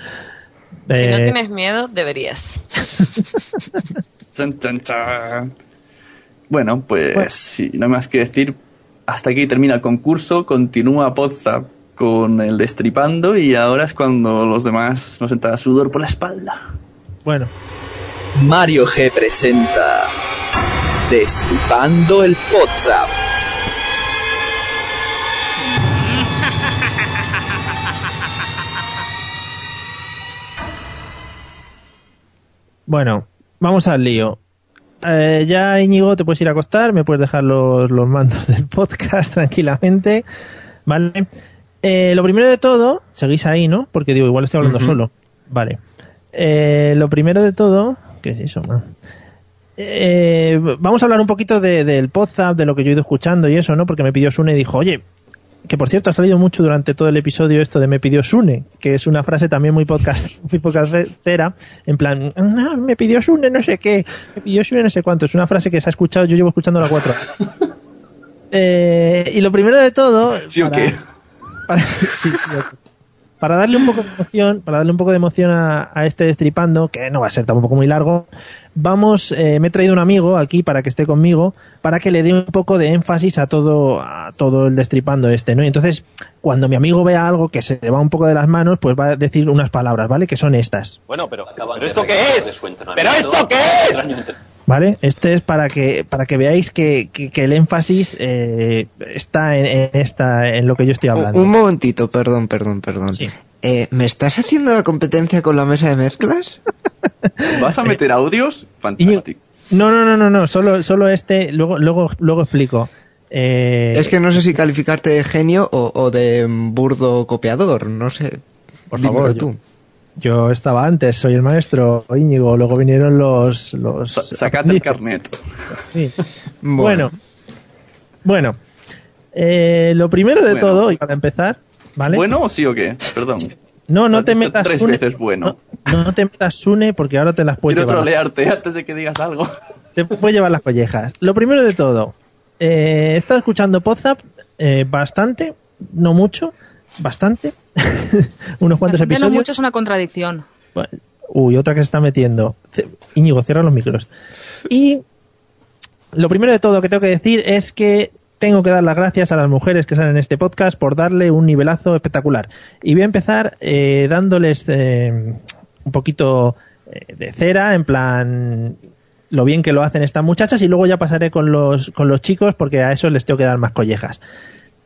Si no Eh, tienes miedo, deberías. Chan, chan, chan. Bueno, pues Bueno. sí, no hay más que decir. Hasta aquí termina el concurso, continúa Podzap con el destripando y ahora es cuando los demás nos entra sudor por la espalda. Bueno, Mario G presenta Destripando el WhatsApp. Bueno, vamos al lío. Eh, ya, Íñigo, te puedes ir a acostar, me puedes dejar los, los mandos del podcast tranquilamente. Vale. Eh, lo primero de todo, seguís ahí, ¿no? Porque digo, igual estoy hablando solo. Vale. Eh, lo primero de todo, ¿qué es eso, man? Eh, vamos a hablar un poquito de- del WhatsApp, de lo que yo he ido escuchando y eso, ¿no? Porque me pidió Sune y dijo, oye, que por cierto ha salido mucho durante todo el episodio esto de me pidió Sune, que es una frase también muy podcast, muy podcastera, en plan, "Ah, me pidió Sune no sé qué, me pidió Sune no sé cuánto, es una frase que se ha escuchado, yo llevo escuchando la cuatro. Eh, y lo primero de todo, ¿Sí o qué? para, sí, sí. Para darle un poco de emoción, para darle un poco de emoción a, a este destripando, que no va a ser tampoco muy largo, vamos, eh, me he traído un amigo aquí para que esté conmigo, para que le dé un poco de énfasis a todo, a todo el destripando este, ¿no? Y entonces, cuando mi amigo vea algo que se le va un poco de las manos, pues va a decir unas palabras, ¿vale? Que son estas. Bueno, pero, ¿pero esto qué es? ¿Pero esto qué es? ¿Vale? Este es para que, para que veáis que, que- que el énfasis eh, está en, en esta, en lo que yo estoy hablando. Un momentito, perdón, perdón, perdón. Eh, ¿Me estás haciendo la competencia con la mesa de mezclas? ¿Vas a meter audios? Fantástico. No, no, no, no, no, solo, solo este, luego, luego, luego explico. Eh, Es que no sé si calificarte de genio o, o de burdo copiador, no sé. Por Dímelo favor, tú. Yo estaba antes, soy el maestro Íñigo, luego vinieron los... los Sacate el carnet. Sí. Bueno, bueno, eh, lo primero de Bueno. todo, y para empezar, ¿vale? ¿Bueno o sí o qué? Perdón. no, no te metas Tres veces bueno. no, no te metas Sune porque ahora te las puedes Quiero llevar. trolearte antes de que digas algo. Te puedes llevar las collejas. Lo primero de todo, eh, he estado escuchando Podzap eh, bastante, no mucho, bastante, unos cuantos Bastante no episodios. mucho es una contradicción. Uy, otra que se está metiendo. Íñigo, cierra los micros. Y lo primero de todo que tengo que decir es que tengo que dar las gracias a las mujeres que salen en este podcast por darle un nivelazo espectacular. Y voy a empezar eh, dándoles eh, un poquito eh, de cera, en plan lo bien que lo hacen estas muchachas y luego ya pasaré con los, con los chicos porque a esos les tengo que dar más collejas.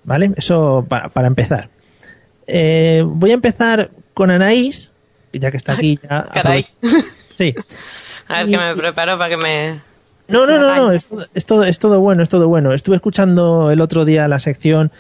¿Vale? Eso para, para empezar. Eh, voy a empezar con Anaís, ya que está aquí. Ya Caray. Sí. A ver que me preparo para que me... No, no, no, no, es, todo- es todo, es todo bueno, es todo bueno. Estuve escuchando el otro día la sección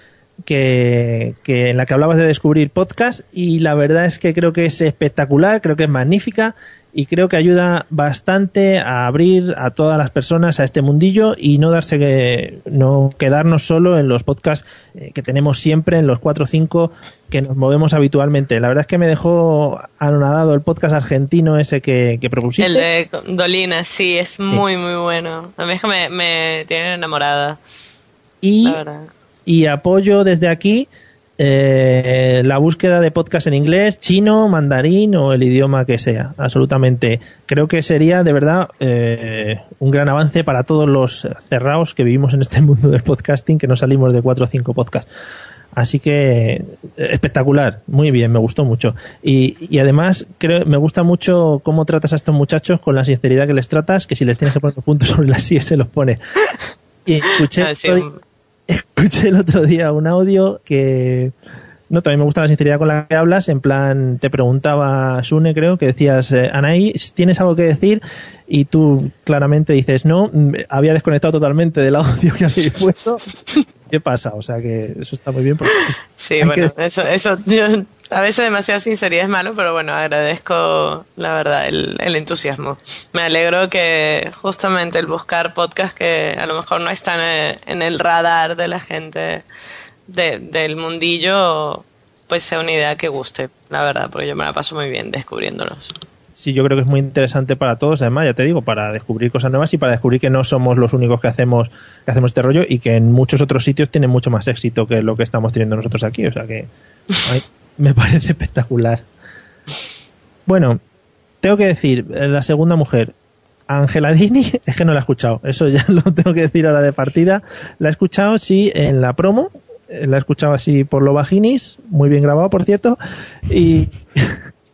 que, que en la que hablabas de descubrir podcast y la verdad es que creo que es espectacular, creo que es magnífica y creo que ayuda bastante a abrir a todas las personas a este mundillo y no darse que, no quedarnos solo en los podcasts eh, que tenemos siempre en los 4 o 5 que nos movemos habitualmente. La verdad es que me dejó anonadado el podcast argentino ese que, que propusiste. El de Dolina, sí, es muy, muy bueno. A mí es que me, me tienen enamorada. Y, y apoyo desde aquí eh, la búsqueda de podcast en inglés, chino, mandarín o el idioma que sea. Absolutamente. Creo que sería de verdad eh, un gran avance para todos los cerrados que vivimos en este mundo del podcasting, que no salimos de cuatro o cinco podcasts. Así que eh, espectacular, muy bien, me gustó mucho. Y, y además creo, me gusta mucho cómo tratas a estos muchachos con la sinceridad que les tratas, que si les tienes que poner puntos sobre las sillas se los pone. Y escuché, Ah, sí, hoy- escuché el otro día un audio que no también me gusta la sinceridad con la que hablas en plan te preguntaba Sune creo que decías eh, Anaí tienes algo que decir y tú claramente dices no mm, había desconectado totalmente del audio que habéis puesto qué pasa o sea que eso está muy bien Sí, bueno, que- eso, eso, yo, a veces demasiada sinceridad es malo, pero bueno, agradezco, la verdad, el, el entusiasmo. Me alegro que justamente el buscar podcast que a lo mejor no están eh, en el radar de la gente de- del mundillo, pues sea una idea que guste, la verdad, porque yo me la paso muy bien descubriéndolos. Sí yo creo que es muy interesante para todos además ya te digo para descubrir cosas nuevas y para descubrir que no somos los únicos que hacemos que hacemos este rollo y que en muchos otros sitios tiene mucho más éxito que lo que estamos teniendo nosotros aquí o sea que ay, me parece espectacular. Bueno tengo que decir eh, la segunda mujer Angela Dini es que no la he escuchado eso ya lo tengo que decir ahora de partida. La he escuchado sí en la promo eh, la he escuchado así por lo vaginis muy bien grabado por cierto y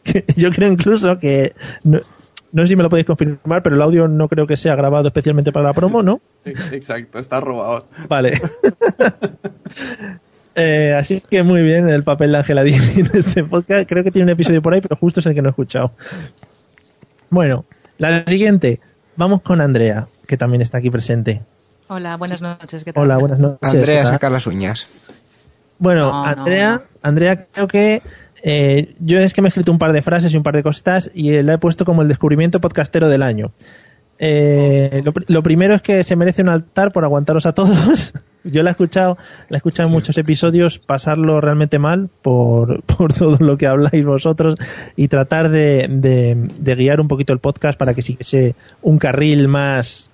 que yo creo incluso que no, no sé si me lo podéis confirmar, pero el audio no creo que sea grabado especialmente para la promo, ¿no? Exacto, está robado. Vale. Eh, así que muy bien el papel de Ángela Dini en este podcast. Creo que tiene un episodio por ahí, pero justo es el que no he escuchado. Bueno, la siguiente. Vamos con Andrea, que también está aquí presente. Hola, buenas noches. ¿qué tal? Hola, buenas noches. Andrea, saca las uñas. Bueno, No, no, Andrea, Andrea creo que eh, yo es que me he escrito un par de frases y un par de cositas y eh, la he puesto como el descubrimiento podcastero del año. Eh, lo, pr- lo primero es que se merece un altar por aguantaros a todos. Yo la he escuchado, la he escuchado en muchos episodios pasarlo realmente mal por, por todo lo que habláis vosotros y tratar de, de- de guiar un poquito el podcast para que siguiese un carril más,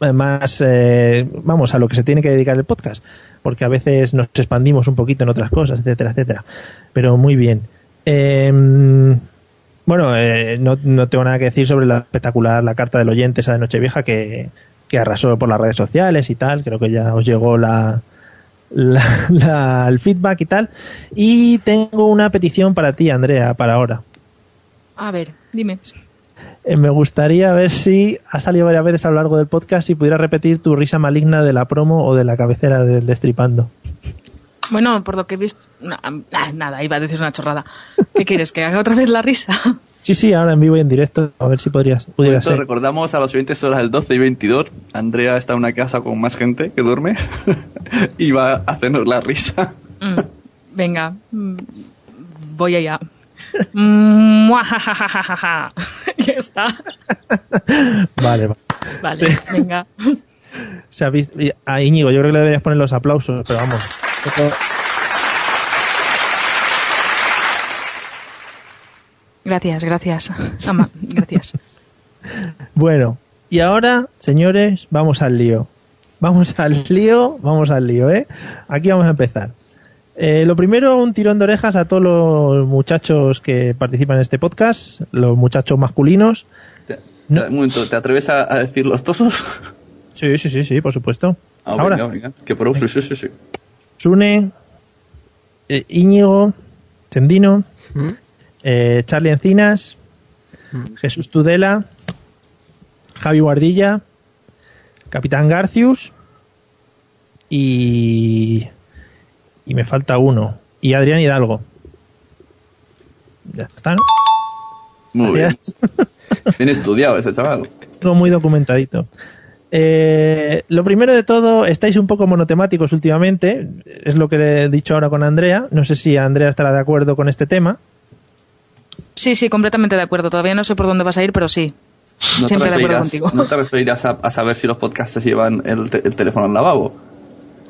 más eh, vamos a lo que se tiene que dedicar el podcast porque a veces nos expandimos un poquito en otras cosas etcétera etcétera. Pero muy bien. Em, bueno eh, no, no tengo nada que decir sobre la espectacular la carta del oyente esa de Nochevieja que, que arrasó por las redes sociales y tal. Creo que ya os llegó la, la- la- el feedback y tal. Y tengo una petición para ti Andrea para ahora. A ver, dime. Eh, me gustaría ver si ha salido varias veces a lo largo del podcast si pudiera repetir tu risa maligna de la promo o de la cabecera del Destripando. Bueno, por lo que he visto... na- ah, nada, iba a decir una chorrada. ¿Qué quieres? ¿Que haga otra vez la risa? Sí, sí, ahora en vivo y en directo, a ver si podrías, ser. recordamos a los oyentes horas del 12 y 22. Andrea está en una casa con más gente que duerme y va a hacernos la risa. Mm, venga, mm, voy allá. Muajajajajaja. ya está. Vale, vale. Vale, venga. Se ha visto- y- A Íñigo, yo creo que le deberías poner los aplausos, pero vamos. Esto- Gracias, gracias. Ama, gracias. Bueno, y ahora, señores, vamos al lío. Vamos al lío, vamos al lío, ¿eh? Aquí vamos a empezar. Eh, lo primero, un tirón de orejas a todos los muchachos que participan en este podcast, los muchachos masculinos. Te- Un momento, ¿te atreves a, a decir los tosos? Sí, sí, sí, sí, por supuesto. Ah, ahora, venga, venga. Que pro, sí, sí, sí, sí. Sune, eh, Íñigo, Tendino, eh, Charlie Encinas, Jesús Tudela, Javi Guardilla, Capitán Garcius y. Y me falta uno. Y Adrián Hidalgo. Ya está, ¿no? Muy bien. Gracias. Bien estudiado ese chaval. Todo muy documentadito. Eh, lo primero de todo, estáis un poco monotemáticos últimamente. Es lo que he dicho ahora con Andrea. No sé si Andrea estará de acuerdo con este tema. Sí, sí, completamente de acuerdo. Todavía no sé por dónde vas a ir, pero sí. No Siempre de acuerdo contigo. no te referirás a, a saber si los podcasters llevan el, te- el teléfono al lavabo.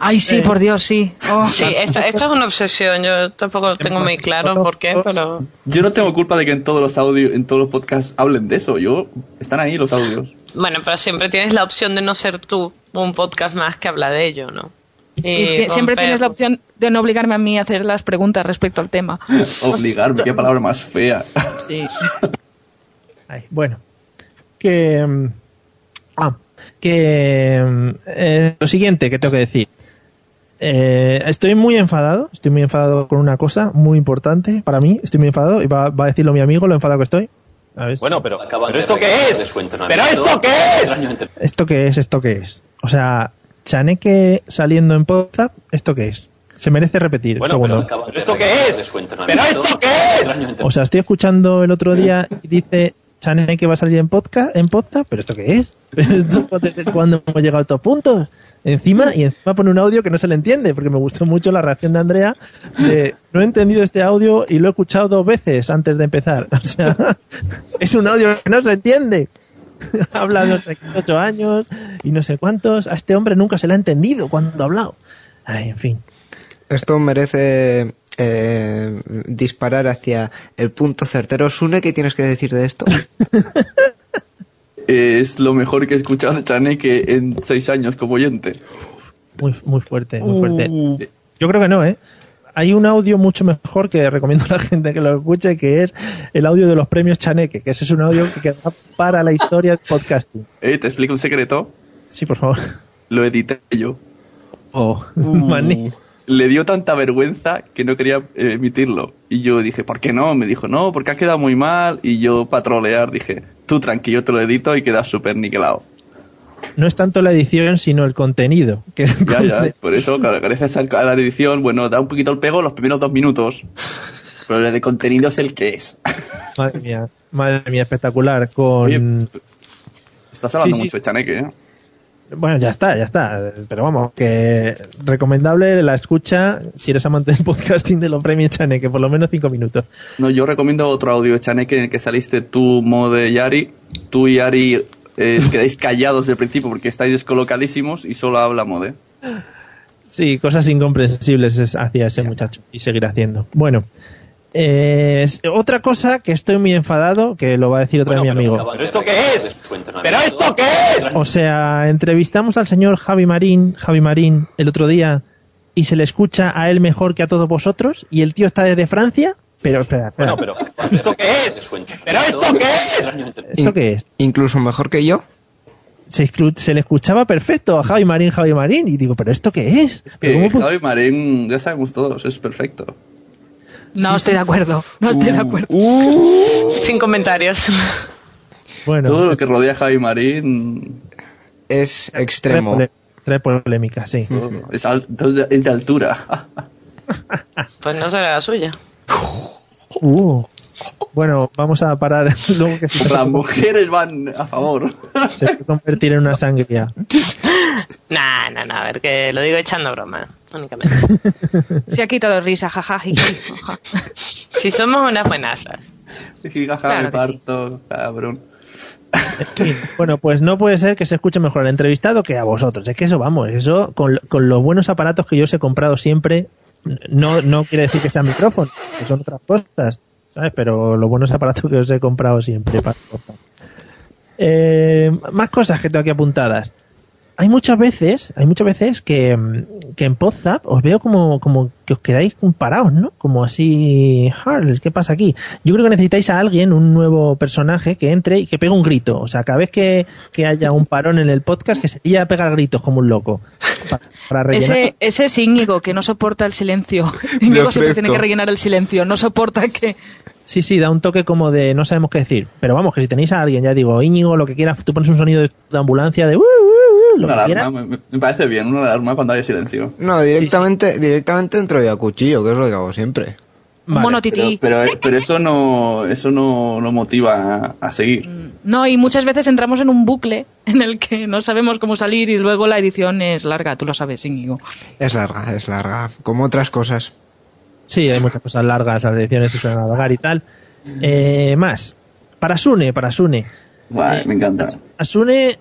Ay, sí, por Dios, sí. Oh, Sí, esto, esto es una obsesión. Yo tampoco tengo muy claro por qué, pero. Yo no tengo culpa de que en todos los audios, en todos los podcasts hablen de eso. Yo están ahí los audios. Bueno, pero siempre tienes la opción de no ser tú un podcast más que habla de ello, ¿no? Y siempre romper- tienes la opción de no obligarme a mí a hacer las preguntas respecto al tema. Obligarme, qué palabra más fea. Sí. Ay, bueno. Que. mm, Ah, que. mm, eh, lo siguiente que tengo que decir. Eh, estoy muy enfadado. Estoy muy enfadado con una cosa muy importante para mí. Estoy muy enfadado y va, va a decirlo mi amigo lo enfadado que estoy. A ver. Bueno, pero, Acaban ¿pero esto qué es? ¿Pero esto qué es? ¿Esto qué es? ¿Esto qué es? O sea, Chaneque saliendo en WhatsApp, ¿esto qué es? Se merece repetir. Bueno, segundo. pero, ¿pero esto qué es? ¿Pero esto qué es? O sea, estoy escuchando el otro día y dice Chaneque va a salir en podcast, en podcast, pero ¿esto qué es? ¿Pero esto desde cuándo hemos llegado a estos puntos? Encima, y encima pone un audio que no se le entiende, porque me gustó mucho la reacción de Andrea de no he entendido este audio y lo he escuchado dos veces antes de empezar. O sea, es un audio que no se entiende. Habla de 38 años y no sé cuántos. A este hombre nunca se le ha entendido cuando ha hablado. En fin. Esto merece eh, disparar hacia el punto certero. Sune, ¿qué tienes que decir de esto? Es lo mejor que he escuchado de Chaneque en seis años como oyente. Muy, muy fuerte, muy fuerte. Yo creo que no, ¿eh? Hay un audio mucho mejor que recomiendo a la gente que lo escuche, que es el audio de los premios Chaneque, que ese es un audio que queda para la historia del podcasting. Eh, ¿Te explico un secreto? Sí, por favor. Lo edité yo. Oh, maní. Le dio tanta vergüenza que no quería eh, emitirlo. Y yo dije, ¿por qué no? Me dijo, no, porque ha quedado muy mal. Y yo, para trolear, dije, tú tranquilo, te lo edito y queda súper niquelado. No es tanto la edición, sino el contenido. Que Ya, ya, por eso, claro, gracias a la edición, bueno, da un poquito el pego los primeros dos minutos. Pero el de contenido es el que es. Madre mía, madre mía, espectacular. Con... Estás hablando Sí, sí. mucho de Chaneque, ¿eh? Bueno, ya está, ya está. Pero vamos, que recomendable la escucha si eres amante del podcasting de los premios Chaneque, por lo menos cinco minutos. No, yo recomiendo otro audio de Chaneque en el que saliste tú, Mode y Ari. Tú y Ari eh, os quedáis callados desde el principio porque estáis descolocadísimos y solo habla Mode. Sí, cosas incomprensibles es- hacia ese muchacho y seguir haciendo. Bueno, eh, es- otra cosa que estoy muy enfadado, que lo va a decir otra vez mi amigo. ¿Pero de esto qué es? ¿Pero esto qué es? O sea, entrevistamos al señor Javi Marín, Javi Marín, el otro día y se le escucha a él mejor que a todos vosotros y el tío está desde Francia. Pero, espera, espera. Bueno, pero, ¿pero esto qué es? ¿Pero esto qué es? ¿Esto qué es? Incluso mejor que yo. Se, le escuchaba perfecto a Javi Marín, Javi Marín y digo, ¿pero esto qué es? ¿Pero Que cómo pu- Javi Marín, ya sabemos todos, es perfecto. No estoy de acuerdo. No estoy de acuerdo. Sin comentarios. Bueno, Todo lo que rodea a Javi Marín Es extremo. pole- trae polémica, sí. es, al- es de altura. Pues no será la suya. Uh. Bueno, vamos a parar luego que se, Las mujeres van a favor. se puede convertir en una sangría. Nah, nah, nah, a ver, que lo digo echando broma, únicamente. Se ha quitado risa, jaja, jaja. Si somos unas buenasas. Gigaja Claro me que sí. parto, cabrón. Bueno, pues no puede ser que se escuche mejor al entrevistado que a vosotros. Es que eso, vamos, eso con, con los buenos aparatos que yo os he comprado siempre, no, no quiere decir que sean micrófonos, que son otras cosas, ¿sabes? Pero los buenos aparatos que os he comprado siempre. para. Eh, más cosas que tengo aquí apuntadas. Hay muchas veces, hay muchas veces que, que en Podzap os veo como, como que os quedáis parados, ¿no? Como así, "Harl, ¿qué pasa aquí? Yo creo que necesitáis a alguien, un nuevo personaje que entre y que pegue un grito. O sea, cada vez que, que haya un parón en el podcast, que sería pegar gritos como un loco. Para, para rellenar. Ese, ese es Íñigo, que no soporta el silencio. Íñigo siempre tiene que rellenar el silencio, no soporta que... Sí, sí, da un toque como de no sabemos qué decir. Pero vamos, que si tenéis a alguien, ya digo, Íñigo, lo que quieras, tú pones un sonido de, de ambulancia de... "Uh, uh, uh", lo Una que alarma, me, me parece bien, una alarma cuando haya silencio. No, directamente, directamente entro yo a cuchillo, que es lo que hago siempre. Un mono tití. Pero, pero, pero eso no eso no, no motiva a, a seguir. No, y muchas veces entramos en un bucle en el que no sabemos cómo salir y luego la edición es larga, tú lo sabes, Íñigo. Es larga, es larga. Como otras cosas. Sí, hay muchas cosas largas, las ediciones se suelen alargar y tal. Eh, más, para Sune, para Sune. Buah, me encanta. A Sune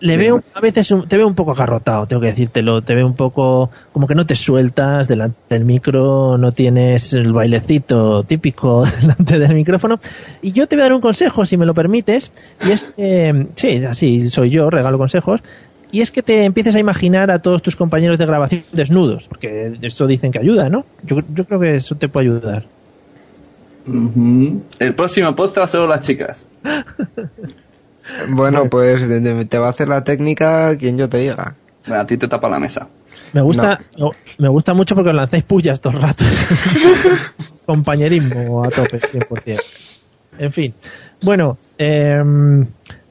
le veo a veces te veo un poco agarrotado, tengo que decírtelo, te veo un poco como que no te sueltas delante del micro, no tienes el bailecito típico delante del micrófono. Y yo te voy a dar un consejo, si me lo permites, y es que, sí, así soy yo, regalo consejos, y es que te empieces a imaginar a todos tus compañeros de grabación desnudos, porque eso dicen que ayuda, ¿no? Yo, yo creo que eso te puede ayudar. Ujú. El próximo podcast va a ser las chicas. Bueno, pues te va a hacer la técnica quien yo te diga. Bueno, a ti te tapa la mesa. Me gusta, no, me gusta mucho porque os lanzáis pullas todo el rato. Compañerismo a tope, 100%. En fin. Bueno, em,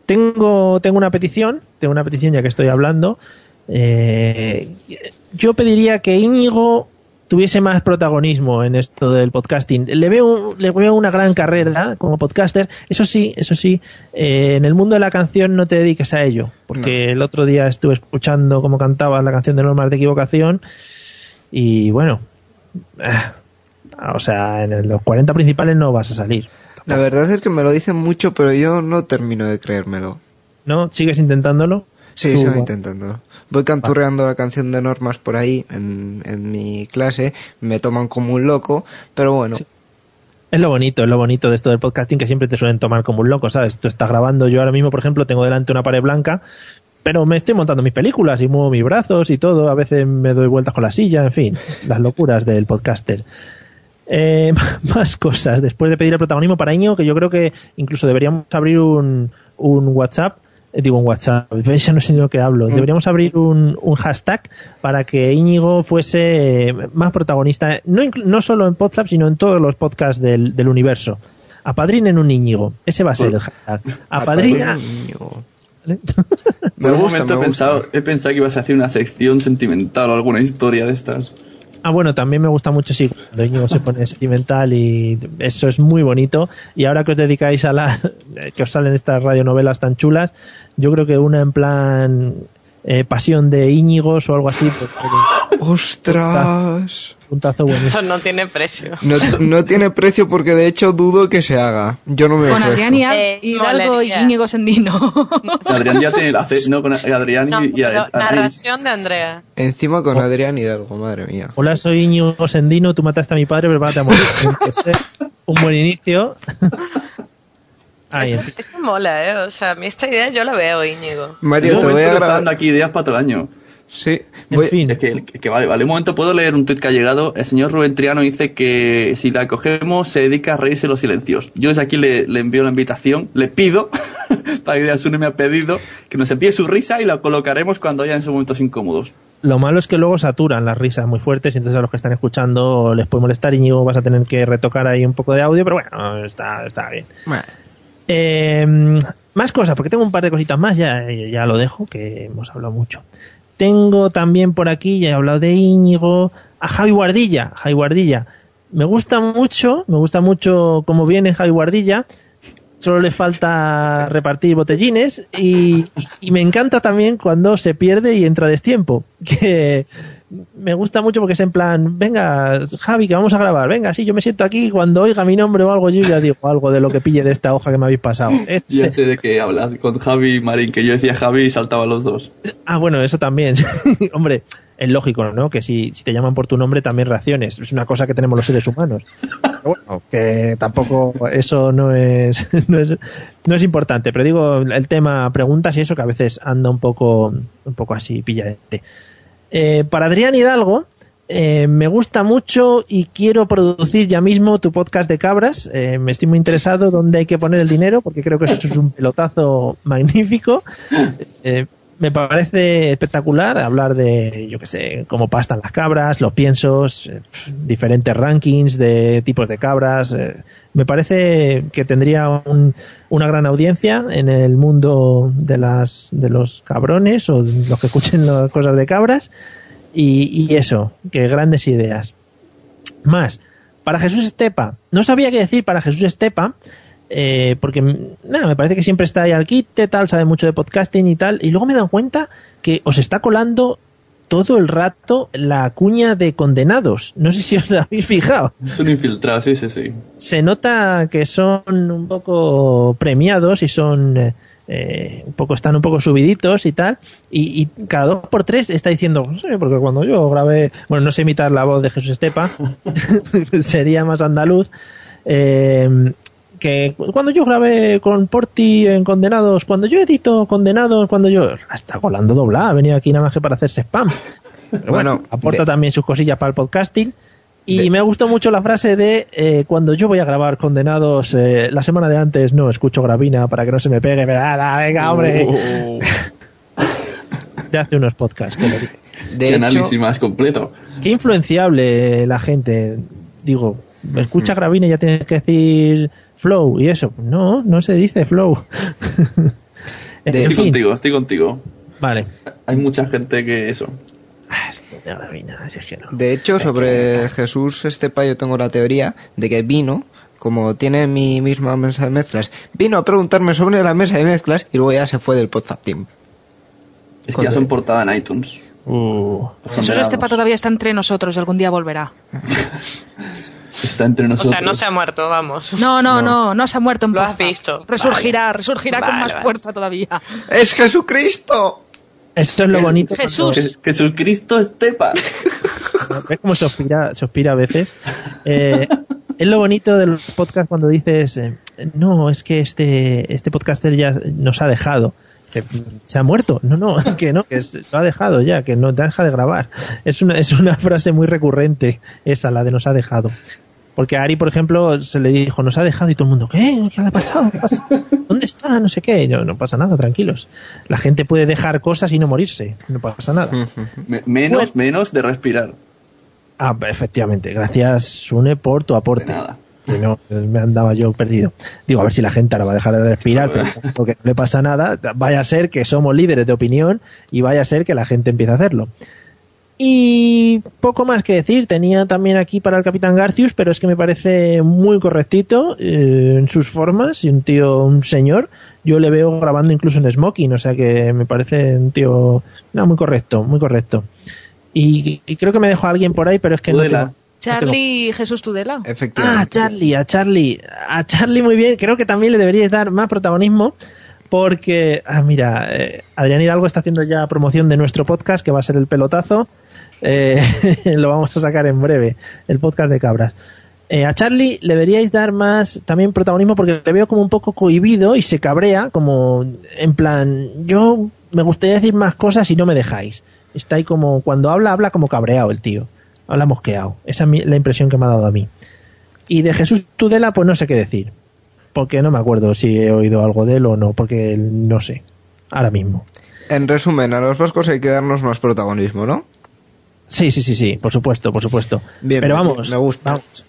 tengo, tengo una petición, tengo una petición ya que estoy hablando. Eh, yo pediría que Íñigo tuviese más protagonismo en esto del podcasting. Le veo, le veo una gran carrera como podcaster. Eso sí, eso sí, eh, en el mundo de la canción no te dediques a ello. Porque el otro día estuve escuchando cómo cantabas la canción de Normas de Equivocación y bueno, ah, o sea, en los 40 principales no vas a salir. La verdad es que me lo dicen mucho, pero yo no termino de creérmelo. ¿No? ¿Sigues intentándolo? Sí, Tú, sigo va. intentando. Voy canturreando la canción de normas por ahí en, en mi clase, me toman como un loco, pero bueno, Es lo bonito, es lo bonito de esto del podcasting que siempre te suelen tomar como un loco, ¿sabes? Tú estás grabando, yo ahora mismo, por ejemplo, tengo delante una pared blanca, pero me estoy montando mis películas y muevo mis brazos y todo, a veces me doy vueltas con la silla, en fin, las locuras del podcaster. Eh, más cosas, después de pedir el protagonismo para Íñigo, que yo creo que incluso deberíamos abrir un, un WhatsApp, eh, digo un WhatsApp, ya no sé ni lo que hablo, deberíamos abrir un, un hashtag para que Íñigo fuese más protagonista, no, no solo en Podzap, sino en todos los podcasts del, del universo. Apadrinen un Íñigo, ese va a ser el hashtag. Apadrina. Un Íñigo. Por un gusta, momento he me pensado, he pensado que ibas a hacer una sección sentimental o alguna historia de estas. Ah, bueno, también me gusta mucho, sí, cuando Íñigo se pone sentimental y eso es muy bonito. Y ahora que os dedicáis a la. que os salen estas radionovelas tan chulas, yo creo que una en plan. Eh, pasión de Íñigos o algo así. Pues, ¡Ostras! puntazo. Eso no tiene precio. No, no tiene precio porque de hecho dudo que se haga. Yo no me Con ofrezco. Adrián y Al- Eh, Hidalgo y. Íñigo Sendino. Adrián ya tiene la no con Adrián No, y, y pero Adrián. narración de Andrea. Encima con Adrián Hidalgo, madre mía. Hola, soy Íñigo Sendino, tú mataste a mi padre, prepárate a morir. Tiene que ser un buen inicio. Ahí, en fin. Esto mola, ¿eh? O sea, a mí esta idea yo la veo, Íñigo. Mario, te voy a grabar. dando aquí ideas para todo el año. Sí, En voy- fin. Es que, que vale, vale. Un momento, ¿puedo leer un tuit que ha llegado? El señor Rubén Triano dice que si la cogemos se dedica a reírse los silencios. Yo desde aquí le, le envío la invitación, le pido, para que Asune me ha pedido, que nos envíe su risa y la colocaremos cuando haya en esos momentos incómodos. Lo malo es que luego saturan las risas muy fuertes y entonces a los que están escuchando les puede molestar. Íñigo vas a tener que retocar ahí un poco de audio, pero bueno, está, está bien. Eh, más cosas, porque tengo un par de cositas más, ya, ya lo dejo, que hemos hablado mucho. Tengo también por aquí, ya he hablado de Íñigo, a Javi Guardilla, Javi Guardilla. Me gusta mucho, me gusta mucho cómo viene Javi Guardilla, solo le falta repartir botellines y, me encanta también cuando se pierde y entra destiempo, que, me gusta mucho porque es en plan, venga, Javi, que vamos a grabar, venga, sí, yo me siento aquí, cuando oiga mi nombre o algo, yo ya digo algo de lo que pille de esta hoja que me habéis pasado. Es- Ya sé de qué hablas con Javi y Marín, que yo decía Javi y saltaban los dos. Ah, bueno, eso también. Hombre, es lógico, ¿no? Que si, si te llaman por tu nombre también reacciones. Es una cosa que tenemos los seres humanos. Pero bueno, que tampoco eso no es, no es, no es importante. Pero digo, el tema preguntas y eso que a veces anda un poco, un poco así pilladete. Eh, para Adrián Hidalgo, eh, me gusta mucho y quiero producir ya mismo tu podcast de cabras. Eh, me estoy muy interesado dónde hay que poner el dinero porque creo que eso es un pelotazo magnífico. Eh, me parece espectacular hablar de, yo que sé, cómo pastan las cabras, los piensos, eh, diferentes rankings de tipos de cabras. eh, me parece que tendría un- una gran audiencia en el mundo de las de los cabrones o los que escuchen las cosas de cabras. Y, y eso, que grandes ideas. Más, para Jesús Estepa, no sabía qué decir para Jesús Estepa, eh, porque nada, me parece que siempre está ahí al quite, tal, sabe mucho de podcasting y tal, y luego me dado cuenta que os está colando todo el rato la cuña de condenados. No sé si os la habéis fijado. Es un infiltrado, sí, sí, sí. Se nota que son un poco premiados y son eh, eh, un poco están un poco subiditos y tal y, y cada dos por tres está diciendo sí, porque cuando yo grabé bueno no sé imitar la voz de Jesús Estepa sería más andaluz eh, que cuando yo grabé con Porti en Condenados, cuando yo edito Condenados, cuando yo... La está colando doblada, ha venido aquí nada más que para hacerse spam. Pero bueno, aporta también sus cosillas para el podcasting. Y me gustó mucho la frase de eh, cuando yo voy a grabar Condenados eh, la semana de antes, no escucho Gravina para que no se me pegue. Pero, ala, venga, hombre. De hace unos podcasts. Que lo digo. Qué análisis más completo. Qué influenciable la gente. Digo, escucha Gravina y ya tienes que decir flow y eso. No, no se dice flow. En estoy fin. contigo, estoy contigo. Vale. Hay mucha gente que eso. De Gravina, si es que no. De hecho, sobre Jesús Estepa yo tengo la teoría de que vino, como tiene mi misma mesa de mezclas, vino a preguntarme sobre la mesa de mezclas y luego ya se fue del Podzap Team. Es que ya son portada en iTunes. Uh, Jesús Estepa todavía está entre nosotros y algún día volverá. Está entre O nosotros. sea, no se ha muerto, vamos. No, no, no, no, se ha muerto en Lo has visto. Resurgirá, resurgirá con más vale. fuerza todavía. ¡Es Jesucristo! Esto es lo bonito. Jesús. Jesucristo Estepa. ¿Ves cómo se aspira a veces? Eh, es lo bonito del podcast cuando dices, eh, no, es que este, este podcaster ya nos ha dejado. Que se ha muerto. No, no, que no, que lo ha dejado ya, que no deja de grabar. Es una, es una frase muy recurrente, esa, la de nos ha dejado. Porque a Ari, por ejemplo, se le dijo, nos ha dejado y todo el mundo, ¿qué? ¿Qué le ha pasado? ¿Qué pasa? ¿Dónde está? No sé qué. No, no pasa nada, tranquilos. La gente puede dejar cosas y no morirse. No pasa nada. Me- menos, menos de respirar. Ah, efectivamente. Gracias, Sune, por tu aporte. Si no, me andaba yo perdido. Digo, a ver si la gente ahora va a dejar de respirar, porque no le pasa nada. Vaya a ser que somos líderes de opinión y vaya a ser que la gente empiece a hacerlo. Y poco más que decir. Tenía también aquí para el Capitán Garcius, pero es que me parece muy correctito eh, en sus formas y un tío, un señor. Yo le veo grabando incluso en smoking, o sea que me parece un tío no, muy correcto, muy correcto. Y, y creo que me dejó a alguien por ahí, pero es que no tengo- Charlie Jesús Tudela. Ah, a Charlie, a Charlie. A Charlie muy bien. Creo que también le deberíais dar más protagonismo porque, ah, mira, eh, Adrián Hidalgo está haciendo ya promoción de nuestro podcast que va a ser el pelotazo. Eh, lo vamos a sacar en breve, el podcast de cabras. Eh, a Charlie le deberíais dar más también protagonismo porque le veo como un poco cohibido y se cabrea, como en plan, yo me gustaría decir más cosas y no me dejáis. Está ahí como, cuando habla, habla como cabreado el tío. Habla mosqueado. Esa es la impresión que me ha dado a mí. Y de Jesús Tudela, pues no sé qué decir. Porque no me acuerdo si he oído algo de él o no, porque no sé. Ahora mismo. En resumen, a los vascos hay que darnos más protagonismo, ¿no? Sí, sí, sí, sí, por supuesto, por supuesto. Bien, Pero vamos, me gusta. vamos.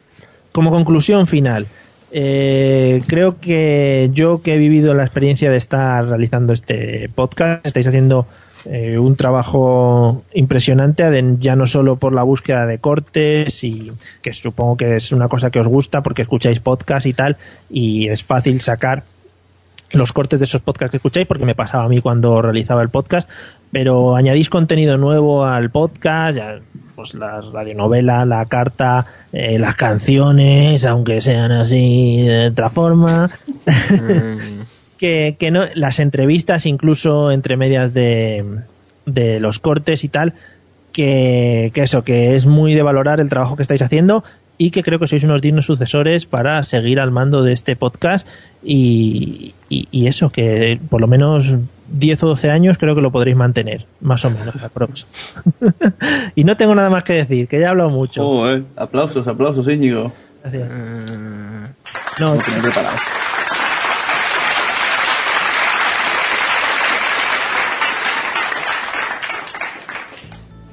Como conclusión final, eh, creo que yo que he vivido la experiencia de estar realizando este podcast, estáis haciendo eh, un trabajo impresionante, ya no solo por la búsqueda de cortes y que supongo que es una cosa que os gusta porque escucháis podcast y tal y es fácil sacar los cortes de esos podcasts que escucháis, porque me pasaba a mí cuando realizaba el podcast, pero añadís contenido nuevo al podcast, ya, pues la radionovela, la carta, eh, las canciones, aunque sean así de otra forma. que, que no, las entrevistas, incluso entre medias de, de los cortes y tal, que, que eso, que es muy de valorar el trabajo que estáis haciendo y que creo que sois unos dignos sucesores para seguir al mando de este podcast y, y, y eso, que por lo menos 10 o 12 años creo que lo podréis mantener, más o menos, aprox. y no tengo nada más que decir, que ya he hablado mucho. Oh, eh. Aplausos, aplausos, Íñigo. Gracias. No, tenía preparado.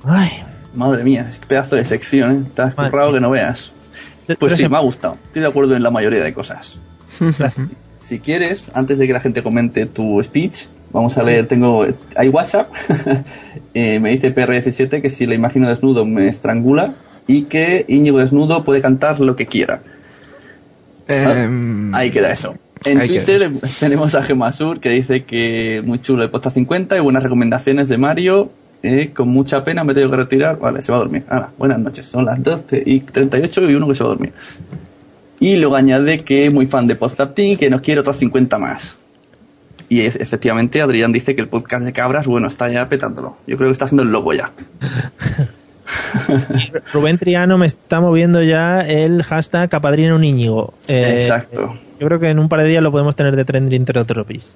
Ay, Madre mía, es que pedazo de sección, ¿eh? Te has currado que no veas. Pues sí, me ha gustado. Estoy de acuerdo en la mayoría de cosas. si quieres, antes de que la gente comente tu speech, vamos a leer, tengo, hay WhatsApp, Eh, me dice PR17 que si la imagino desnudo me estrangula y que Íñigo desnudo puede cantar lo que quiera. Em, Ahí queda eso. En Twitter tenemos a Gemasur que dice que muy chulo el Posta 50 y buenas recomendaciones de Mario. Eh, con mucha pena me tengo que retirar. Vale, se va a dormir. Ahora, buenas noches. Son las 12 y 38 y uno que se va a dormir. Y luego añade que es muy fan de Team que nos quiere otros 50 más. Y es- efectivamente Adrián dice que el podcast de cabras, bueno, está ya petándolo. Yo creo que está haciendo el logo ya. Rubén Triano me está moviendo ya el hashtag Capadrino Íñigo. Eh, Exacto. Yo creo que en un par de días lo podemos tener de trending tropis.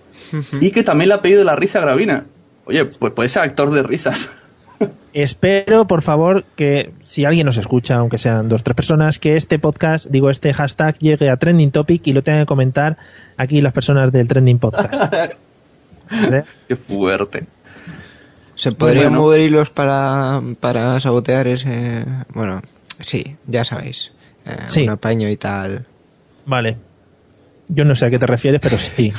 Y que también le ha pedido la risa a Gravina. Oye, pues puede ser actor de risas. Espero, por favor, que si alguien nos escucha, aunque sean dos o tres personas, que este podcast, digo, este hashtag llegue a Trending Topic y lo tengan que comentar aquí las personas del Trending Podcast. ¿Vale? Qué fuerte. ¿Se podrían Bueno. mover hilos para, para sabotear ese...? Bueno, sí, ya sabéis. eh, Sí. Un apaño y tal. Vale. Yo no sé a qué te refieres, pero sí.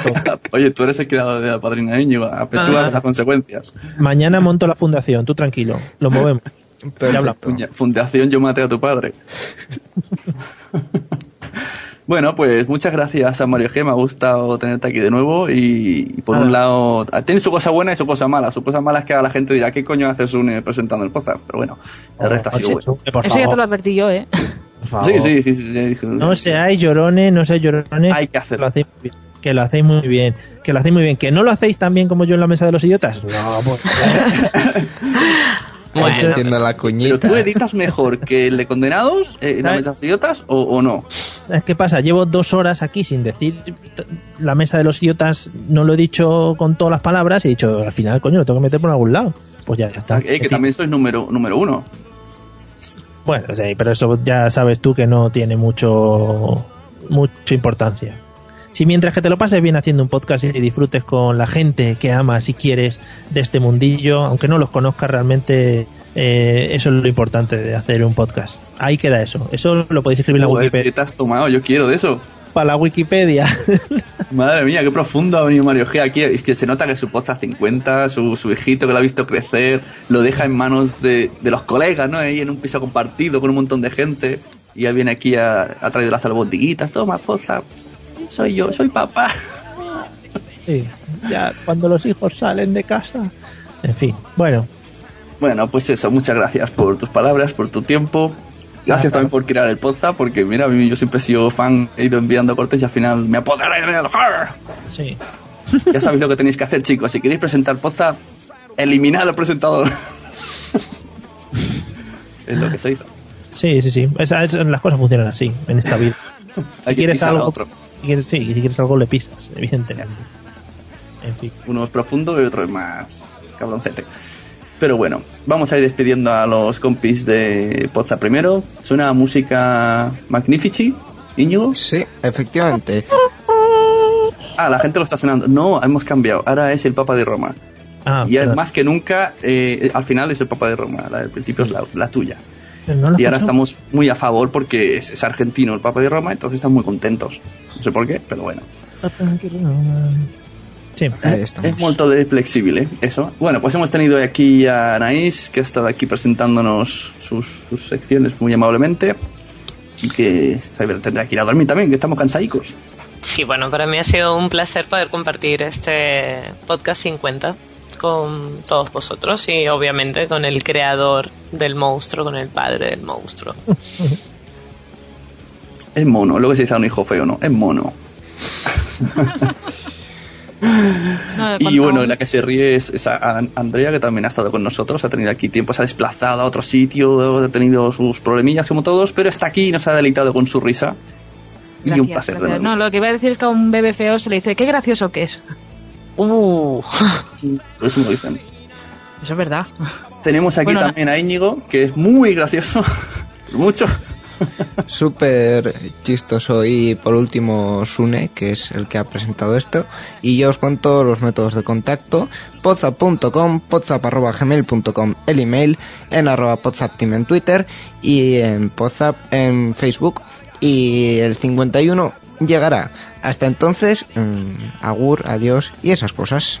Oye, tú eres el creador de la padrina Íñigo. Apechuga Ah. las consecuencias. Mañana monto la fundación, tú tranquilo, lo movemos. Ya Fundación Yo maté a tu padre. bueno, pues muchas gracias a Mario G. Me ha gustado tenerte aquí de nuevo. Y, y por un lado, tiene su cosa buena y su cosa mala. Su cosa mala es que a la gente dirá, ¿qué coño haces un eh, presentando el podcast? Pero bueno, el resto ha sido bueno. Eso ya te lo advertí yo, ¿eh? Sí, sí, sí, sí, sí. No seáis llorones, no seáis llorones. Hay que hacerlo. Lo hacéis muy bien, que lo hacéis muy bien. Que lo hacéis muy bien. Que no lo hacéis tan bien como yo en la mesa de los idiotas. No, pues. Ahí Bueno. se entiende la Pero cuñita. tú editas mejor que el de condenados eh, en la mesa de idiotas o, o no. ¿Sabes qué pasa? Llevo dos horas aquí sin decir la mesa de los idiotas, no lo he dicho con todas las palabras y he dicho, al final, coño, lo tengo que meter por algún lado. Pues ya, ya está. Eh, que también sois número, número uno. Bueno, sí, pero eso ya sabes tú que no tiene mucho mucha importancia. Si mientras que te lo pases bien haciendo un podcast y disfrutes con la gente que amas y quieres de este mundillo, aunque no los conozcas realmente, eh, eso es lo importante de hacer un podcast. Ahí queda eso. Eso lo podéis escribir en la Wikipedia. ¿Qué te has tomado? Yo quiero de eso. Para la Wikipedia. Madre mía, qué profundo ha venido Mario G aquí. Es que se nota que su poza 50, su, su hijito que lo ha visto crecer, lo deja en manos de, de los colegas, ¿no? Ahí en un piso compartido con un montón de gente. Y ya viene aquí a, ha traído las albondiguitas. Toma, poza. Soy yo, soy papá. Sí, ya cuando los hijos salen de casa. En fin, bueno, Bueno, pues eso, muchas gracias por tus palabras, por tu tiempo. Gracias también por crear el podcast, porque mira, yo siempre he sido fan, he ido enviando cortes y al final me apoderé del horror. sí. Ya sabéis lo que tenéis que hacer, chicos. Si queréis presentar podcast, eliminad al presentador. es lo que se hizo. Sí, sí, sí. Esa- esa- las cosas funcionan así en esta vida. Hay Si que quieres algo, otro. si quieres, sí, si quieres algo le pisas, evidentemente. En fin. Uno es profundo y otro es más cabroncete. Pero bueno, vamos a ir despidiendo a los compis de Poza primero. Suena música Magnifici, Íñigo. Sí, efectivamente. Ah, la gente lo está sonando. No, hemos cambiado. Ahora es el Papa de Roma. Ah, y es más que nunca, eh, al final es el Papa de Roma. La del principio es la, la tuya. No Y ahora estamos muy a favor porque es, es argentino el Papa de Roma, entonces están muy contentos. No sé por qué, pero bueno. Sí. Ahí estamos. Es muy de flexible, eso. Bueno, pues hemos tenido aquí a Anaís, que ha estado aquí presentándonos sus, sus secciones muy amablemente. Y que tendrá que ir a dormir también, que estamos cansadicos. Sí, bueno, para mí ha sido un placer poder compartir este podcast 50 con todos vosotros y obviamente con el creador del monstruo, con el padre del monstruo. Es mono, lo que se dice a un hijo feo, ¿no? Es mono. No, Y bueno, la que se ríe es, es Andrea, que también ha estado con nosotros, ha tenido aquí tiempo, se ha desplazado a otro sitio, ha tenido sus problemillas como todos, pero está aquí y nos ha deleitado con su risa. y un Gracias, placer de gracias. nuevo. No, lo que iba a decir es que a un bebé feo se le dice, qué gracioso que es. Uh. Eso me dicen. Eso es verdad. Tenemos aquí Bueno, también a Íñigo, que es muy gracioso, mucho. Súper chistoso. Y por último, Sune, que es el que ha presentado esto. Y yo os cuento los métodos de contacto. Podzap.com, podzap.gmail.com, el email, en arroba en Twitter y en Podzap en Facebook. Y el 51 llegará. Hasta entonces, mm, agur, adiós y esas cosas.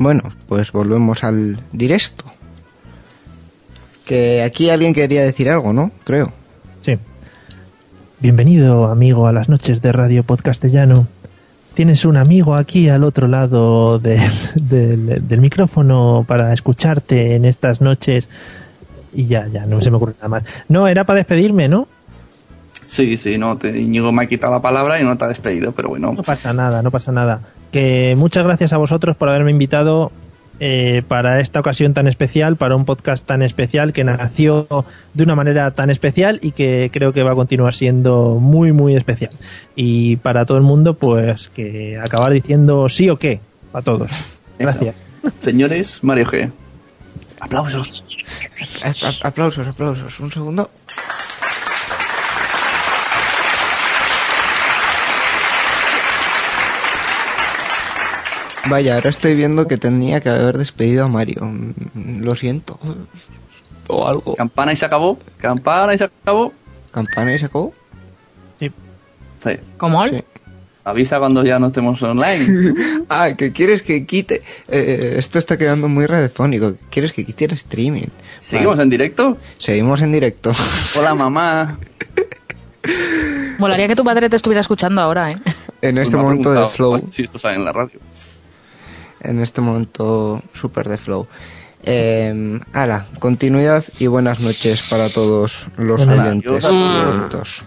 Bueno, pues volvemos al directo. Que aquí alguien quería decir algo, ¿no? Creo. Sí. Bienvenido, amigo, a las noches de Radio Podcastellano. Tienes un amigo aquí al otro lado del, del- del micrófono para escucharte en estas noches. Y ya, ya, no se me ocurre nada más. No, era para despedirme, ¿no? Sí, sí, no, te, Íñigo me ha quitado la palabra y no te ha despedido, pero bueno. No pasa nada, no pasa nada. Que muchas gracias a vosotros por haberme invitado eh, para esta ocasión tan especial, para un podcast tan especial que nació de una manera tan especial y que creo que va a continuar siendo muy, muy especial. Y para todo el mundo, pues que acabar diciendo sí o qué, a todos. Gracias. Señores, Mario G. Aplausos. Aplausos, aplausos. Un segundo. Vaya, ahora estoy viendo que tenía que haber despedido a Mario. Lo siento. O algo. Campana y se acabó. Campana y se acabó. ¿Campana y se acabó? Sí. ¿Cómo? Avisa cuando ya no estemos online. ah, que quieres que quite. Eh, esto está quedando muy radiofónico. ¿Quieres que quite el streaming? ¿Seguimos Vale. en directo? Seguimos en directo. Hola, mamá. Molaría que tu padre te estuviera escuchando ahora, ¿eh? En Pues este ha momento de flow. Si esto sale en la radio. En este momento súper de flow. Eh, ala, continuidad y buenas noches para todos los oyentes adiós. de estos.